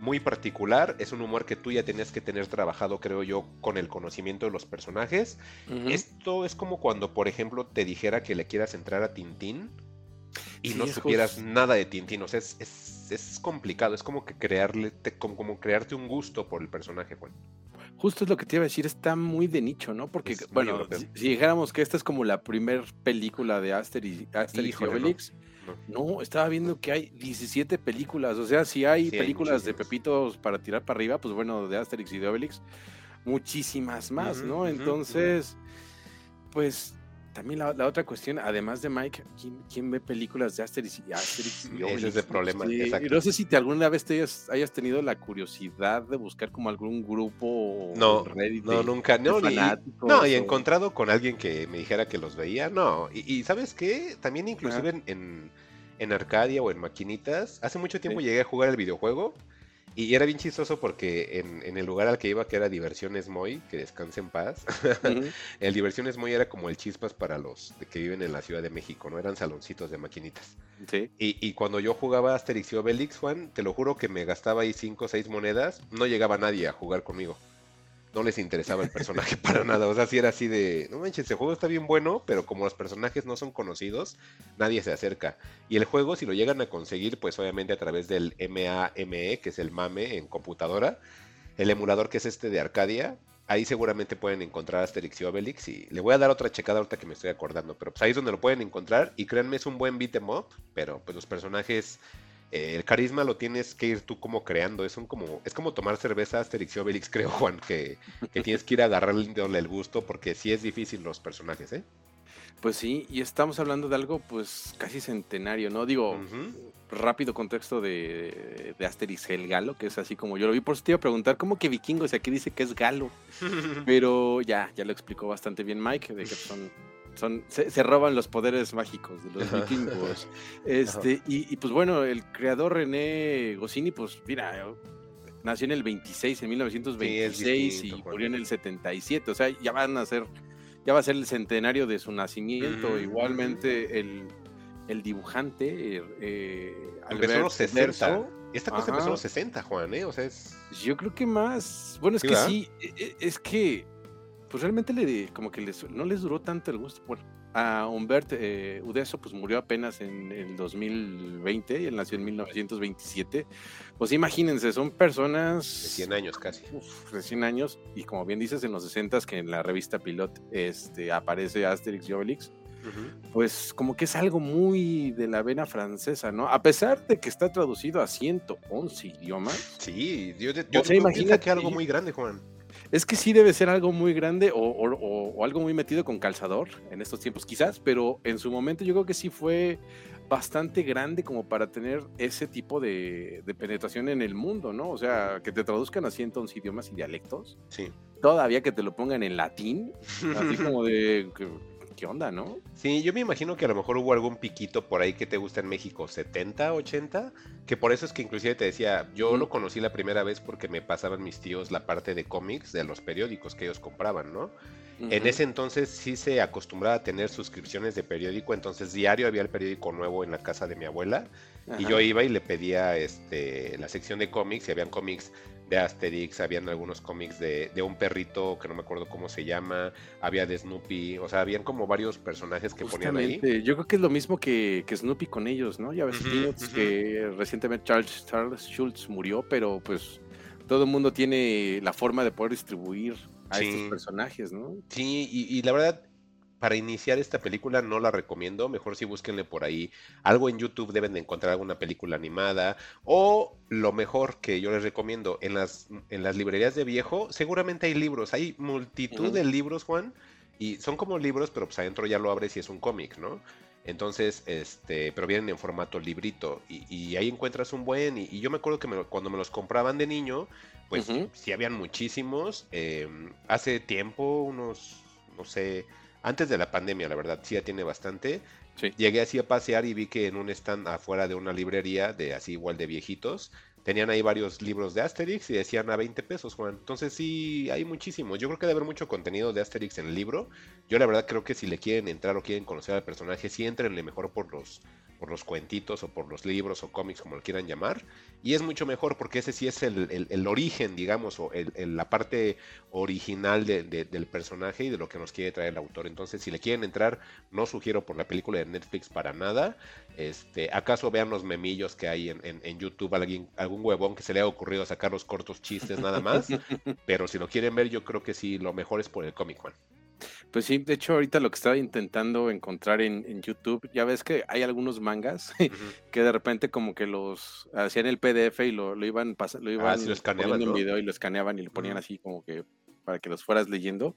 muy particular, es un humor que tú ya tenías que tener trabajado, creo yo, con el conocimiento de los personajes. Esto es como cuando, por ejemplo, te dijera que le quieras entrar a Tintín y no supieras nada de Tintín. O sea, es, es, complicado, es como que crearle, como, crearte un gusto por el personaje, Juan. Justo es lo que te iba a decir, está muy de nicho, ¿no? Porque, bueno, si, dijéramos que esta es como la primer película de Asterix, y Obelix, No, estaba viendo que hay 17 películas. O sea, si hay Sí, hay películas de. Pepitos para tirar para arriba, pues bueno, de Asterix y de Obelix, muchísimas más, ¿no? Entonces, pues también la, la otra cuestión, además de Mike, ¿quién, quién ve películas de Asterix y Asterix y Ese es el problema, Sí, exacto. y no sé si te, alguna vez te hayas, hayas tenido la curiosidad de buscar como algún grupo No, en Reddit No, de- nunca. de No, y, no, y encontrado con alguien que me dijera que los veía, no. Y, y ¿sabes qué? También inclusive en, en, en Arcadia o en maquinitas, hace mucho tiempo Sí. llegué a jugar el videojuego y era bien chistoso porque en, en el lugar al que iba, que era Diversiones Moy, que descanse en paz, Ujú. el Diversiones Moy era como el chispas para los de que viven en la Ciudad de México, ¿no? Eran saloncitos de maquinitas. Sí. Y, y cuando yo jugaba Asterix y Obelix, Juan, te lo juro que me gastaba ahí 5 o 6 monedas, no llegaba nadie a jugar conmigo. No les interesaba el personaje para nada. O sea, si era así de, no manches, ese juego está bien bueno, pero como los personajes no son conocidos, nadie se acerca. Y el juego, si lo llegan a conseguir, pues obviamente a través del MAME, que es el MAME en computadora, el emulador que es este de Arcadia, ahí seguramente pueden encontrar Asterix y Obelix. Y le voy a dar otra checada ahorita que me estoy acordando, pero pues ahí es donde lo pueden encontrar. Y créanme, es un buen beat 'em pero pues los personajes eh, el carisma lo tienes que ir tú como creando. Es un como, es como tomar cerveza Asterix y Obelix, creo, Juan, que, que tienes que ir a agarrarle el gusto porque sí es difícil los personajes, ¿eh? Pues sí, y estamos hablando de algo pues casi centenario, ¿no? Digo, rápido contexto de, de Asterix el Galo, que es así como yo lo vi, por eso te iba a preguntar, ¿cómo que vikingos? Y aquí dice que es Galo, pero ya, ya lo explicó bastante bien Mike, de que son, son se, se roban los poderes mágicos de los vikingos. Este, y, y, pues bueno, el creador René Goscinny, pues mira, nació en el 26, en 1926 distinto, y murió en el 77, o sea, ya van a ser, ya va a ser el centenario de su nacimiento, igualmente el, el dibujante, eh, eh, Empezó en los Albert 60. Verso, Esta cosa Ajá. empezó en los 60, Juan, ¿eh? O sea, es... yo creo que más. Bueno, es Sí, que ¿verdad? sí. e- e- Es que. Pues realmente le, como que les, no les duró tanto el gusto. Bueno, a Humbert eh, Udeso, pues murió apenas en el 2020. Y él nació en 1927. Pues imagínense, son personas. de 100 años casi. uf, de 100 años. Y como bien dices, en los 60 que en la revista Pilot este, aparece Asterix y Obelix. Pues como que es algo muy de la vena francesa, ¿no? A pesar de que está traducido a 111 idiomas. Sí, yo, yo sea, creo que imagínate- algo muy grande, Juan. Es que sí debe ser algo muy grande o, o- o- o algo muy metido con calzador en estos tiempos, quizás, pero en su momento yo creo que sí fue bastante grande como para tener ese tipo de, de penetración en el mundo, ¿no? O sea, que te traduzcan a 111 idiomas y dialectos, Sí. todavía que te lo pongan en latín, así como de, ¿qué, qué onda, no? Sí, yo me imagino que a lo mejor hubo algún piquito por ahí que te gusta en México, 70, 80, que por eso es que inclusive te decía, yo lo conocí la primera vez porque me pasaban mis tíos la parte de cómics de los periódicos que ellos compraban, ¿no? En ese entonces sí se acostumbraba a tener suscripciones de periódico, entonces diario había el periódico nuevo en la casa de mi abuela y yo iba y le pedía este, la sección de cómics y habían cómics de Asterix, habían algunos cómics de, de un perrito que no me acuerdo cómo se llama, había de Snoopy, o sea, habían como varios personajes que ponían ahí. Yo creo que es lo mismo que, que Snoopy con ellos, ¿no? Ya ves ujú. que recientemente Charles, Charles Schultz murió, pero pues todo el mundo tiene la forma de poder distribuir a Sí. estos personajes, ¿no? Sí, y, y la verdad, para iniciar esta película no la recomiendo. Mejor si búsquenle por ahí. Algo en YouTube deben de encontrar alguna película animada. O lo mejor que yo les recomiendo, en las, en las librerías de viejo, seguramente hay libros. Hay multitud de libros, Juan. Y son como libros, pero pues adentro ya lo abres y es un cómic, ¿no? Entonces, este, pero vienen en formato librito. Y, y ahí encuentras un buen. Y, y yo me acuerdo que me cuando me los compraban de niño, pues Ujú. sí habían muchísimos. eh, hace tiempo, unos, no sé, antes de la pandemia, la verdad, sí ya tiene bastante. Sí. Llegué así a pasear y vi que en un stand afuera de una librería, de así igual de viejitos, tenían ahí varios libros de Asterix y decían a 20 pesos, Juan. Entonces sí, hay muchísimos. Yo creo que debe haber mucho contenido de Asterix en el libro. Yo la verdad creo que si le quieren entrar o quieren conocer al personaje, sí entrenle mejor por los, por los cuentitos o por los libros o cómics, como lo quieran llamar. Y es mucho mejor porque ese sí es el, el- el origen, digamos, o el- la parte original de- de- del personaje y de lo que nos quiere traer el autor. Entonces, si le quieren entrar, no sugiero por la película de Netflix para nada. Este, acaso vean los memillos que hay en, en- en YouTube, alguien, algún huevón que se le haya ocurrido sacar los cortos chistes nada más. Pero si lo quieren ver, yo creo que sí, lo mejor es por el cómic, Juan. Pues sí, de hecho ahorita lo que estaba intentando encontrar en, en YouTube, ya ves que hay algunos mangas que de repente como que los hacían el PDF y lo, lo iban pasando, lo iban Ah, sí, lo video y lo escaneaban y lo ponían así como que para que los fueras leyendo.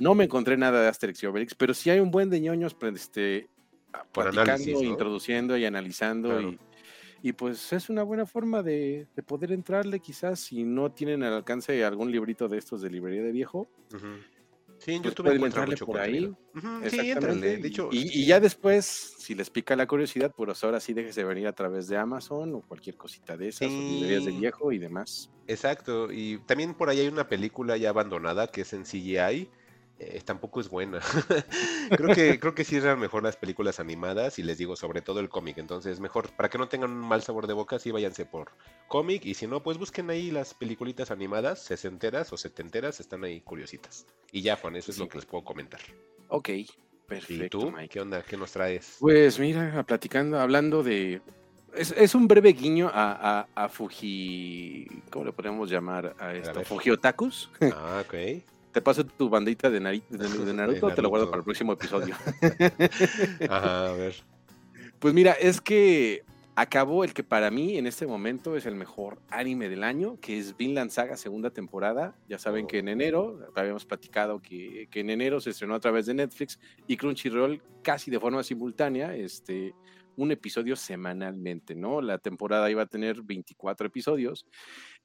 No me encontré nada de Asterix y Obelix, pero sí hay un buen de ñoños pues, este, a- Por platicando, análisis, ¿no? introduciendo y analizando. Claro. Y, y pues es una buena forma de, de poder entrarle quizás si no tienen al alcance algún librito de estos de librería de viejo. Ujú. Sí, en Pues YouTube encuentran mucho por contenido. Ujú, Sí. De hecho, y, y ya después, si les pica la curiosidad, pues ahora sí déjese venir a través de Amazon o cualquier cosita de esas, o librerías de Sí. viejo y demás. Exacto, y también por ahí hay una película ya abandonada que es en CGI, eh, tampoco es buena. creo que creo que sí eran mejor las películas animadas y les digo sobre todo el cómic, entonces mejor para que no tengan un mal sabor de boca, sí váyanse por cómic y si no pues busquen ahí las peliculitas animadas, sesenteras o setenteras, están ahí curiositas. Y ya Juan, eso es lo que les puedo comentar. Ok, ¿Y perfecto, tú? Mike. ¿Qué onda? ¿Qué nos traes? Pues mira, platicando, hablando de. Es, es un breve guiño a, a, a Fuji. ¿Cómo le podemos llamar a esto? ver. Fuji Otakus. Ah, ok. Te paso tu bandita de, Nari- de, de Naruto, te lo guardo para el próximo episodio. Ajá, a ver. Pues mira, es que acabó el que para mí en este momento es el mejor anime del año, que es Vinland Saga segunda temporada. Ya saben que en enero, habíamos platicado que, que en enero se estrenó a través de Netflix y Crunchyroll casi de forma simultánea, este, un episodio semanalmente, ¿no? La temporada iba a tener 24 episodios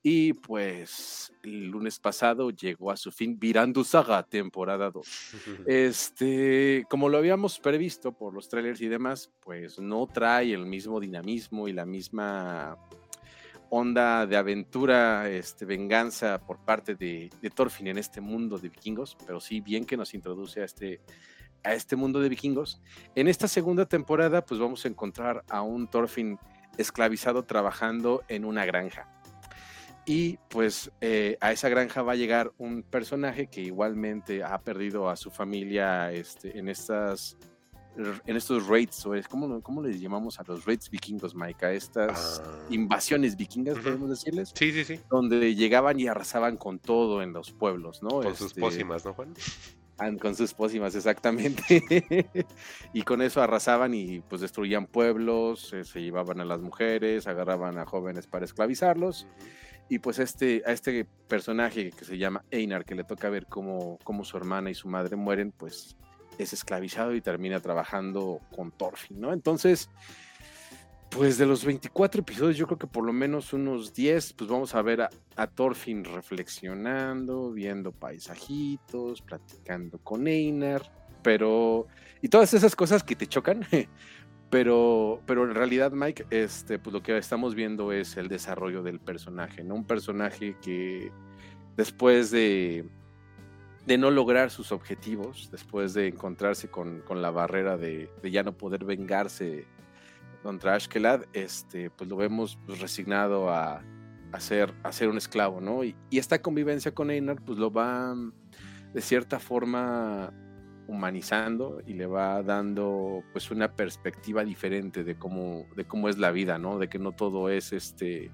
y pues el lunes pasado llegó a su fin Virandu Saga temporada 2. Este, como lo habíamos previsto por los trailers y demás, pues no trae el mismo dinamismo y la misma onda de aventura, este, venganza por parte de, de Thorfinn en este mundo de vikingos, pero sí bien que nos introduce a este, a este mundo de vikingos. En esta segunda temporada, pues vamos a encontrar a un Thorfinn esclavizado trabajando en una granja. Y pues eh, a esa granja va a llegar un personaje que igualmente ha perdido a su familia este, en estas en estos raids, o es, ¿cómo, ¿cómo les llamamos a los raids vikingos, Mike? A estas Ah. invasiones vikingas, podemos decirles, Sí, sí, sí. donde llegaban y arrasaban con todo en los pueblos, ¿no? Con sus Este, pócimas, ¿no, Juan? Con sus pócimas, exactamente. y con eso arrasaban y pues destruían pueblos, eh, se llevaban a las mujeres, agarraban a jóvenes para esclavizarlos. Y pues este, a este personaje que se llama Einar, que le toca ver cómo, cómo su hermana y su madre mueren, pues es esclavizado y termina trabajando con Thorfinn, ¿no? Entonces, pues de los 24 episodios, yo creo que por lo menos unos 10, pues vamos a ver a, a Thorfinn reflexionando, viendo paisajitos, platicando con Einar, pero... Y todas esas cosas que te chocan, pero, pero en realidad, Mike, este, pues lo que estamos viendo es el desarrollo del personaje, ¿no? Un personaje que después de, de no lograr sus objetivos, después de encontrarse con, con la barrera de, de ya no poder vengarse contra Ashkelad, este, pues lo vemos pues, resignado a, a, ser, a ser un esclavo, ¿no? Y, y esta convivencia con Einar, pues lo va de cierta forma humanizando y le va dando pues una perspectiva diferente de cómo, de cómo es la vida, ¿no? De que no todo es este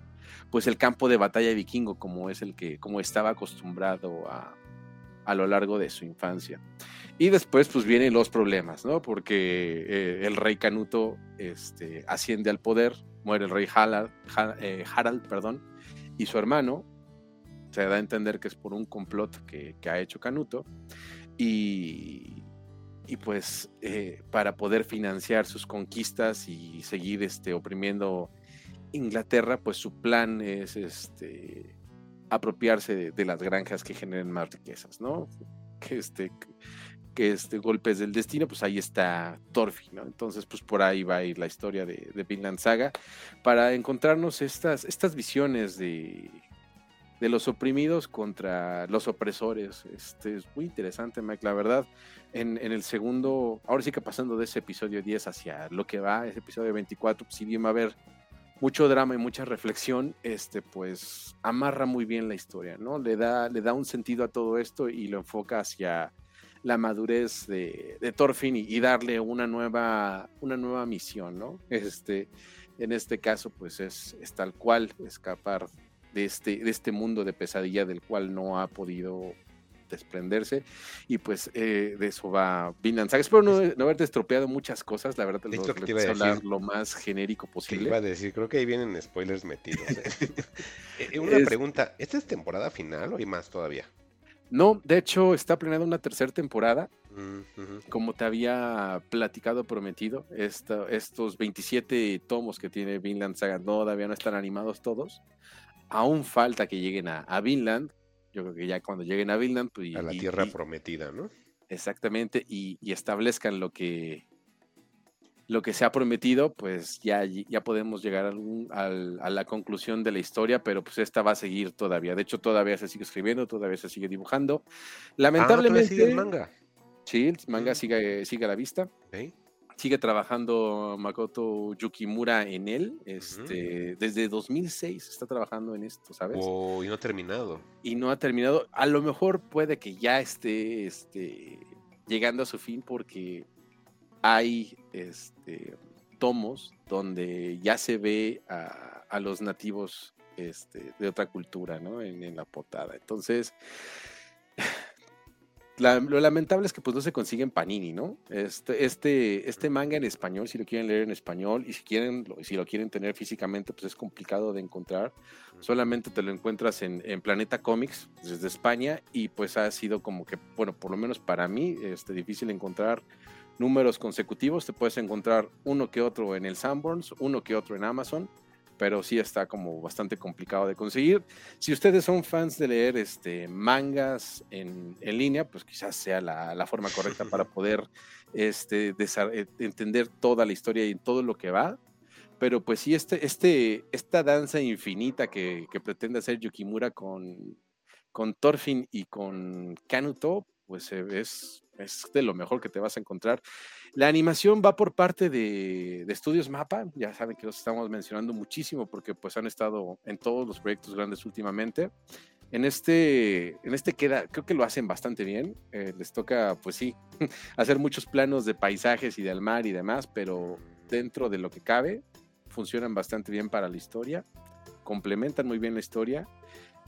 pues el campo de batalla vikingo como es el que como estaba acostumbrado a, a lo largo de su infancia. Y después pues vienen los problemas, ¿no? Porque eh, el rey Canuto este, asciende al poder, muere el rey Harald, eh, Harald, perdón, y su hermano se da a entender que es por un complot que, que ha hecho Canuto y, y pues eh, para poder financiar sus conquistas y seguir este, oprimiendo Inglaterra, pues su plan es este, apropiarse de, las granjas que generen más riquezas, ¿no? Que este, que este golpes del destino, pues ahí está Thorfinn, ¿no? Entonces, pues por ahí va a ir la historia de, de Vinland Saga para encontrarnos estas, estas visiones de, de los oprimidos contra los opresores. Este es muy interesante, Mike, la verdad. En, en, el segundo, ahora sí que pasando de ese episodio 10 hacia lo que va, ese episodio 24, pues, si bien va a haber mucho drama y mucha reflexión, este pues amarra muy bien la historia, ¿no? Le da, le da un sentido a todo esto y lo enfoca hacia la madurez de, de Thorfinn y, y, darle una nueva, una nueva misión, ¿no? Este, en este caso, pues es, es tal cual escapar de este, de este mundo de pesadilla del cual no ha podido desprenderse y pues eh, de eso va Vinland Saga. Espero no, no haberte estropeado muchas cosas, la verdad, lo, te iba a hablar decir. lo más genérico posible. iba a decir, creo que ahí vienen spoilers metidos. ¿eh? Eh, Una Es- pregunta, ¿esta es temporada final o hay más todavía? No, de hecho, está planeada una tercera temporada, Mm, como te había platicado, prometido. Esta- estos 27 tomos que tiene Vinland Saga no, todavía no están animados todos. Aún falta que lleguen a, a Vinland. Yo creo que ya cuando lleguen a Vinland, pues, y- A la y- tierra y- prometida, ¿no? exactamente, y, y establezcan lo que lo que se ha prometido, pues ya, ya podemos llegar a, algún- al- a la conclusión de la historia, pero pues esta va a seguir todavía. De hecho, todavía se sigue escribiendo, todavía se sigue dibujando. Ah, Lamentablemente, sigue el manga. sí, el manga sigue, sigue a la vista. Sigue trabajando Makoto Yukimura en él. Este, Desde 2006 está trabajando en esto, ¿sabes? Oh, y no ha terminado. y no ha terminado. A lo mejor puede que ya esté este, llegando a su fin porque hay este, tomos donde ya se ve a, a los nativos este, de otra cultura ¿no? en, en la portada. Entonces, la- lo lamentable es que pues no se consigue en Panini, ¿no? Este, este, este manga en español, si lo quieren leer en español y si quieren, lo- si lo quieren tener físicamente, pues es complicado de encontrar. Solamente te lo encuentras en, en Planeta Comics desde España y pues ha sido como que, bueno, por lo menos para mí, este, difícil encontrar números consecutivos, te puedes encontrar uno que otro en el Sanborns, uno que otro en Amazon, pero sí está como bastante complicado de conseguir. Si ustedes son fans de leer este, mangas en, en línea, pues quizás sea la, la forma correcta para poder este, eh, entender toda la historia y todo lo que va pero pues sí, este, este, esta danza infinita que, que pretende hacer Yukimura con, con Thorfinn y con Kanuto, pues eh, es, es de lo mejor que te vas a encontrar. La animación va por parte de, de Estudios Mapa, ya saben que los estamos mencionando muchísimo porque pues han estado en todos los proyectos grandes últimamente. En este, en este queda, creo que lo hacen bastante bien. eh, les toca, pues sí, hacer muchos planos de paisajes y del mar y demás, pero dentro de lo que cabe, funcionan bastante bien para la historia, complementan muy bien la historia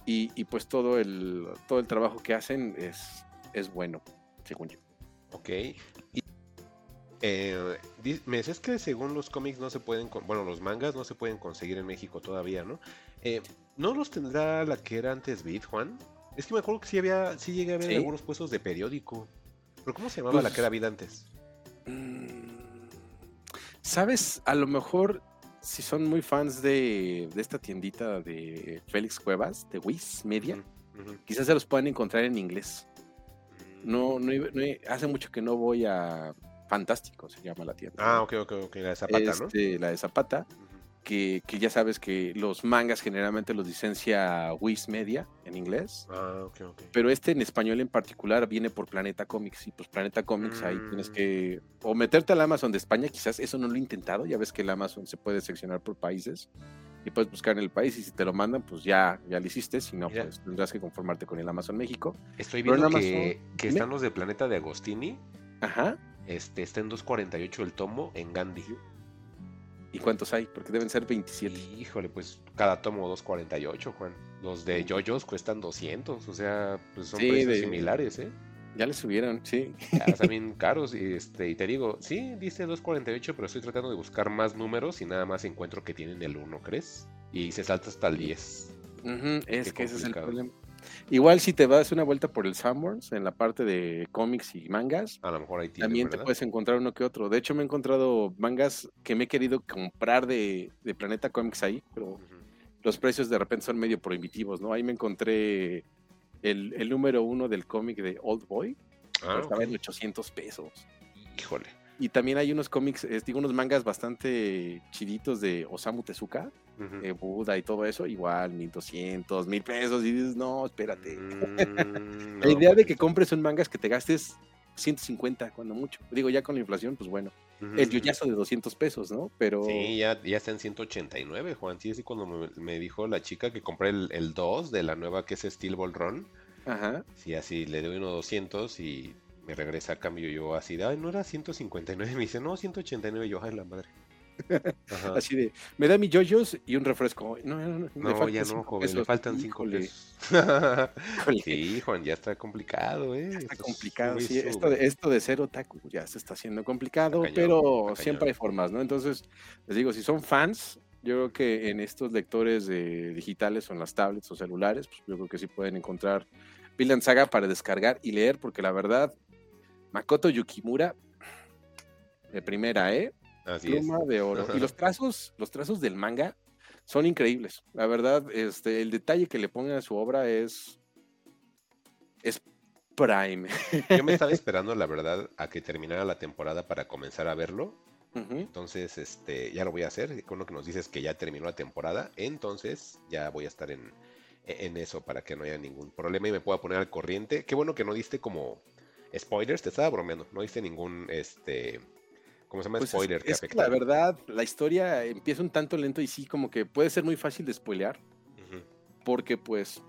y, pues todo el, todo el trabajo que hacen es, es bueno, según yo. Ok. Y, eh, me decías que según los cómics no se pueden, bueno, los mangas no se pueden conseguir en México todavía, ¿no? Eh, ¿No los tendrá la que era antes Bit, Juan? Es que me acuerdo que sí había, sí llegué a ver Sí. algunos puestos de periódico. ¿Pero cómo se llamaba la Pues- que era Bit antes? Mm, ¿Sabes? A lo mejor si son muy fans de, de esta tiendita de Félix Cuevas, de Wiz Media, quizás se los puedan encontrar en inglés. No, no, no hace mucho que no voy a Fantástico, se llama la tienda. Ah, ok, ok, ok, la de Zapata, ¿no? Este, La de Zapata. Que, que ya sabes que los mangas generalmente los licencia Wiz Media en inglés, Ah, ok, ok. pero este en español en particular viene por Planeta Comics y pues Planeta Comics ahí tienes que o meterte al Amazon de España, quizás eso no lo he intentado, ya ves que el Amazon se puede seccionar por países y puedes buscar en el país y si te lo mandan pues ya, ya lo hiciste, si no Mira. pues tendrás que conformarte con el Amazon México. Estoy viendo que, Amazon- que dime. están los de Planeta de Agostini. Ajá. Este, está en 2.48 el tomo en Gandhi. ¿Y cuántos hay? Porque deben ser 27. Híjole, pues cada tomo 2.48, Juan. Los de Yoyos cuestan 200, o sea, pues son Sí, precios de- similares, ¿eh? Ya le subieron, sí. Ya están bien caros y, este, y te digo, sí, dice 2.48, pero estoy tratando de buscar más números y nada más encuentro que tienen el 1, ¿crees? Y se salta hasta el 10. Ujú, es Qué que ese es el problema. Igual si te das una vuelta por el Sanborns en la parte de cómics y mangas, A lo mejor ahí tienen, también te puedes encontrar uno que otro. De hecho, me he encontrado mangas que me he querido comprar de, de Planeta Comics ahí, pero los precios de repente son medio prohibitivos, ¿no? Ahí me encontré el, el número uno del cómic de Old Boy, Ah, estaba en 800 pesos. Híjole. Y también hay unos cómics, digo, unos mangas bastante chiditos de Osamu Tezuka, de Buda y todo eso, igual 1200, 1000 pesos. Y dices, no, espérate. Mm, La idea de pues, que compres un mangas que te gastes 150 cuando mucho. Digo, ya con la inflación, pues bueno. ujú, El yoyazo de 200 pesos, ¿no? Pero Sí, ya, ya está en 189, Juan. Sí, sí, cuando me, me dijo la chica que compré el, el 2 de la nueva que es Steel Ball Run, ajá. sí, así le doy uno 200 y me regresa a cambio yo así de, ay, no era 159, me dice, no, 189, yo, ay, la madre. Ajá. Así de, me da mi yoyos y un refresco. No, no, no, no ya no, joven, le faltan cinco pesos. sí, Juan, ya está complicado, ¿eh? está complicado, sí. Esto de, esto de ser otaku ya se está haciendo complicado, pero siempre hay formas, ¿no? Entonces, les digo, si son fans, yo creo que en estos lectores de digitales o en las tablets o celulares, pues yo creo que sí pueden encontrar Vinland Saga para descargar y leer, porque la verdad, Makoto Yukimura, de primera, ¿eh? Así Pluma de oro. Y los trazos, los trazos del manga son increíbles. La verdad, este, el detalle que le ponen a su obra es. es prime. Yo me estaba esperando, la verdad, a que terminara la temporada para comenzar a verlo. Entonces, este, ya lo voy a hacer. Con lo que nos dices que ya terminó la temporada, entonces ya voy a estar en, en eso para que no haya ningún problema y me pueda poner al corriente. Qué bueno que no diste como spoilers, te estaba bromeando, no diste ningún este ¿cómo se llama? Pues spoiler es, que la verdad, la historia empieza un tanto lento y sí, como que puede ser muy fácil de spoilear. Porque pues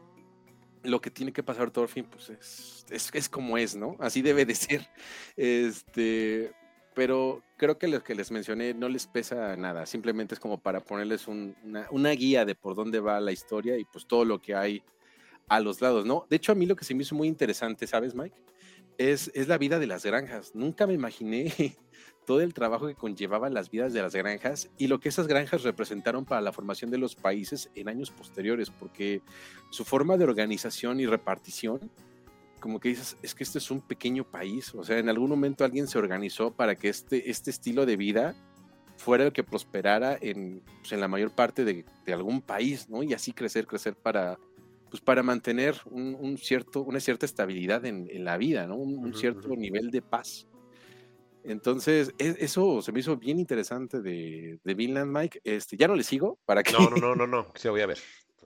lo que tiene que pasar Thorfinn, pues es, es, es, como es, ¿no? Así debe de ser. Este, pero creo que lo que les mencioné no les pesa nada, simplemente es como para ponerles una, guía de por dónde va la historia y pues todo lo que hay a los lados, ¿no? De hecho, a mí lo que se me hizo muy interesante, ¿sabes, Mike? Es, es la vida de las granjas. Nunca me imaginé todo el trabajo que conllevaban las vidas de las granjas y lo que esas granjas representaron para la formación de los países en años posteriores, porque su forma de organización y repartición como que dices, es que este es un pequeño país, o sea, en algún momento alguien se organizó para que este, este estilo de vida fuera el que prosperara en, pues, en la mayor parte de, de, algún país, ¿no? Y así crecer, crecer para, pues para mantener un, un cierto, una cierta estabilidad en, en la vida, ¿no? Un, un cierto nivel de paz. Entonces, e, eso se me hizo bien interesante de, de Vinland, Mike. Este, ya no le sigo para que. No, no, no, no, no, sí voy a ver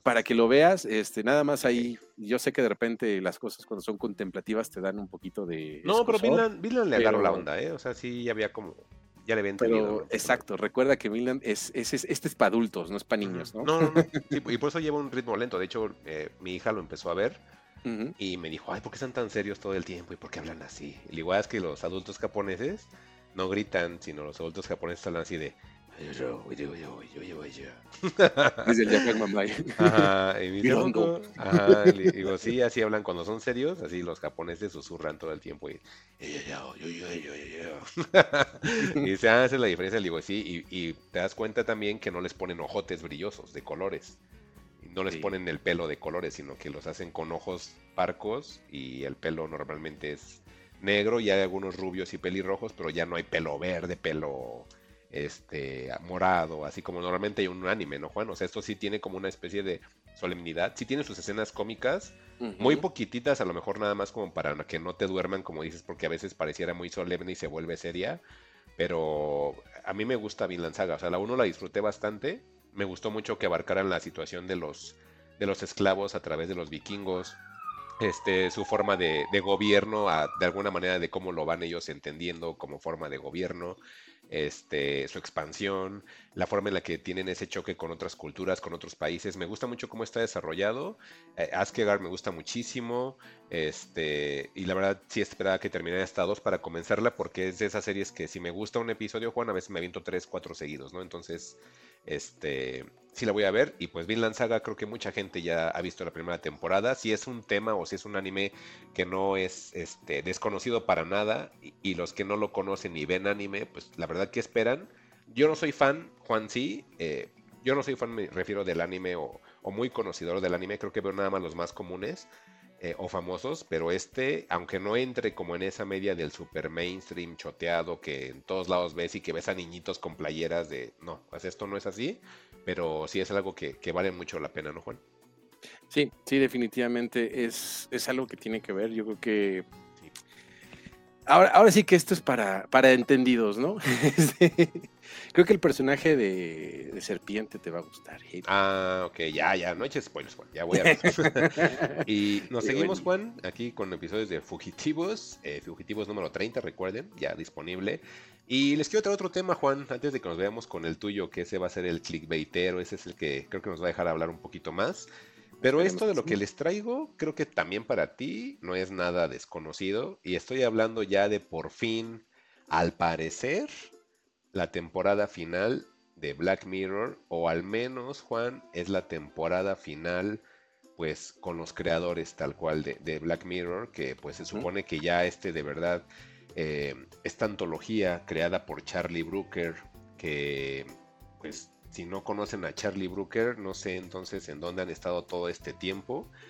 para que lo veas, este, nada más ahí, yo sé que de repente las cosas cuando son contemplativas te dan un poquito de... No, pero Milan, le agarró la onda, ¿eh? O sea, sí había como, ya le había entendido. exacto, recuerda que Milan es, es, este es para adultos, no es para niños, ¿no? No, no, no. y por eso lleva un ritmo lento. De hecho, eh, mi hija lo empezó a ver y me dijo, ay, ¿por qué están tan serios todo el tiempo? ¿Y por qué hablan así? Y igual es que los adultos japoneses no gritan, sino los adultos japoneses hablan así de, yo, yo, yo, yo, yo, yo. Dice el Jack Mamá. Ajá, y me Ajá, y digo, sí, así hablan cuando son serios, así los japoneses susurran todo el tiempo y yo, yo, yo, yo, yo, y se hace la diferencia, le digo, sí, y, y, te das cuenta también que no les ponen ojotes brillosos de colores. No les sí. ponen el pelo de colores, sino que los hacen con ojos parcos y el pelo normalmente es negro y hay algunos rubios y pelirrojos, pero ya no hay pelo verde, pelo este morado, así como normalmente hay un anime, ¿no, Juan? O sea, esto sí tiene como una especie de solemnidad, sí tiene sus escenas cómicas, uh -huh. muy poquititas, a lo mejor nada más como para que no te duerman, como dices, porque a veces pareciera muy solemne y se vuelve seria, pero a mí me gusta Vinland Saga, o sea, la uno la disfruté bastante, me gustó mucho que abarcaran la situación de los, de los esclavos a través de los vikingos, este, su forma de, gobierno, de alguna manera de cómo lo van ellos entendiendo como forma de gobierno, este, su expansión, la forma en la que tienen ese choque con otras culturas, con otros países. Me gusta mucho cómo está desarrollado. Eh, Askegar me gusta muchísimo. Este, y la verdad sí esperaba que terminara esta dos para comenzarla porque es de esas series que si me gusta un episodio, Juan, a veces me aviento tres, cuatro seguidos, ¿no? Entonces, este, sí la voy a ver. Y pues Vinland Saga, creo que mucha gente ya ha visto la primera temporada. Si es un tema o si es un anime que no es este, desconocido para nada, y, los que no lo conocen y ven anime, pues la verdad que esperan. Yo no soy fan, Juan sí. Eh, yo no soy fan, me refiero del anime o, o, muy conocedor del anime. Creo que veo nada más los más comunes. Eh, o famosos, pero este, aunque no entre como en esa media del super mainstream choteado que en todos lados ves y que ves a niñitos con playeras de, no, pues esto no es así, pero sí es algo que, que vale mucho la pena, ¿no, Juan? Sí, sí, definitivamente es, es algo que tiene que ver. Yo creo que Ahora, ahora, sí que esto es para, para entendidos, ¿no? Creo que el personaje de, de, Serpiente te va a gustar. Ah, ok, ya, ya, no eches spoilers, Juan, ya voy a ver. y nos seguimos, bueno. Juan, aquí con episodios de Fugitivos, eh, Fugitivos número 30, recuerden, ya disponible. Y les quiero traer otro tema, Juan, antes de que nos veamos con el tuyo, que ese va a ser el clickbaitero, ese es el que creo que nos va a dejar hablar un poquito más. Pero esto de lo que les traigo, creo que también para ti no es nada desconocido. Y estoy hablando ya de por fin, al parecer, la temporada final de Black Mirror, o al menos, Juan, es la temporada final, pues, con los creadores tal cual de, Black Mirror, que pues se supone que ya este de verdad, eh, esta antología creada por Charlie Brooker, que pues si no conocen a Charlie Brooker, no sé entonces en dónde han estado todo este tiempo.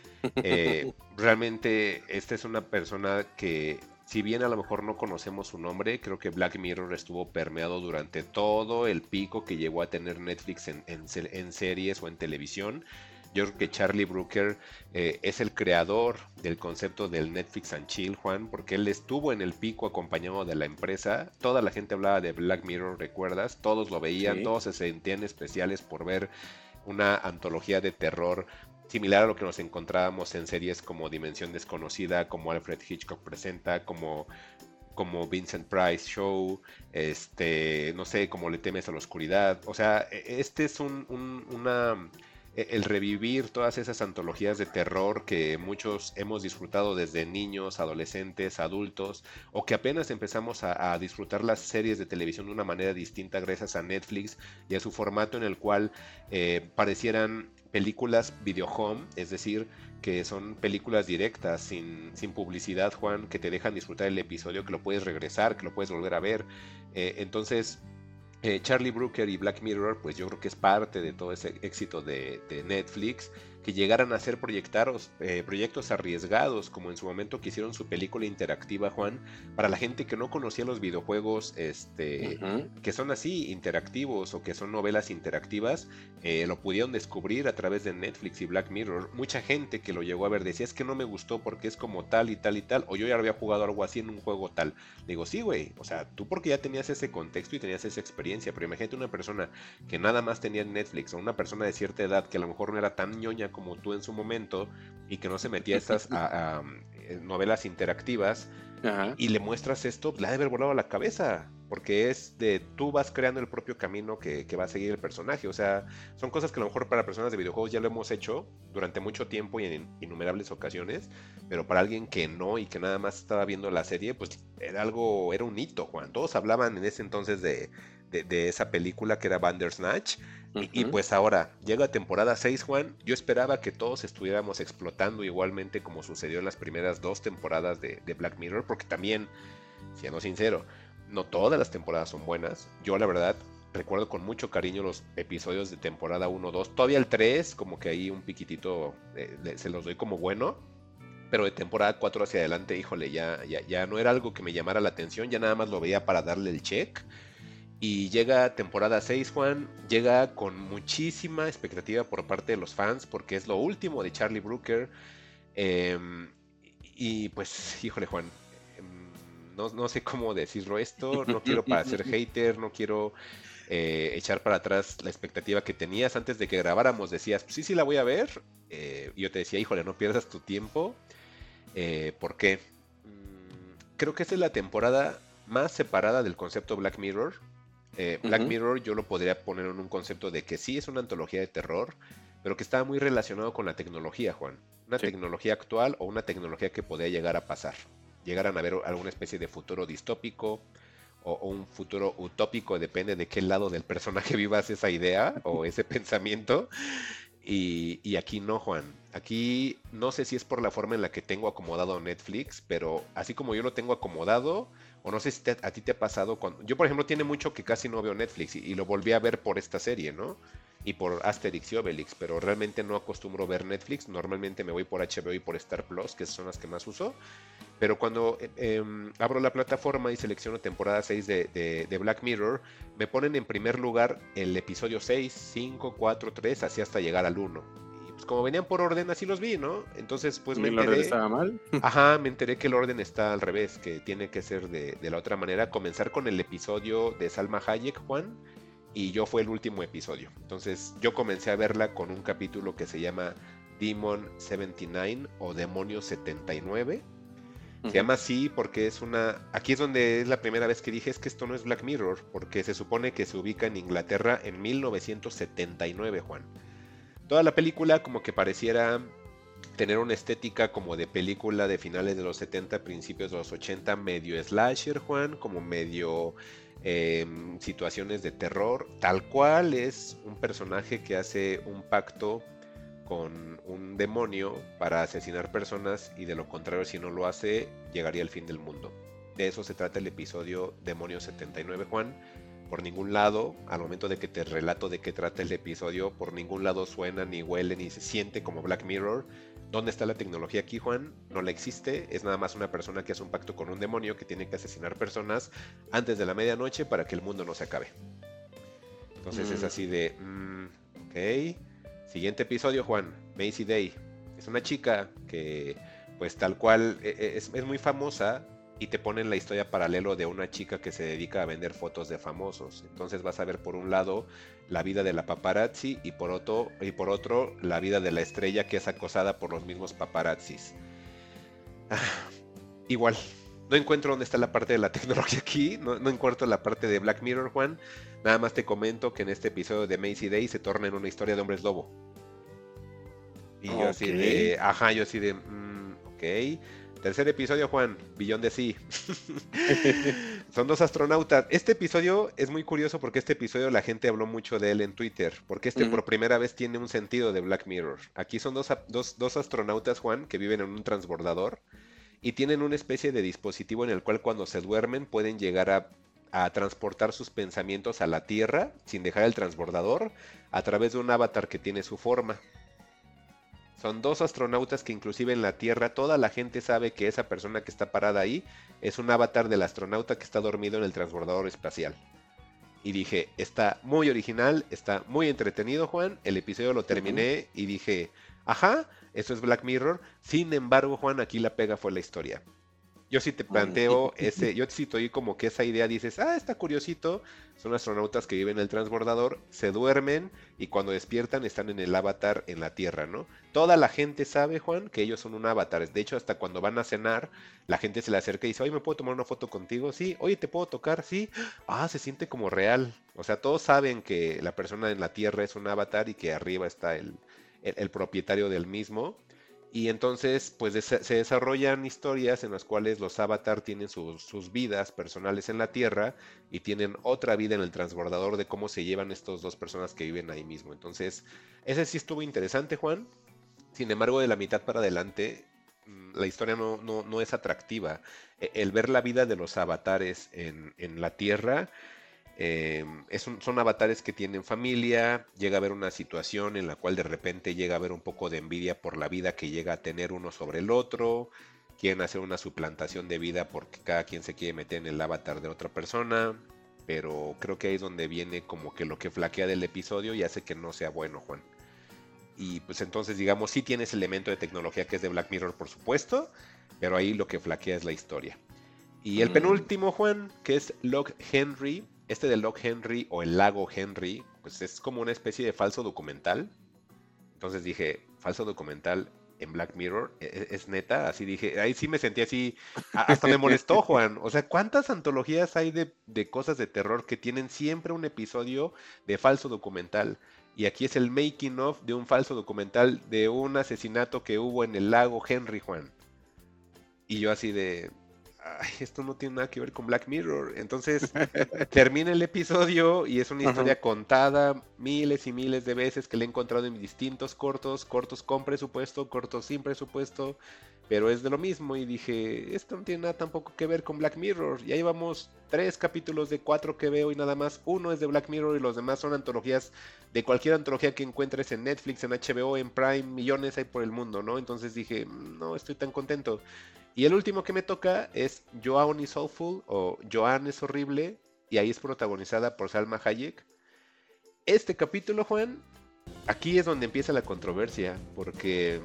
Eh, realmente esta es una persona que si bien a lo mejor no conocemos su nombre, creo que Black Mirror estuvo permeado durante todo el pico que llegó a tener Netflix en, series o en televisión. Yo creo que Charlie Brooker eh, es el creador del concepto del Netflix and Chill, Juan, porque él estuvo en el pico acompañado de la empresa. Toda la gente hablaba de Black Mirror, ¿recuerdas? Todos lo veían, todos se sentían especiales por ver una antología de terror similar a lo que nos encontrábamos en series como Dimensión Desconocida, como Alfred Hitchcock presenta, como, como Vincent Price Show, este, no sé, como Le temes a la oscuridad. O sea, e, este es un, una e, el revivir todas esas antologías de terror que muchos hemos disfrutado desde niños, adolescentes, adultos, o que apenas empezamos a, disfrutar las series de televisión de una manera distinta gracias a Netflix y a su formato en el cual eh, parecieran películas video home, es decir, que son películas directas, sin, sin, publicidad, Juan, que te dejan disfrutar el episodio, que lo puedes regresar, que lo puedes volver a ver. Eh, entonces, eh, Charlie Brooker y Black Mirror, pues yo creo que es parte de todo ese éxito de, de Netflix que llegaran a ser proyectados, eh, proyectos arriesgados, como en su momento que hicieron su película interactiva, Juan, para la gente que no conocía los videojuegos, este, que son así, interactivos o que son novelas interactivas, eh, lo pudieron descubrir a través de Netflix y Black Mirror. Mucha gente que lo llegó a ver decía, es que no me gustó porque es como tal y tal y tal, o yo ya había jugado algo así en un juego tal. Digo, sí, güey, o sea, tú porque ya tenías ese contexto y tenías esa experiencia, pero imagínate una persona que nada más tenía Netflix, o una persona de cierta edad que a lo mejor no era tan ñoña como tú en su momento y que no se metía a estas eh, novelas interactivas y le muestras esto, le ha de haber volado a la cabeza, porque es de tú vas creando el propio camino que, va a seguir el personaje. O sea, son cosas que a lo mejor para personas de videojuegos ya lo hemos hecho durante mucho tiempo y en innumerables ocasiones, pero para alguien que no y que nada más estaba viendo la serie, pues era algo, era un hito, Juan. Todos hablaban en ese entonces de, de, esa película que era Bandersnatch. y, pues ahora llega temporada 6, Juan. Yo esperaba que todos estuviéramos explotando igualmente como sucedió en las primeras dos temporadas de, Black Mirror, porque también, siendo sincero, no todas las temporadas son buenas. Yo la verdad recuerdo con mucho cariño los episodios de temporada 1, 2. Todavía el 3, como que ahí un piquitito eh, se los doy como bueno. Pero de temporada 4 hacia adelante, híjole, ya, ya, ya no era algo que me llamara la atención, ya nada más lo veía para darle el check. Y llega temporada 6, Juan, llega con muchísima expectativa por parte de los fans, porque es lo último de Charlie Brooker. Em, y pues, híjole, Juan, em, no, sé cómo decirlo esto, no quiero parecer hater, no quiero eh, echar para atrás la expectativa que tenías antes de que grabáramos. Decías, sí, sí, la voy a ver. Eh, y yo te decía, híjole, no pierdas tu tiempo. Eh, ¿Por qué? Mm, creo que esta es la temporada más separada del concepto Black Mirror. Eh, Black Mirror yo lo podría poner en un concepto de que sí es una antología de terror, pero que está muy relacionado con la tecnología, Juan. Una tecnología actual o una tecnología que podría llegar a pasar. Llegaran a ver alguna especie de futuro distópico o, un futuro utópico, depende de qué lado del personaje vivas esa idea o ese pensamiento. Y, y, aquí no, Juan. Aquí no sé si es por la forma en la que tengo acomodado Netflix, pero así como yo lo tengo acomodado, o no sé si a ti te ha pasado cuando... Yo, por ejemplo, tiene mucho que casi no veo Netflix y, lo volví a ver por esta serie, ¿no? Y por Asterix y Obelix, pero realmente no acostumbro ver Netflix. Normalmente me voy por HBO y por Star Plus, que son las que más uso. Pero cuando eh, em, abro la plataforma y selecciono temporada 6 de, de, Black Mirror, me ponen en primer lugar el episodio 6, 5, 4, 3, así hasta llegar al 1 pues, como venían por orden, así los vi, ¿no? Entonces, pues me enteré. ¿El orden estaba mal? Ajá, me enteré que el orden está al revés, que tiene que ser de, la otra manera. Comenzar con el episodio de Salma Hayek, Juan, y yo fue el último episodio. Entonces, yo comencé a verla con un capítulo que se llama Demon 79 o Demonio 79. Se llama así porque es una... Aquí es donde es la primera vez que dije es que esto no es Black Mirror, porque se supone que se ubica en Inglaterra en 1979, Juan. Toda la película como que pareciera tener una estética como de película de finales de los 70, principios de los 80, medio slasher, Juan, como medio em, situaciones de terror. Tal cual es un personaje que hace un pacto con un demonio para asesinar personas y de lo contrario si no lo hace llegaría el fin del mundo. De eso se trata el episodio Demonio 79 Juan por ningún lado, al momento de que te relato de qué trata el episodio, por ningún lado suena, ni huele, ni se siente como Black Mirror. ¿Dónde está la tecnología aquí, Juan? No la existe, es nada más una persona que hace un pacto con un demonio que tiene que asesinar personas antes de la medianoche para que el mundo no se acabe. Entonces es mm. así de, mm, ok. Siguiente episodio, Juan, Macy Day. Es una chica que, pues tal cual, e, e, es, es muy famosa y te ponen la historia paralelo de una chica que se dedica a vender fotos de famosos. Entonces vas a ver por un lado la vida de la paparazzi y por otro, y por otro la vida de la estrella que es acosada por los mismos paparazzis. Ah, igual, no encuentro dónde está la parte de la tecnología aquí, no, encuentro la parte de Black Mirror, Juan. Nada más te comento que en este episodio de Macy Day se torna en una historia de hombres lobo. Y yo así de, ajá, yo así de, mm, ok. Tercer episodio, Juan, Billón de Sí. Son dos astronautas. Este episodio es muy curioso porque este episodio la gente habló mucho de él en Twitter, porque este por primera vez tiene un sentido de Black Mirror. Aquí son dos, dos, astronautas, Juan, que viven en un transbordador y tienen una especie de dispositivo en el cual cuando se duermen pueden llegar a, a transportar sus pensamientos a la Tierra sin dejar el transbordador a través de un avatar que tiene su forma. Son dos astronautas que inclusive en la Tierra toda la gente sabe que esa persona que está parada ahí es un avatar del astronauta que está dormido en el transbordador espacial. Y dije, está muy original, está muy entretenido Juan, el episodio lo terminé y dije, ajá, eso es Black Mirror, sin embargo Juan, aquí la pega fue la historia. Yo sí te planteo ese, yo sí estoy como que esa idea dices, ah, está curiosito, son astronautas que viven en el transbordador, se duermen y cuando despiertan están en el avatar en la Tierra, ¿no? Toda la gente sabe, Juan, que ellos son un avatar. De hecho, hasta cuando van a cenar, la gente se le acerca y dice, oye, ¿me puedo tomar una foto contigo? Sí, oye, ¿te puedo tocar? Sí. Ah, se siente como real. O sea, todos saben que la persona en la Tierra es un avatar y que arriba está el, el propietario del mismo. Y entonces, pues se desarrollan historias en las cuales los avatar tienen sus, vidas personales en la Tierra y tienen otra vida en el transbordador de cómo se llevan estos dos personas que viven ahí mismo. Entonces, ese sí estuvo interesante, Juan. Sin embargo, de la mitad para adelante, mm, la historia no, no, es atractiva. E, el ver la vida de los avatares en, en la Tierra eh, son avatares que tienen familia, llega a haber una situación en la cual de repente llega a haber un poco de envidia por la vida que llega a tener uno sobre el otro, quieren hacer una suplantación de vida porque cada quien se quiere meter en el avatar de otra persona, pero creo que ahí es donde viene como que lo que flaquea del episodio y hace que no sea bueno, Juan. Y pues entonces digamos, sí tienes elemento de tecnología que es de Black Mirror, por supuesto, pero ahí lo que flaquea es la historia. Y el mm. penúltimo, Juan, que es Log Henry, este de Lock Henry o el lago Henry, pues es como una especie de falso documental. Entonces dije, falso documental en Black Mirror, ¿E-, e-, ¿es, neta? Así dije, ahí sí me sentí así, hasta me molestó, Juan. O sea, ¿cuántas antologías hay de, de cosas de terror que tienen siempre un episodio de falso documental? Y aquí es el making of de un falso documental de un asesinato que hubo en el lago Henry, Juan. Y yo así de, esto no tiene nada que ver con Black Mirror. Entonces termina el episodio y es una historia contada miles y miles de veces que le he encontrado en distintos cortos, cortos con presupuesto, cortos sin presupuesto, pero es de lo mismo y dije, esto no tiene nada tampoco que ver con Black Mirror. Y ahí vamos, tres capítulos de cuatro que veo y nada más, uno es de Black Mirror y los demás son antologías de cualquier antología que encuentres en Netflix, en HBO, en Prime, millones hay por el mundo, ¿no? Entonces dije, no estoy tan contento. Y el último que me toca es Joan is Awful o Joan es horrible y ahí es protagonizada por Salma Hayek. Este capítulo, Juan, aquí es donde empieza la controversia porque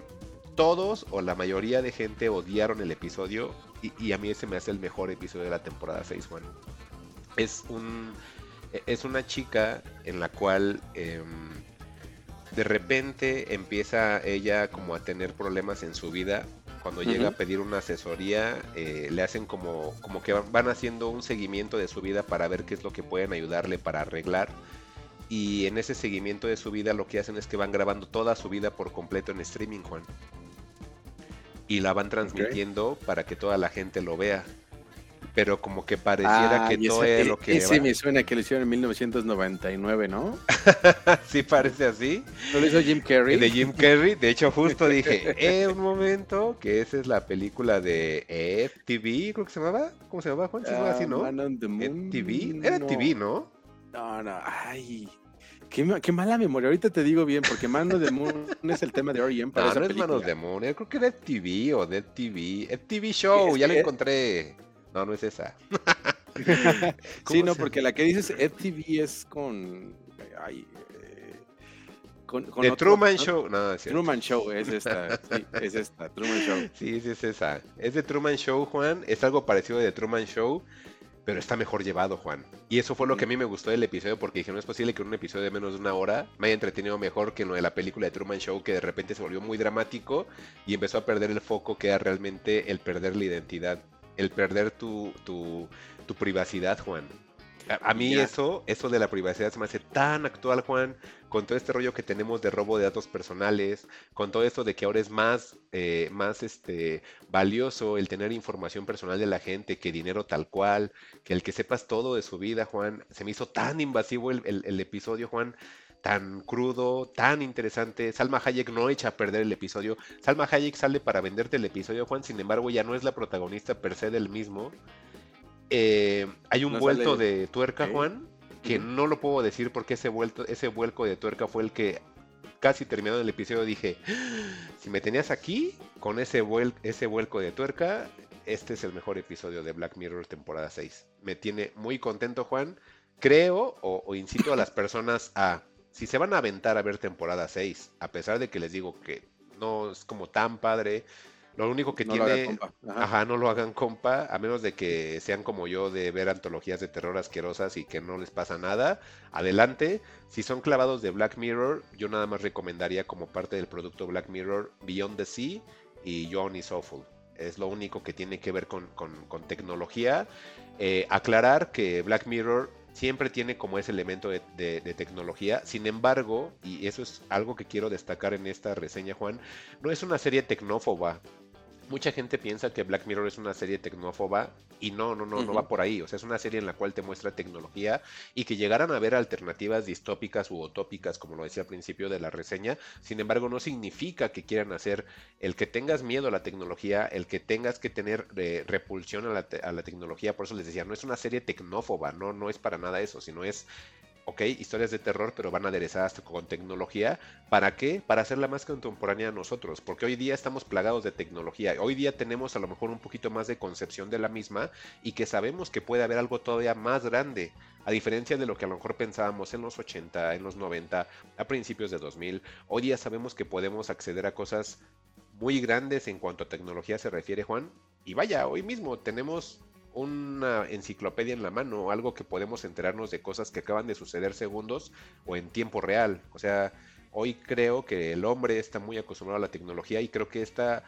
todos o la mayoría de gente odiaron el episodio y, a mí ese me hace el mejor episodio de la temporada 6, Juan. Es un es una chica en la cual em, de repente empieza ella como a tener problemas en su vida cuando llega a pedir una asesoría, eh, le hacen como, como que van haciendo un seguimiento de su vida para ver qué es lo que pueden ayudarle para arreglar. Y en ese seguimiento de su vida lo que hacen es que van grabando toda su vida por completo en streaming, Juan. Y la van transmitiendo para que toda la gente lo vea. Pero como que pareciera Ah, que todo es lo que ese va. me suena que lo hicieron en 1999, ¿no? sí parece así. ¿No lo hizo Jim Carrey? De Jim Carrey, de hecho justo dije, eh, un momento, que esa es la película de FTV, creo que se llamaba, ¿cómo se llamaba, Juan? ¿Se llamaba así, Ah, no? Man on the Moon, FTV, era no. FTV, ¿no? No, no, ay. Qué, qué mala memoria. Ahorita te digo bien, porque Mano de Moon es el tema de R.E.M. para No, esa no es película. Manos de Moon, yo creo que era FTV o Dead TV, FTV Show, Es ya la encontré. No, no es esa. sí, no, porque la que dices FTV es con. Ay, eh, con, con The otro- Truman ¿no? Show, no, es. Truman Show es esta. Sí, es esta, Truman Show. Sí, sí es esa. Es de Truman Show, Juan. Es algo parecido de Truman Show, pero está mejor llevado, Juan. Y eso fue lo que a mí me gustó del episodio, porque dije, no es posible que un episodio de menos de una hora me haya entretenido mejor que lo de la película de Truman Show, que de repente se volvió muy dramático y empezó a perder el foco, que era realmente el perder la identidad, el perder tu, tu, tu privacidad, Juan. A, a mí eso, eso de la privacidad se me hace tan actual, Juan, con todo este rollo que tenemos de robo de datos personales, con todo esto de que ahora es más, eh, más este, valioso el tener información personal de la gente que dinero tal cual, que el que sepas todo de su vida, Juan. Se me hizo tan invasivo el, el- el episodio, Juan, tan crudo, tan interesante. Salma Hayek no echa a perder el episodio. Salma Hayek sale para venderte el episodio, Juan, sin embargo ya no es la protagonista per se del mismo. Eh, hay un No vuelto sale- de tuerca. Juan, que no lo puedo decir porque ese vuelto, ese vuelco de tuerca fue el que casi terminado el episodio dije, si me tenías aquí con ese, vuel- ese vuelco de tuerca, este es el mejor episodio de Black Mirror temporada 6. Me tiene muy contento, Juan. Creo o, o incito a las personas a, si se van a aventar a ver temporada 6, a pesar de que les digo que no es como tan padre, lo único que No tiene... compa. Ajá. Ajá, no lo hagan compa, a menos de que sean como yo de ver antologías de terror asquerosas y que no les pasa nada. Adelante. Si son clavados de Black Mirror, yo nada más recomendaría como parte del producto Black Mirror Beyond the Sea y John is Awful. Es lo único que tiene que ver con, con- con tecnología. Eh, aclarar que Black Mirror siempre tiene como ese elemento de, de- tecnología. Sin embargo, y eso es algo que quiero destacar en esta reseña, Juan, no es una serie tecnófoba. Mucha gente piensa que Black Mirror es una serie tecnófoba y no, no, no, no va por ahí. O sea, es una serie en la cual te muestra tecnología y que llegaran a ver alternativas distópicas u utópicas, como lo decía al principio de la reseña. Sin embargo, no significa que quieran hacer el que tengas miedo a la tecnología, el que tengas que tener eh, repulsión a la, te- a la tecnología. Por eso les decía, no es una serie tecnófoba, no, no es para nada eso, sino es ok, historias de terror, pero van aderezadas con tecnología. ¿Para qué? Para hacerla más contemporánea a nosotros, porque hoy día estamos plagados de tecnología. Hoy día tenemos a lo mejor un poquito más de concepción de la misma y que sabemos que puede haber algo todavía más grande, a diferencia de lo que a lo mejor pensábamos en los 80, en los 90, a principios de 2000. Hoy día sabemos que podemos acceder a cosas muy grandes en cuanto a tecnología se refiere, Juan. Y vaya, hoy mismo tenemos una enciclopedia en la mano, algo que podemos enterarnos de cosas que acaban de suceder segundos o en tiempo real. O sea, hoy creo que el hombre está muy acostumbrado a la tecnología y creo que esta,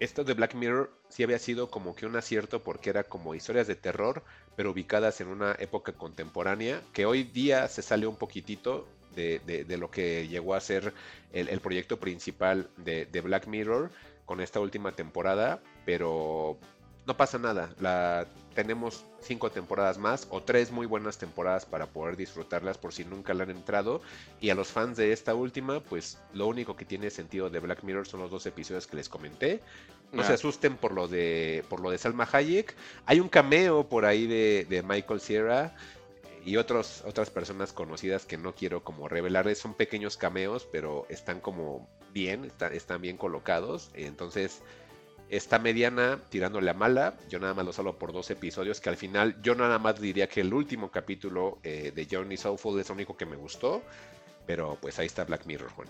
esto de Black Mirror sí había sido como que un acierto porque era como historias de terror, pero ubicadas en una época contemporánea, que hoy día se sale un poquitito de, de- de lo que llegó a ser el, el proyecto principal de, de Black Mirror con esta última temporada, pero no pasa nada. La, tenemos cinco temporadas más o tres muy buenas temporadas para poder disfrutarlas por si nunca la han entrado. Y a los fans de esta última, pues lo único que tiene sentido de Black Mirror son los dos episodios que les comenté. No se Ah. asusten por lo de por lo de Salma Hayek. Hay un cameo por ahí de, de Michael Sierra y otros, otras personas conocidas que no quiero como revelarles. Son pequeños cameos, pero están como bien, está- están bien colocados. Entonces, está mediana tirándole a mala. Yo nada más lo salvo por dos episodios, que al final yo nada más diría que el último capítulo eh, de Johnny Soulful es lo único que me gustó. Pero pues ahí está Black Mirror, Juan.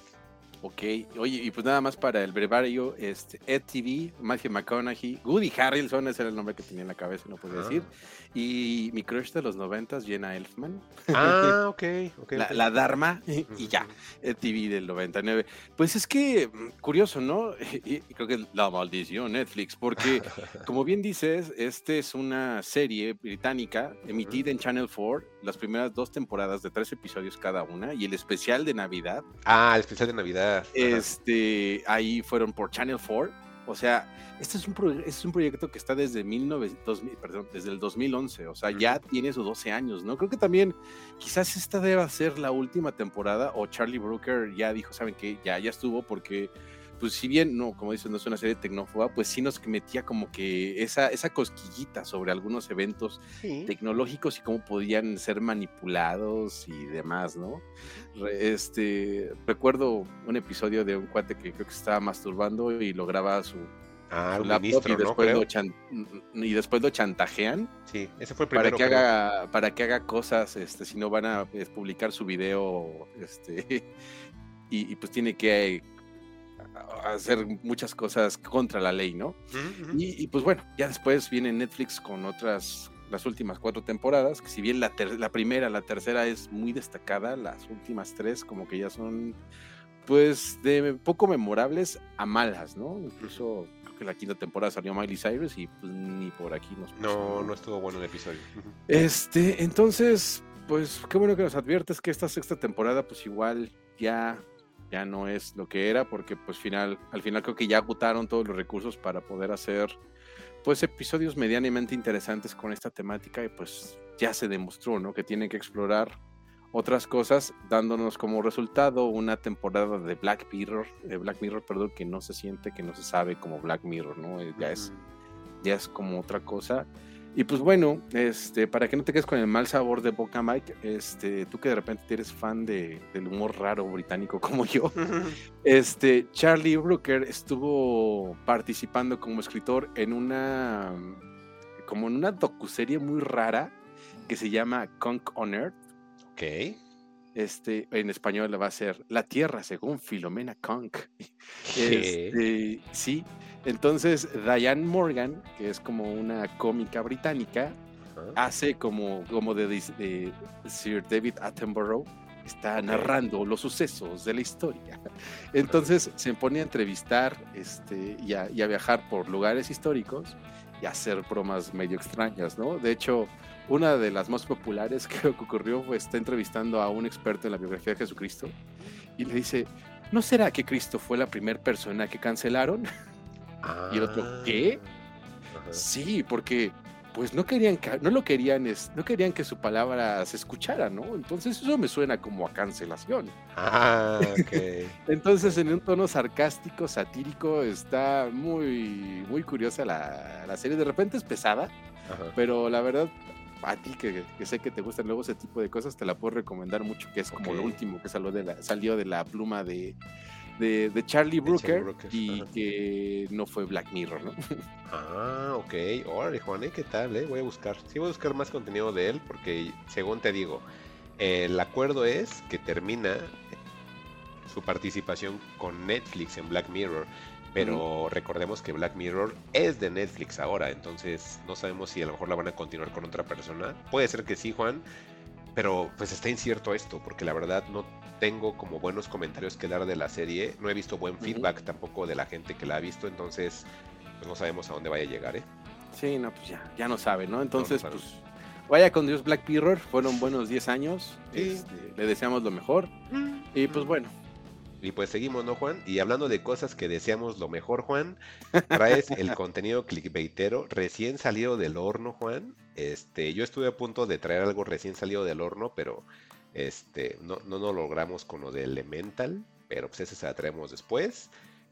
Ok, oye, y pues nada más para el brevario, este, Ed TV, Matthew McConaughey, Woody Harrelson, ese era el nombre que tenía en la cabeza, no podía Ah. decir, y mi crush de los noventas, Jenna Elfman, Ah, ok, ok. la, la Dharma, y ya, Ed TV del 99. Pues es que, mm, curioso, ¿no? Y, creo que la maldición Netflix, porque, como bien dices, este es una serie británica emitida en Channel 4, las primeras dos temporadas de tres episodios cada una, y el especial de Navidad Ah, el especial de Navidad. Ajá. este, ahí fueron por Channel 4. O sea, este es un, pro- este es un proyecto que está desde 1900, perdón, desde el 2011, o sea, ya tiene sus 12 años, ¿no? Creo que también quizás esta deba ser la última temporada o Charlie Brooker ya dijo, ¿saben qué? Ya, ya estuvo porque, pues si bien, no, como dicen, no es una serie tecnófoba, pues sí nos metía como que esa, esa cosquillita sobre algunos eventos tecnológicos y cómo podían ser manipulados y demás, ¿no? Re- Este, recuerdo un episodio de un cuate que creo que se estaba masturbando y lograba su, Ah, su laptop ministro, y, después lo chan- y después lo chantajean Sí, ese fue el para primero. que creo. haga para que haga cosas, este, si no van a eh, publicar su video, este, y, y pues tiene que hacer muchas cosas contra la ley, ¿no? Y, y, pues bueno, ya después viene Netflix con otras, las últimas cuatro temporadas, que si bien la, ter- la primera, la tercera es muy destacada, las últimas tres como que ya son pues de poco memorables a malas, ¿no? Incluso creo que la quinta temporada salió Miley Cyrus y pues ni por aquí nos puso, No, no estuvo bueno el episodio. Este, entonces, pues qué bueno que nos adviertes que esta sexta temporada pues igual ya ya no es lo que era porque pues final al final creo que ya agotaron todos los recursos para poder hacer pues episodios medianamente interesantes con esta temática y pues ya se demostró, ¿no? Que tienen que explorar otras cosas dándonos como resultado una temporada de Black Mirror, de Black Mirror, perdón, que no se siente, que no se sabe como Black Mirror, ¿no? Eh, Ya es ya es como otra cosa. Y pues bueno, este, para que no te quedes con el mal sabor de boca, Mike, este, tú que de repente eres fan de, del humor raro británico como yo, este, Charlie Brooker estuvo participando como escritor en una, como en una docuserie muy rara que se llama Conk on Earth. Ok. Este, en español va a ser La Tierra según Filomena Conk. Este, sí, entonces Diane Morgan, que es como una cómica británica, hace como, como de, de Sir David Attenborough, está narrando los sucesos de la historia. Entonces se pone a entrevistar este, y, a, y a viajar por lugares históricos y a hacer bromas medio extrañas, ¿no? De hecho, una de las más populares que ocurrió fue está entrevistando a un experto en la biografía de Jesucristo y le dice, ¿no será que Cristo fue la primera persona que cancelaron? Y el otro, Ah. ¿qué? Ajá. Sí, porque pues no querían, no lo querían, no querían que su palabra se escuchara, ¿no? Entonces eso me suena como a cancelación. Ah, ok. Entonces en un tono sarcástico, satírico, está muy, muy curiosa la, la serie. De repente es pesada, Ajá. pero la verdad, a ti que, que sé que te gustan luego ese tipo de cosas, te la puedo recomendar mucho, que es como lo Ok. último que salió de la, salió de la pluma de, de, de Charlie Brooker, Brooker, y ajá. que no fue Black Mirror, ¿no? Ah, ok. Órale, Juan, ¿eh? ¿qué tal? Eh? Voy a buscar. Sí, voy a buscar más contenido de él porque, según te digo, el acuerdo es que termina su participación con Netflix en Black Mirror. Pero recordemos que Black Mirror es de Netflix ahora, entonces no sabemos si a lo mejor la van a continuar con otra persona. Puede ser que sí, Juan, pero pues está incierto esto, porque la verdad no tengo como buenos comentarios que dar de la serie. No he visto buen feedback tampoco de la gente que la ha visto, entonces pues no sabemos a dónde vaya a llegar, ¿eh? Sí, no, pues ya, ya no sabe, ¿no? Entonces, pues, vaya con Dios Black Mirror, fueron buenos 10 años, Sí. este, le deseamos lo mejor, y pues bueno, Y pues seguimos, ¿no, Juan? Y hablando de cosas que deseamos lo mejor, Juan, traes el contenido clickbaitero recién salido del horno, Juan. Este, yo estuve a punto de traer algo recién salido del horno, pero este, no, no lo logramos con lo de Elemental, pero pues ese se la traemos después.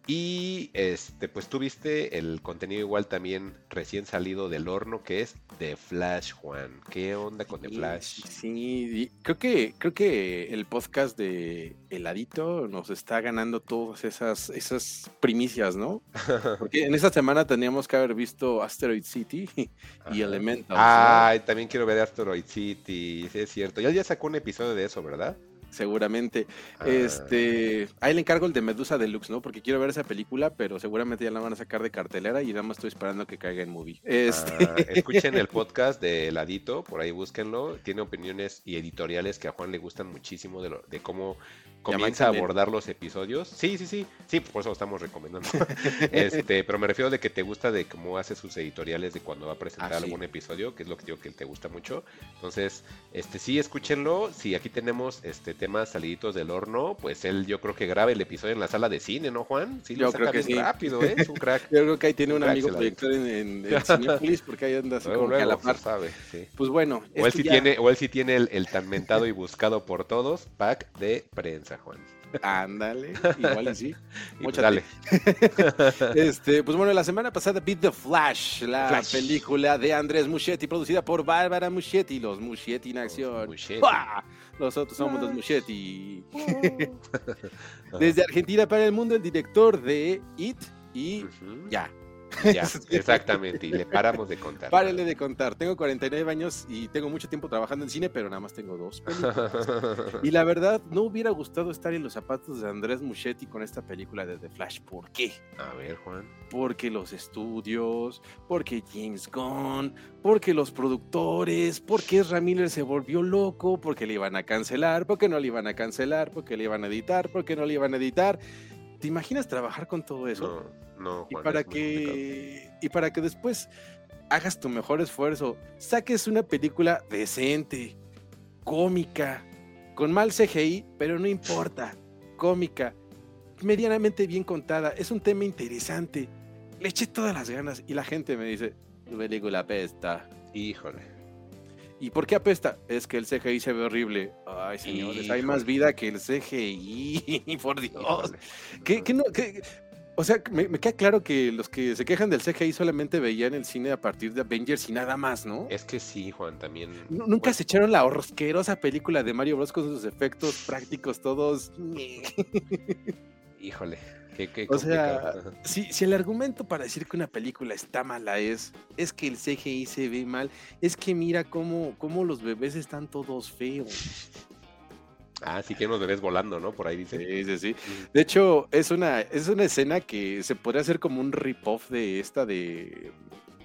Y este, pues tuviste el contenido igual también recién salido del horno, que es The Flash, Juan. ¿Qué onda con The sí, Flash? sí, creo que, creo que el podcast de Heladito nos está ganando todas esas, esas primicias, ¿no? Porque en esta semana teníamos que haber visto Asteroid City y Ajá. Elementals, ¿no? Ay, también quiero ver Asteroid City, sí es cierto. Ya ya sacó un episodio de eso, ¿verdad? Seguramente. Ah, Este, ahí le encargo el de Medusa Deluxe, ¿no? Porque quiero ver esa película, pero seguramente ya la van a sacar de cartelera y nada más estoy esperando que caiga en movie. Este, ah, escuchen el podcast de Ladito, por ahí búsquenlo. Tiene opiniones y editoriales que a Juan le gustan muchísimo de, lo- de cómo comienza a abordar los episodios. Sí, sí, sí, sí, por eso lo estamos recomendando. este, pero me refiero de que te gusta de cómo hace sus editoriales de cuando va a presentar Ah, sí. algún episodio, que es lo que digo que te gusta mucho. Entonces, este sí, escúchenlo. Si aquí tenemos este temas saliditos del horno, pues él yo creo que graba el episodio en la sala de cine, ¿no, Juan? Sí, lo Yo saca creo que bien sí. rápido, ¿eh? Es un crack. Yo creo que ahí tiene un amigo proyector en, en, en porque ahí anda así Luego, como que a la luego, par. sabe, sí. Pues bueno, O él, sí ya- tiene, o él sí tiene el, el tan mentado y buscado por todos pack de prensa, Juan. Ándale, igual y sí. Pues, dale. Este, pues bueno, la semana pasada Beat the Flash, la Flash. película de Andrés Muschietti, producida por Bárbara Muschietti, los Muschietti en acción. Nosotros somos los Muschietti. Desde Argentina para el mundo, el director de It y ya. Ya, exactamente. Y le paramos de contar. Párele de contar. Tengo 49 años y tengo mucho tiempo trabajando en cine, pero nada más tengo dos películas. Y la verdad, no hubiera gustado estar en los zapatos de Andrés Muschietti con esta película de The Flash. ¿Por qué? A ver, Juan. Porque los estudios, porque James Gunn, porque los productores, porque Miller se volvió loco, porque le iban a cancelar, porque no le iban a cancelar, porque le iban a editar, porque no le iban a editar. ¿Te imaginas trabajar con todo eso? No, no, y para es que y para que después hagas tu mejor esfuerzo, saques una película decente, cómica, con mal CGI, pero no importa, cómica, medianamente bien contada, es un tema interesante. Le eché todas las ganas y la gente me dice, tu película apesta. Híjole. ¿Y por qué apesta? Es que el CGI se ve horrible. Ay, señores, hay más vida que el CGI, por Dios. ¿Qué, qué no, qué- o sea, me, me queda claro que los que se quejan del CGI solamente veían el cine a partir de Avengers y nada más, ¿no? Es que sí, Juan, también. Nu- Nunca bueno, se echaron la horrosquerosa película de Mario Bros. con sus efectos prácticos todos. Híjole. Qué, qué O sea. Si, si el argumento para decir que una película está mala es, es que el CGI se ve mal, es que mira cómo, cómo los bebés están todos feos. Ah, sí que nos ves volando, ¿no? Por ahí dice. Sí, sí, sí. De hecho, es una, es una escena que se podría hacer como un rip-off de esta de,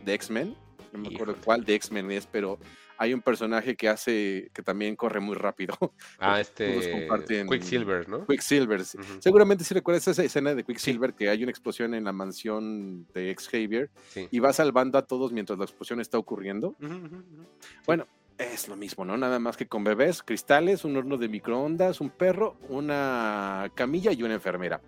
de X-Men. No me acuerdo cuál de X-Men es, pero hay un personaje que hace, que también corre muy rápido. Ah, este. comparten- Quicksilver, ¿no? Quicksilver. Seguramente si recuerdas esa escena de Quicksilver, que hay una explosión en la mansión de Xavier Sí. y va salvando a todos mientras la explosión está ocurriendo. Ujú. Es lo mismo, ¿no? Nada más que con bebés, cristales, un horno de microondas, un perro, una camilla y una enfermera.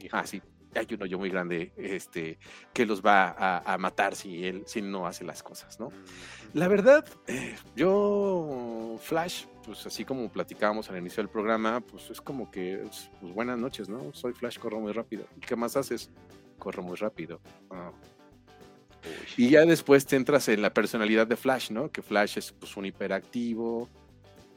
Híjole. Ah, sí. Hay un hoyo muy grande este, que los va a, a matar si él si no hace las cosas, ¿no? La verdad, eh, yo, Flash, pues así como platicábamos al inicio del programa, pues es como que, pues, buenas noches, ¿no? Soy Flash, corro muy rápido. ¿Y qué más haces? Corro muy rápido. Ah. Y ya después te entras en la personalidad de Flash, ¿no? Que Flash es pues un hiperactivo,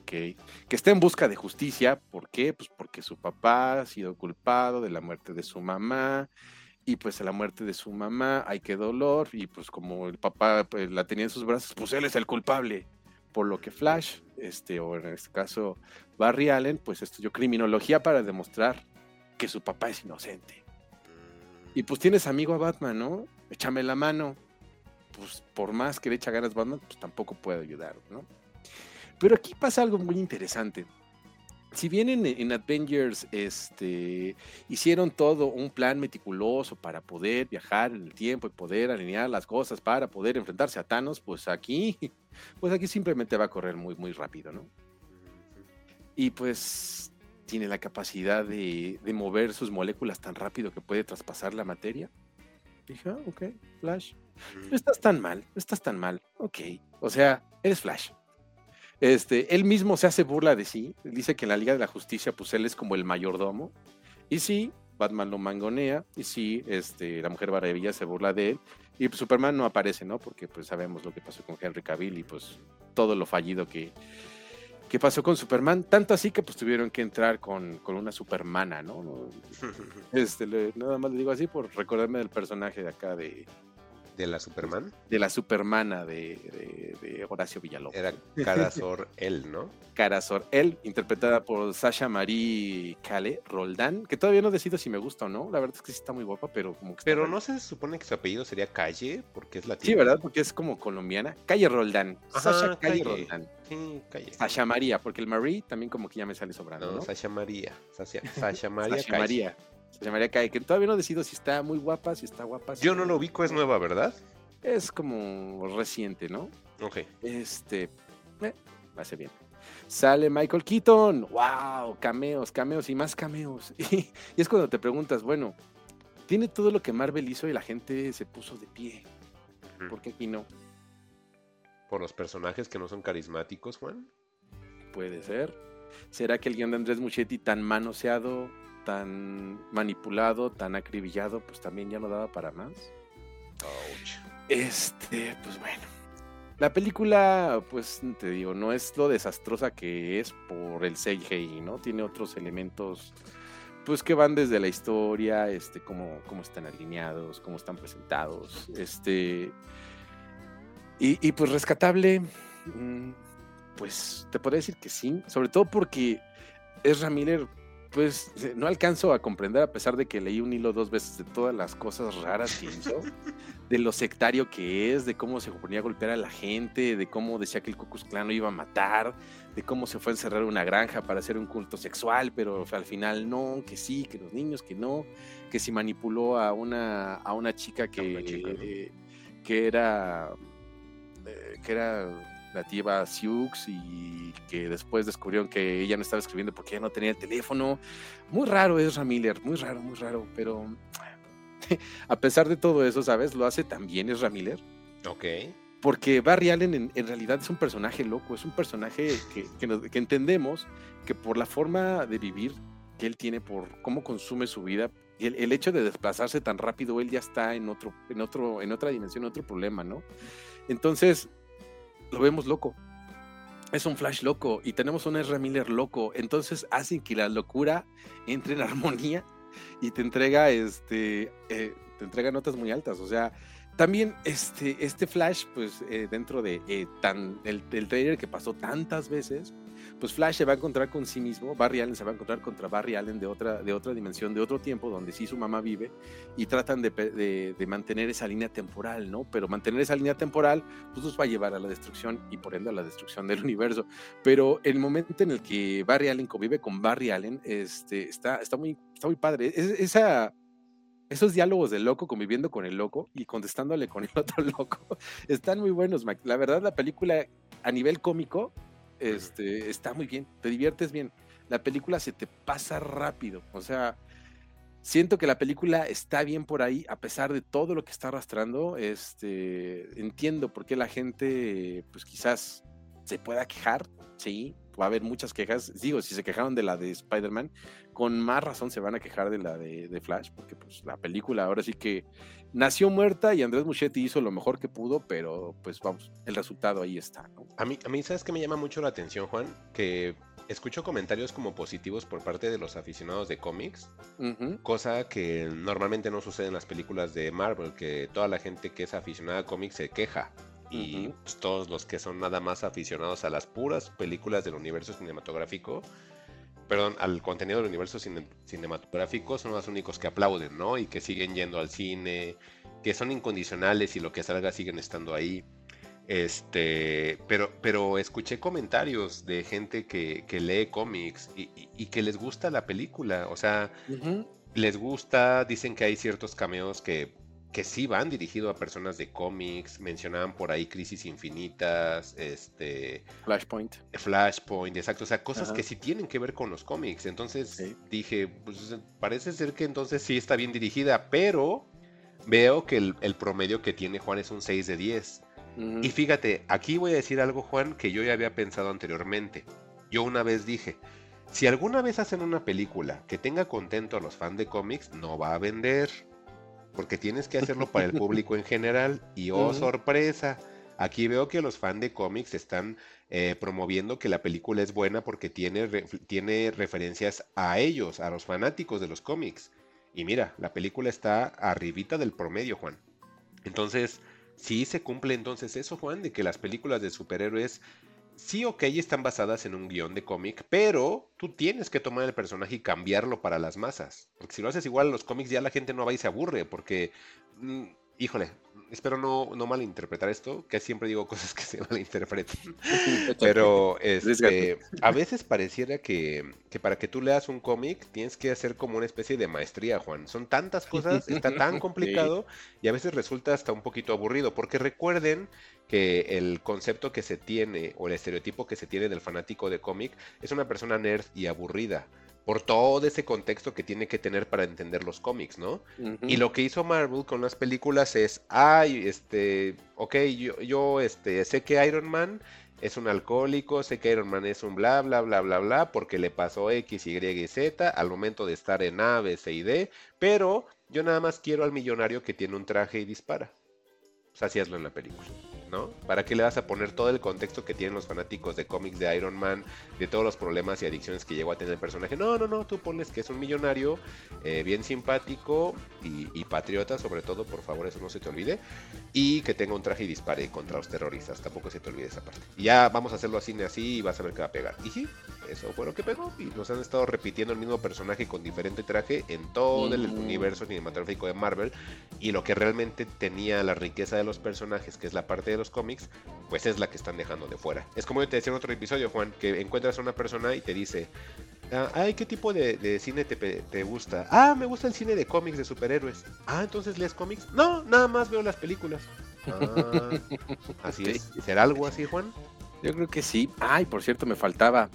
que, está en busca de justicia. ¿Por qué? Pues porque su papá ha sido culpado de la muerte de su mamá. Y pues a la muerte de su mamá, hay que dolor. Y pues como el papá pues, la tenía en sus brazos, pues él es el culpable. Por lo que Flash, este, o en este caso Barry Allen, pues estudió criminología para demostrar que su papá es inocente. Y pues tienes amigo a Batman, ¿no? Échame la mano. Pues por más que le echa ganas Batman, pues tampoco puede ayudar, ¿no? Pero aquí pasa algo muy interesante. Si bien en, en Avengers este, hicieron todo un plan meticuloso para poder viajar en el tiempo y poder alinear las cosas para poder enfrentarse a Thanos, pues aquí, pues aquí simplemente va a correr muy, muy rápido, ¿no? Y pues tiene la capacidad de, de mover sus moléculas tan rápido que puede traspasar la materia. Dije, ah, ok, Flash. No estás tan mal, no estás tan mal. Ok. O sea, eres Flash. Este, él mismo se hace burla de sí. Dice que en la Liga de la Justicia, pues él es como el mayordomo. Y sí, Batman lo mangonea. Y sí, este, la Mujer Maravilla se burla de él. Y pues, Superman no aparece, ¿no? Porque pues sabemos lo que pasó con Henry Cavill y pues todo lo fallido que, que pasó con Superman. Tanto así que pues tuvieron que entrar con, con una Supermana, ¿no? Este, le- nada más le digo así por recordarme del personaje de acá de, de la Superman. De la Supermana de, de, Horacio Villalobos. Era Carazor él, ¿no? Carazor él, interpretada por Sasha Marie Cale Roldán, que todavía no decido si me gusta o no. La verdad es que sí está muy guapa, pero como que. Pero no se supone que su apellido sería Calle, porque es latina. Sí, ¿verdad? Porque es como colombiana. Calle Roldán. Sasha Calle, Roldán. Sí, Calle. Sasha María, porque el Marie también como que ya me sale sobrando. No, Sasha María. Sasha, Sasha María. Sasha María. Se llamaría Kai, que todavía no decido si está muy guapa, si está guapa. Yo no lo ubico, es nueva, ¿verdad? Es como reciente, ¿no? Ok. Este, eh, ser bien. Sale Michael Keaton, wow, cameos, cameos y más cameos. Y, es cuando te preguntas, bueno, tiene todo lo que Marvel hizo y la gente se puso de pie. ¿Por qué aquí no? ¿Por los personajes que no son carismáticos, Juan? Puede ser. ¿Será que el guion de Andrés Muchetti tan manoseado tan manipulado, tan acribillado, pues también ya no daba para más. Este, pues bueno. La película, pues te digo, no es lo desastrosa que es por el CGI, ¿no? Tiene otros elementos, pues que van desde la historia, este, cómo, cómo están alineados, cómo están presentados, este. Y, pues rescatable, mm, pues te podría decir que sí, sobre todo porque Ezra Miller pues no alcanzo a comprender, a pesar de que leí un hilo dos veces de todas las cosas raras que hizo, de lo sectario que es, de cómo se ponía a golpear a la gente, de cómo decía que el Ku Klux lo iba a matar, de cómo se fue a encerrar una granja para hacer un culto sexual, pero al final no, que sí, que los niños, que no, que si manipuló a una, a una chica que, que era eh, que era nativa Sioux y que después descubrieron que ella no estaba escribiendo porque ella no tenía el teléfono. Muy raro es Ramiller, muy raro, muy raro, pero a pesar de todo eso, ¿sabes? Lo hace también es Ramiller. Ok. Porque Barry Allen en, realidad es un personaje loco, es un personaje que, que, entendemos que por la forma de vivir que él tiene, por cómo consume su vida, el, el, hecho de desplazarse tan rápido, él ya está en otro, en otro, en otra dimensión, otro problema, ¿no? Entonces, lo vemos loco. Es un Flash loco y tenemos un Ezra Miller loco. Entonces hacen que la locura entre en armonía y te entrega este eh, te entrega notas muy altas. O sea, también este, este Flash, pues eh, dentro de eh, tan, el, el trailer que pasó tantas veces, pues Flash se va a encontrar con sí mismo, Barry Allen se va a encontrar contra Barry Allen de otra, de otra dimensión, de otro tiempo, donde sí su mamá vive, y tratan de, mantener esa línea temporal, ¿no? Pero mantener esa línea temporal, pues nos va a llevar a la destrucción y por ende a la destrucción del universo. Pero el momento en el que Barry Allen convive con Barry Allen, este, está, está, muy, está muy padre. esa, esos diálogos del loco conviviendo con el loco y contestándole con el otro loco están muy buenos, Mike. La verdad, la película a nivel cómico este, está muy bien, te diviertes bien. La película se te pasa rápido, o sea, siento que la película está bien por ahí, a pesar de todo lo que está arrastrando. Este, entiendo por qué la gente, pues quizás se pueda quejar, sí, va a haber muchas quejas. Digo, si se quejaron de la de Spider-Man, con más razón se van a quejar de la de, Flash, porque pues la película ahora sí que nació muerta y Andrés Muchetti hizo lo mejor que pudo, pero pues vamos, el resultado ahí está. A, mí, a mí, ¿sabes que me llama mucho la atención, Juan? Que escucho comentarios como positivos por parte de los aficionados de cómics, cosa que normalmente no sucede en las películas de Marvel, que toda la gente que es aficionada a cómics se queja y pues, todos los que son nada más aficionados a las puras películas del universo cinematográfico, perdón, al contenido del universo cinematográfico son los únicos que aplauden, ¿no? Y que siguen yendo al cine, que son incondicionales y lo que salga siguen estando ahí. Este, pero, pero escuché comentarios de gente que, lee cómics y, que les gusta la película, o sea, les gusta, dicen que hay ciertos cameos que que sí van dirigidos a personas de cómics, mencionaban por ahí Crisis Infinitas, este... Flashpoint. Flashpoint, exacto, o sea, cosas que sí tienen que ver con los cómics. Entonces dije, pues parece ser que entonces sí está bien dirigida, pero veo que el, promedio que tiene Juan es un 6 de 10. Y fíjate, aquí voy a decir algo, Juan, que yo ya había pensado anteriormente. Yo una vez dije, si alguna vez hacen una película que tenga contento a los fans de cómics, no va a vender porque tienes que hacerlo para el público en general. Y oh, sorpresa, aquí veo que los fans de cómics están eh, promoviendo que la película es buena porque tiene, tiene referencias a ellos, a los fanáticos de los cómics. Y mira, la película está arribita del promedio, Juan. Entonces, sí se cumple entonces eso, Juan, de que las películas de superhéroes sí, ok, están basadas en un guion de cómic, pero tú tienes que tomar el personaje y cambiarlo para las masas. Porque si lo haces igual los cómics, ya la gente no va y se aburre, porque, mm, híjole, espero no, no malinterpretar esto, que siempre digo cosas que se malinterpretan. Pero este, a veces pareciera que, que, para que tú leas un cómic tienes que hacer como una especie de maestría, Juan. Son tantas cosas, está tan complicado y a veces resulta hasta un poquito aburrido, porque recuerden que el concepto que se tiene o el estereotipo que se tiene del fanático de cómic es una persona nerd y aburrida por todo ese contexto que tiene que tener para entender los cómics, ¿no? Y lo que hizo Marvel con las películas es, ay, este, ok, yo, yo este, sé que Iron Man es un alcohólico, sé que Iron Man es un bla, bla, bla, bla, bla, porque le pasó X, Y y Z al momento de estar en A, B, C y D, pero yo nada más quiero al millonario que tiene un traje y dispara. Pues así hazlo en la película. ¿No? ¿Para qué le vas a poner todo el contexto que tienen los fanáticos de cómics de Iron Man, de todos los problemas y adicciones que llegó a tener el personaje? No, no, no, tú pones que es un millonario eh, bien simpático y, patriota, sobre todo, por favor, eso no se te olvide, y que tenga un traje y dispare contra los terroristas, tampoco se te olvide esa parte. Ya vamos a hacerlo así, así y vas a ver qué va a pegar. Y sí, eso fue lo que pegó, y nos han estado repitiendo el mismo personaje con diferente traje en todo el universo cinematográfico de Marvel, y lo que realmente tenía la riqueza de los personajes, que es la parte de los cómics, pues es la que están dejando de fuera. Es como yo te decía en otro episodio, Juan, que encuentras a una persona y te dice, ah, ay, ¿qué tipo de, cine te, gusta? Ah, me gusta el cine de cómics de superhéroes. Ah, entonces lees cómics. No, nada más veo las películas. Ah, así es. ¿Será algo así, Juan? Yo creo que sí. Ay, por cierto, me faltaba.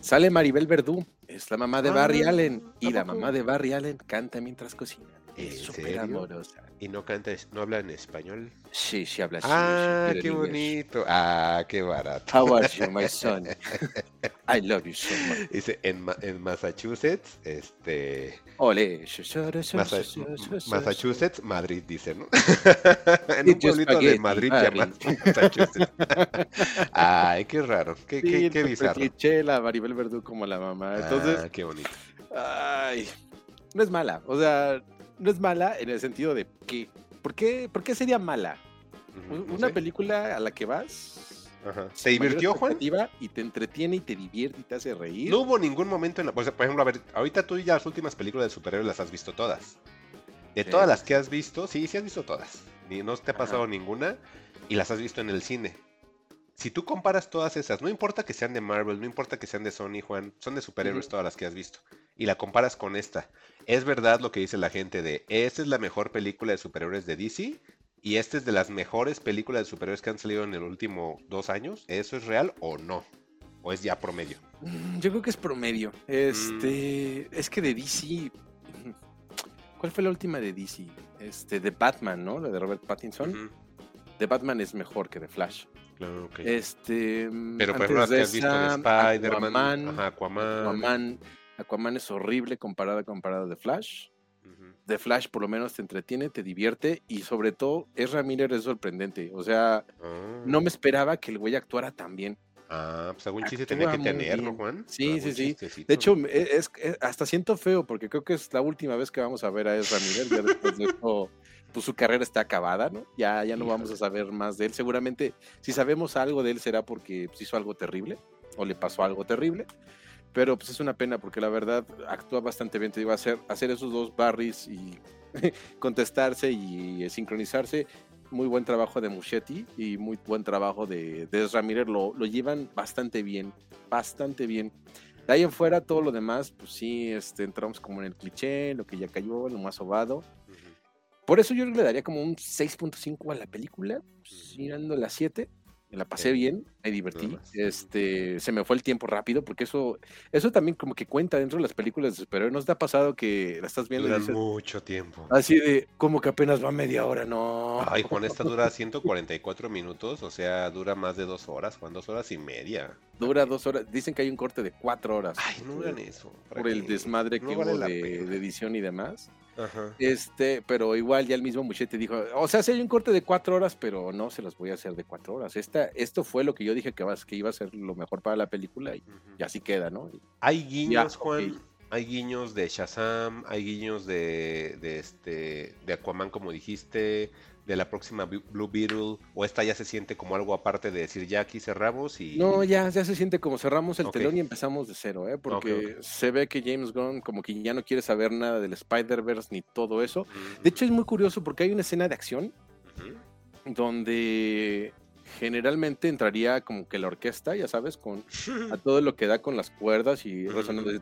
Sale Maribel Verdú, es la mamá de Barry ah, Allen. Y la mamá de Barry Allen canta mientras cocina. Es súper amorosa. ¿Y no canta, no habla en español? Sí, sí habla Ah, qué bonito. Ah, qué barato. How are you, my son? I love you so much. Dice, en, en Massachusetts, este... Ole. Massachusetts, Madrid, dice, ¿no? en un pueblito de Madrid llamado Massachusetts. Ay, qué raro, qué, qué, qué bizarro. La Maribel Verdú como la mamá. Entonces, ah, qué bonito. Ay, no es mala. O sea, no es mala en el sentido de que, ¿por qué, por qué sería mala? Una película a la que vas. Ajá. ¿Te divirtió, Juan? Y te entretiene y te divierte y te hace reír. No hubo ningún momento en la. por ejemplo, a ver, ahorita tú ya las últimas películas de superhéroes las has visto todas. De todas las que has visto, sí, sí has visto todas. Ni no te ha pasado ninguna y las has visto en el cine. Si tú comparas todas esas, no importa que sean de Marvel, no importa que sean de Sony, Juan, son de superhéroes todas las que has visto. Y la comparas con esta es verdad lo que dice la gente de, esta es la mejor película de superhéroes de DC y esta es de las mejores películas de superhéroes que han salido en el último dos años. ¿Eso es real o no? ¿O es ya promedio? Mm, yo creo que es promedio. Este, es que de DC, ¿cuál fue la última de DC? Este, de Batman, ¿no? La de Robert Pattinson. De Batman es mejor que de Flash. Claro, ok. Este, pero por ejemplo, que has visto de Spider-Man, Aquaman, Aquaman Aquaman es horrible comparada comparada de Flash. De Flash por lo menos te entretiene, te divierte y sobre todo es Ramírez es sorprendente. O sea, no me ah. esperaba que el güey actuara tan bien. Ah, pues algún chiste tenía que tenerlo, Juan. Sí, sí, sí. De hecho, es, hasta siento feo porque creo que es la última vez que vamos a ver a Ezra Miller. Ya después de esto, pues su carrera está acabada, ¿no? Ya, ya no vamos a saber más de él. Seguramente, si sabemos algo de él, será porque pues, hizo algo terrible o le pasó algo terrible. Pero pues es una pena porque la verdad actúa bastante bien. Te digo, hacer, hacer esos dos barris y contestarse y sincronizarse. Muy buen trabajo de Muschetti y muy buen trabajo de, de Ramírez. Lo, lo llevan bastante bien, bastante bien. De ahí en fuera, todo lo demás, pues sí, este, entramos como en el cliché, lo que ya cayó, lo más sobado. Por eso yo le daría como un 6.5 a la película, pues, mirando la 7 me la pasé bien, me divertí. Este, se me fue el tiempo rápido, porque eso, eso también como que cuenta dentro de las películas de superhéroes. ¿No te ha pasado que la estás viendo? Mucho tiempo. Así de, como que apenas va media hora, no. Ay, Juan, esta dura 144 minutos, o sea, dura más de dos horas, Juan, dos horas y media. Dura dos horas, dicen que hay un corte de cuatro horas. Ay, no hagan eso. Por el desmadre que hubo de, de edición y demás. Este, pero igual ya el mismo Muchete dijo, o sea, si hay un corte de cuatro horas, pero no se los voy a hacer de cuatro horas. Esta, esto fue lo que yo dije que, vas, que iba a ser lo mejor para la película y, así queda, ¿no? hay guiños, Juan, hay guiños de Shazam, hay guiños de, de este de Aquaman como dijiste, de la próxima Blue Beetle, o esta ya se siente como algo aparte de decir ya aquí cerramos y... No, ya, ya se siente como cerramos el telón y empezamos de cero, ¿eh? porque se ve que James Gunn como que ya no quiere saber nada del Spider-Verse ni todo eso. De hecho es muy curioso porque hay una escena de acción donde generalmente entraría como que la orquesta, ya sabes, con a todo lo que da con las cuerdas y resonando de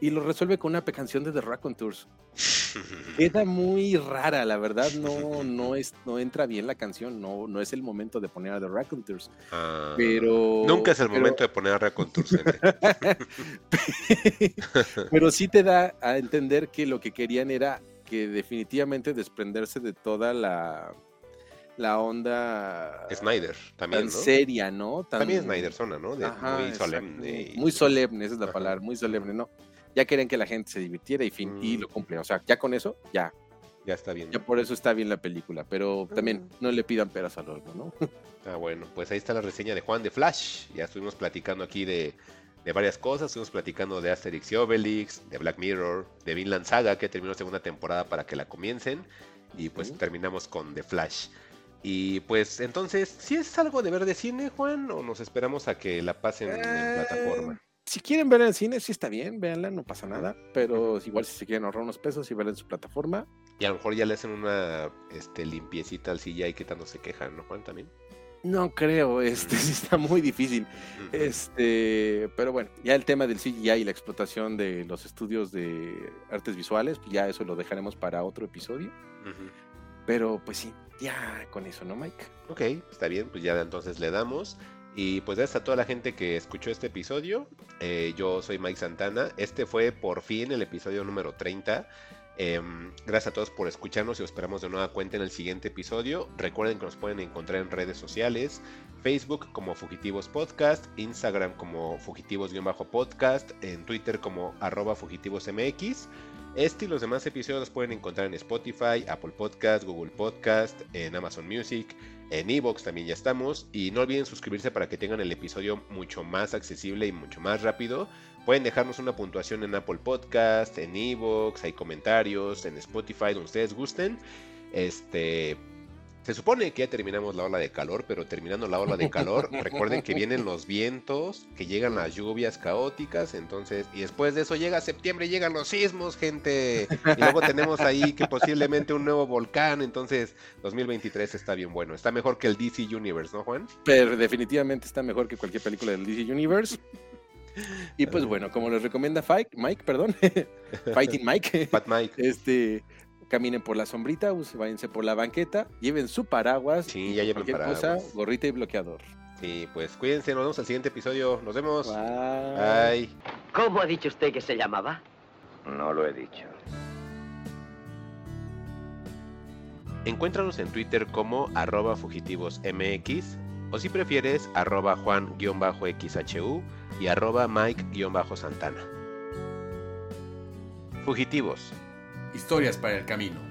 y lo resuelve con una canción de The Tours Queda muy rara, la verdad, no, no, es, no entra bien la canción, no, no es el momento de poner a The Raconteurs. Ah, pero. Nunca es el momento de poner a Raconteurs. pero sí te da a entender que lo que querían era que definitivamente desprenderse de toda la la onda Snyder también tan seria, ¿no? También Snyder zona, ¿no? muy solemne. Muy solemne, esa es la palabra, muy solemne, ¿no? ya querían que la gente se divirtiera y fin, y mm. lo cumple. O sea, ya con eso, ya. Ya está bien. Ya por eso está bien la película, pero también mm. no le pidan peras al horno, ¿no? Ah, bueno, pues ahí está la reseña de Juan de Flash. Ya estuvimos platicando aquí de, varias cosas. Estuvimos platicando de Asterix y Obelix, de Black Mirror, de Vinland Saga, que terminó segunda temporada para que la comiencen. Y pues terminamos con The Flash. Y pues entonces, ¿si es algo de ver de cine, Juan? ¿O nos esperamos a que la pasen en eh, plataforma? si quieren ver en cine, sí está bien, véanla, no pasa nada. Pero igual si se quieren ahorrar unos pesos y ver en su plataforma. Y a lo mejor ya le hacen una este, limpiecita al CGI que tanto se quejan, ¿no, Juan? También. No creo, este sí está muy difícil. Este, pero bueno, ya el tema del CGI y la explotación de los estudios de artes visuales, pues ya eso lo dejaremos para otro episodio. Pero pues sí, ya con eso, ¿no, Mike? Ok, está bien, pues ya entonces le damos. Y pues gracias a toda la gente que escuchó este episodio. Eh, yo soy Mike Santana. Este fue por fin el episodio número 30. Em, gracias a todos por escucharnos y os esperamos de nueva cuenta en el siguiente episodio. Recuerden que nos pueden encontrar en redes sociales, Facebook como Fugitivos Podcast, Instagram como Fugitivos-podcast, en Twitter como arroba fugitivosmx. Este y los demás episodios los pueden encontrar en Spotify, Apple Podcast, Google Podcast, en Amazon Music, en Evox también ya estamos. Y no olviden suscribirse para que tengan el episodio mucho más accesible y mucho más rápido. Pueden dejarnos una puntuación en Apple Podcast, en Evox, hay comentarios, en Spotify, donde ustedes gusten. Este, se supone que ya terminamos la ola de calor, pero terminando la ola de calor, recuerden que vienen los vientos, que llegan las lluvias caóticas, entonces, y después de eso llega septiembre, llegan los sismos, gente, y luego tenemos ahí que posiblemente un nuevo volcán, entonces 2023 está bien bueno, está mejor que el DC Universe, ¿no, Juan? Pero definitivamente está mejor que cualquier película del DC Universe. Y pues bueno, como les recomienda Mike, Mike, perdón, Fighting Mike, Pat Mike, este, caminen por la sombrita, váyanse por la banqueta, lleven su paraguas, sí, ya lleven paraguas. cosa, gorrita y bloqueador. Sí, pues cuídense, nos vemos al siguiente episodio. Nos vemos. Bye. Bye. ¿Cómo ha dicho usted que se llamaba? No lo he dicho. Encuéntranos en Twitter como arroba fugitivosmx o si prefieres arroba juan-xhu y arroba mike-santana. Fugitivos Historias para el camino.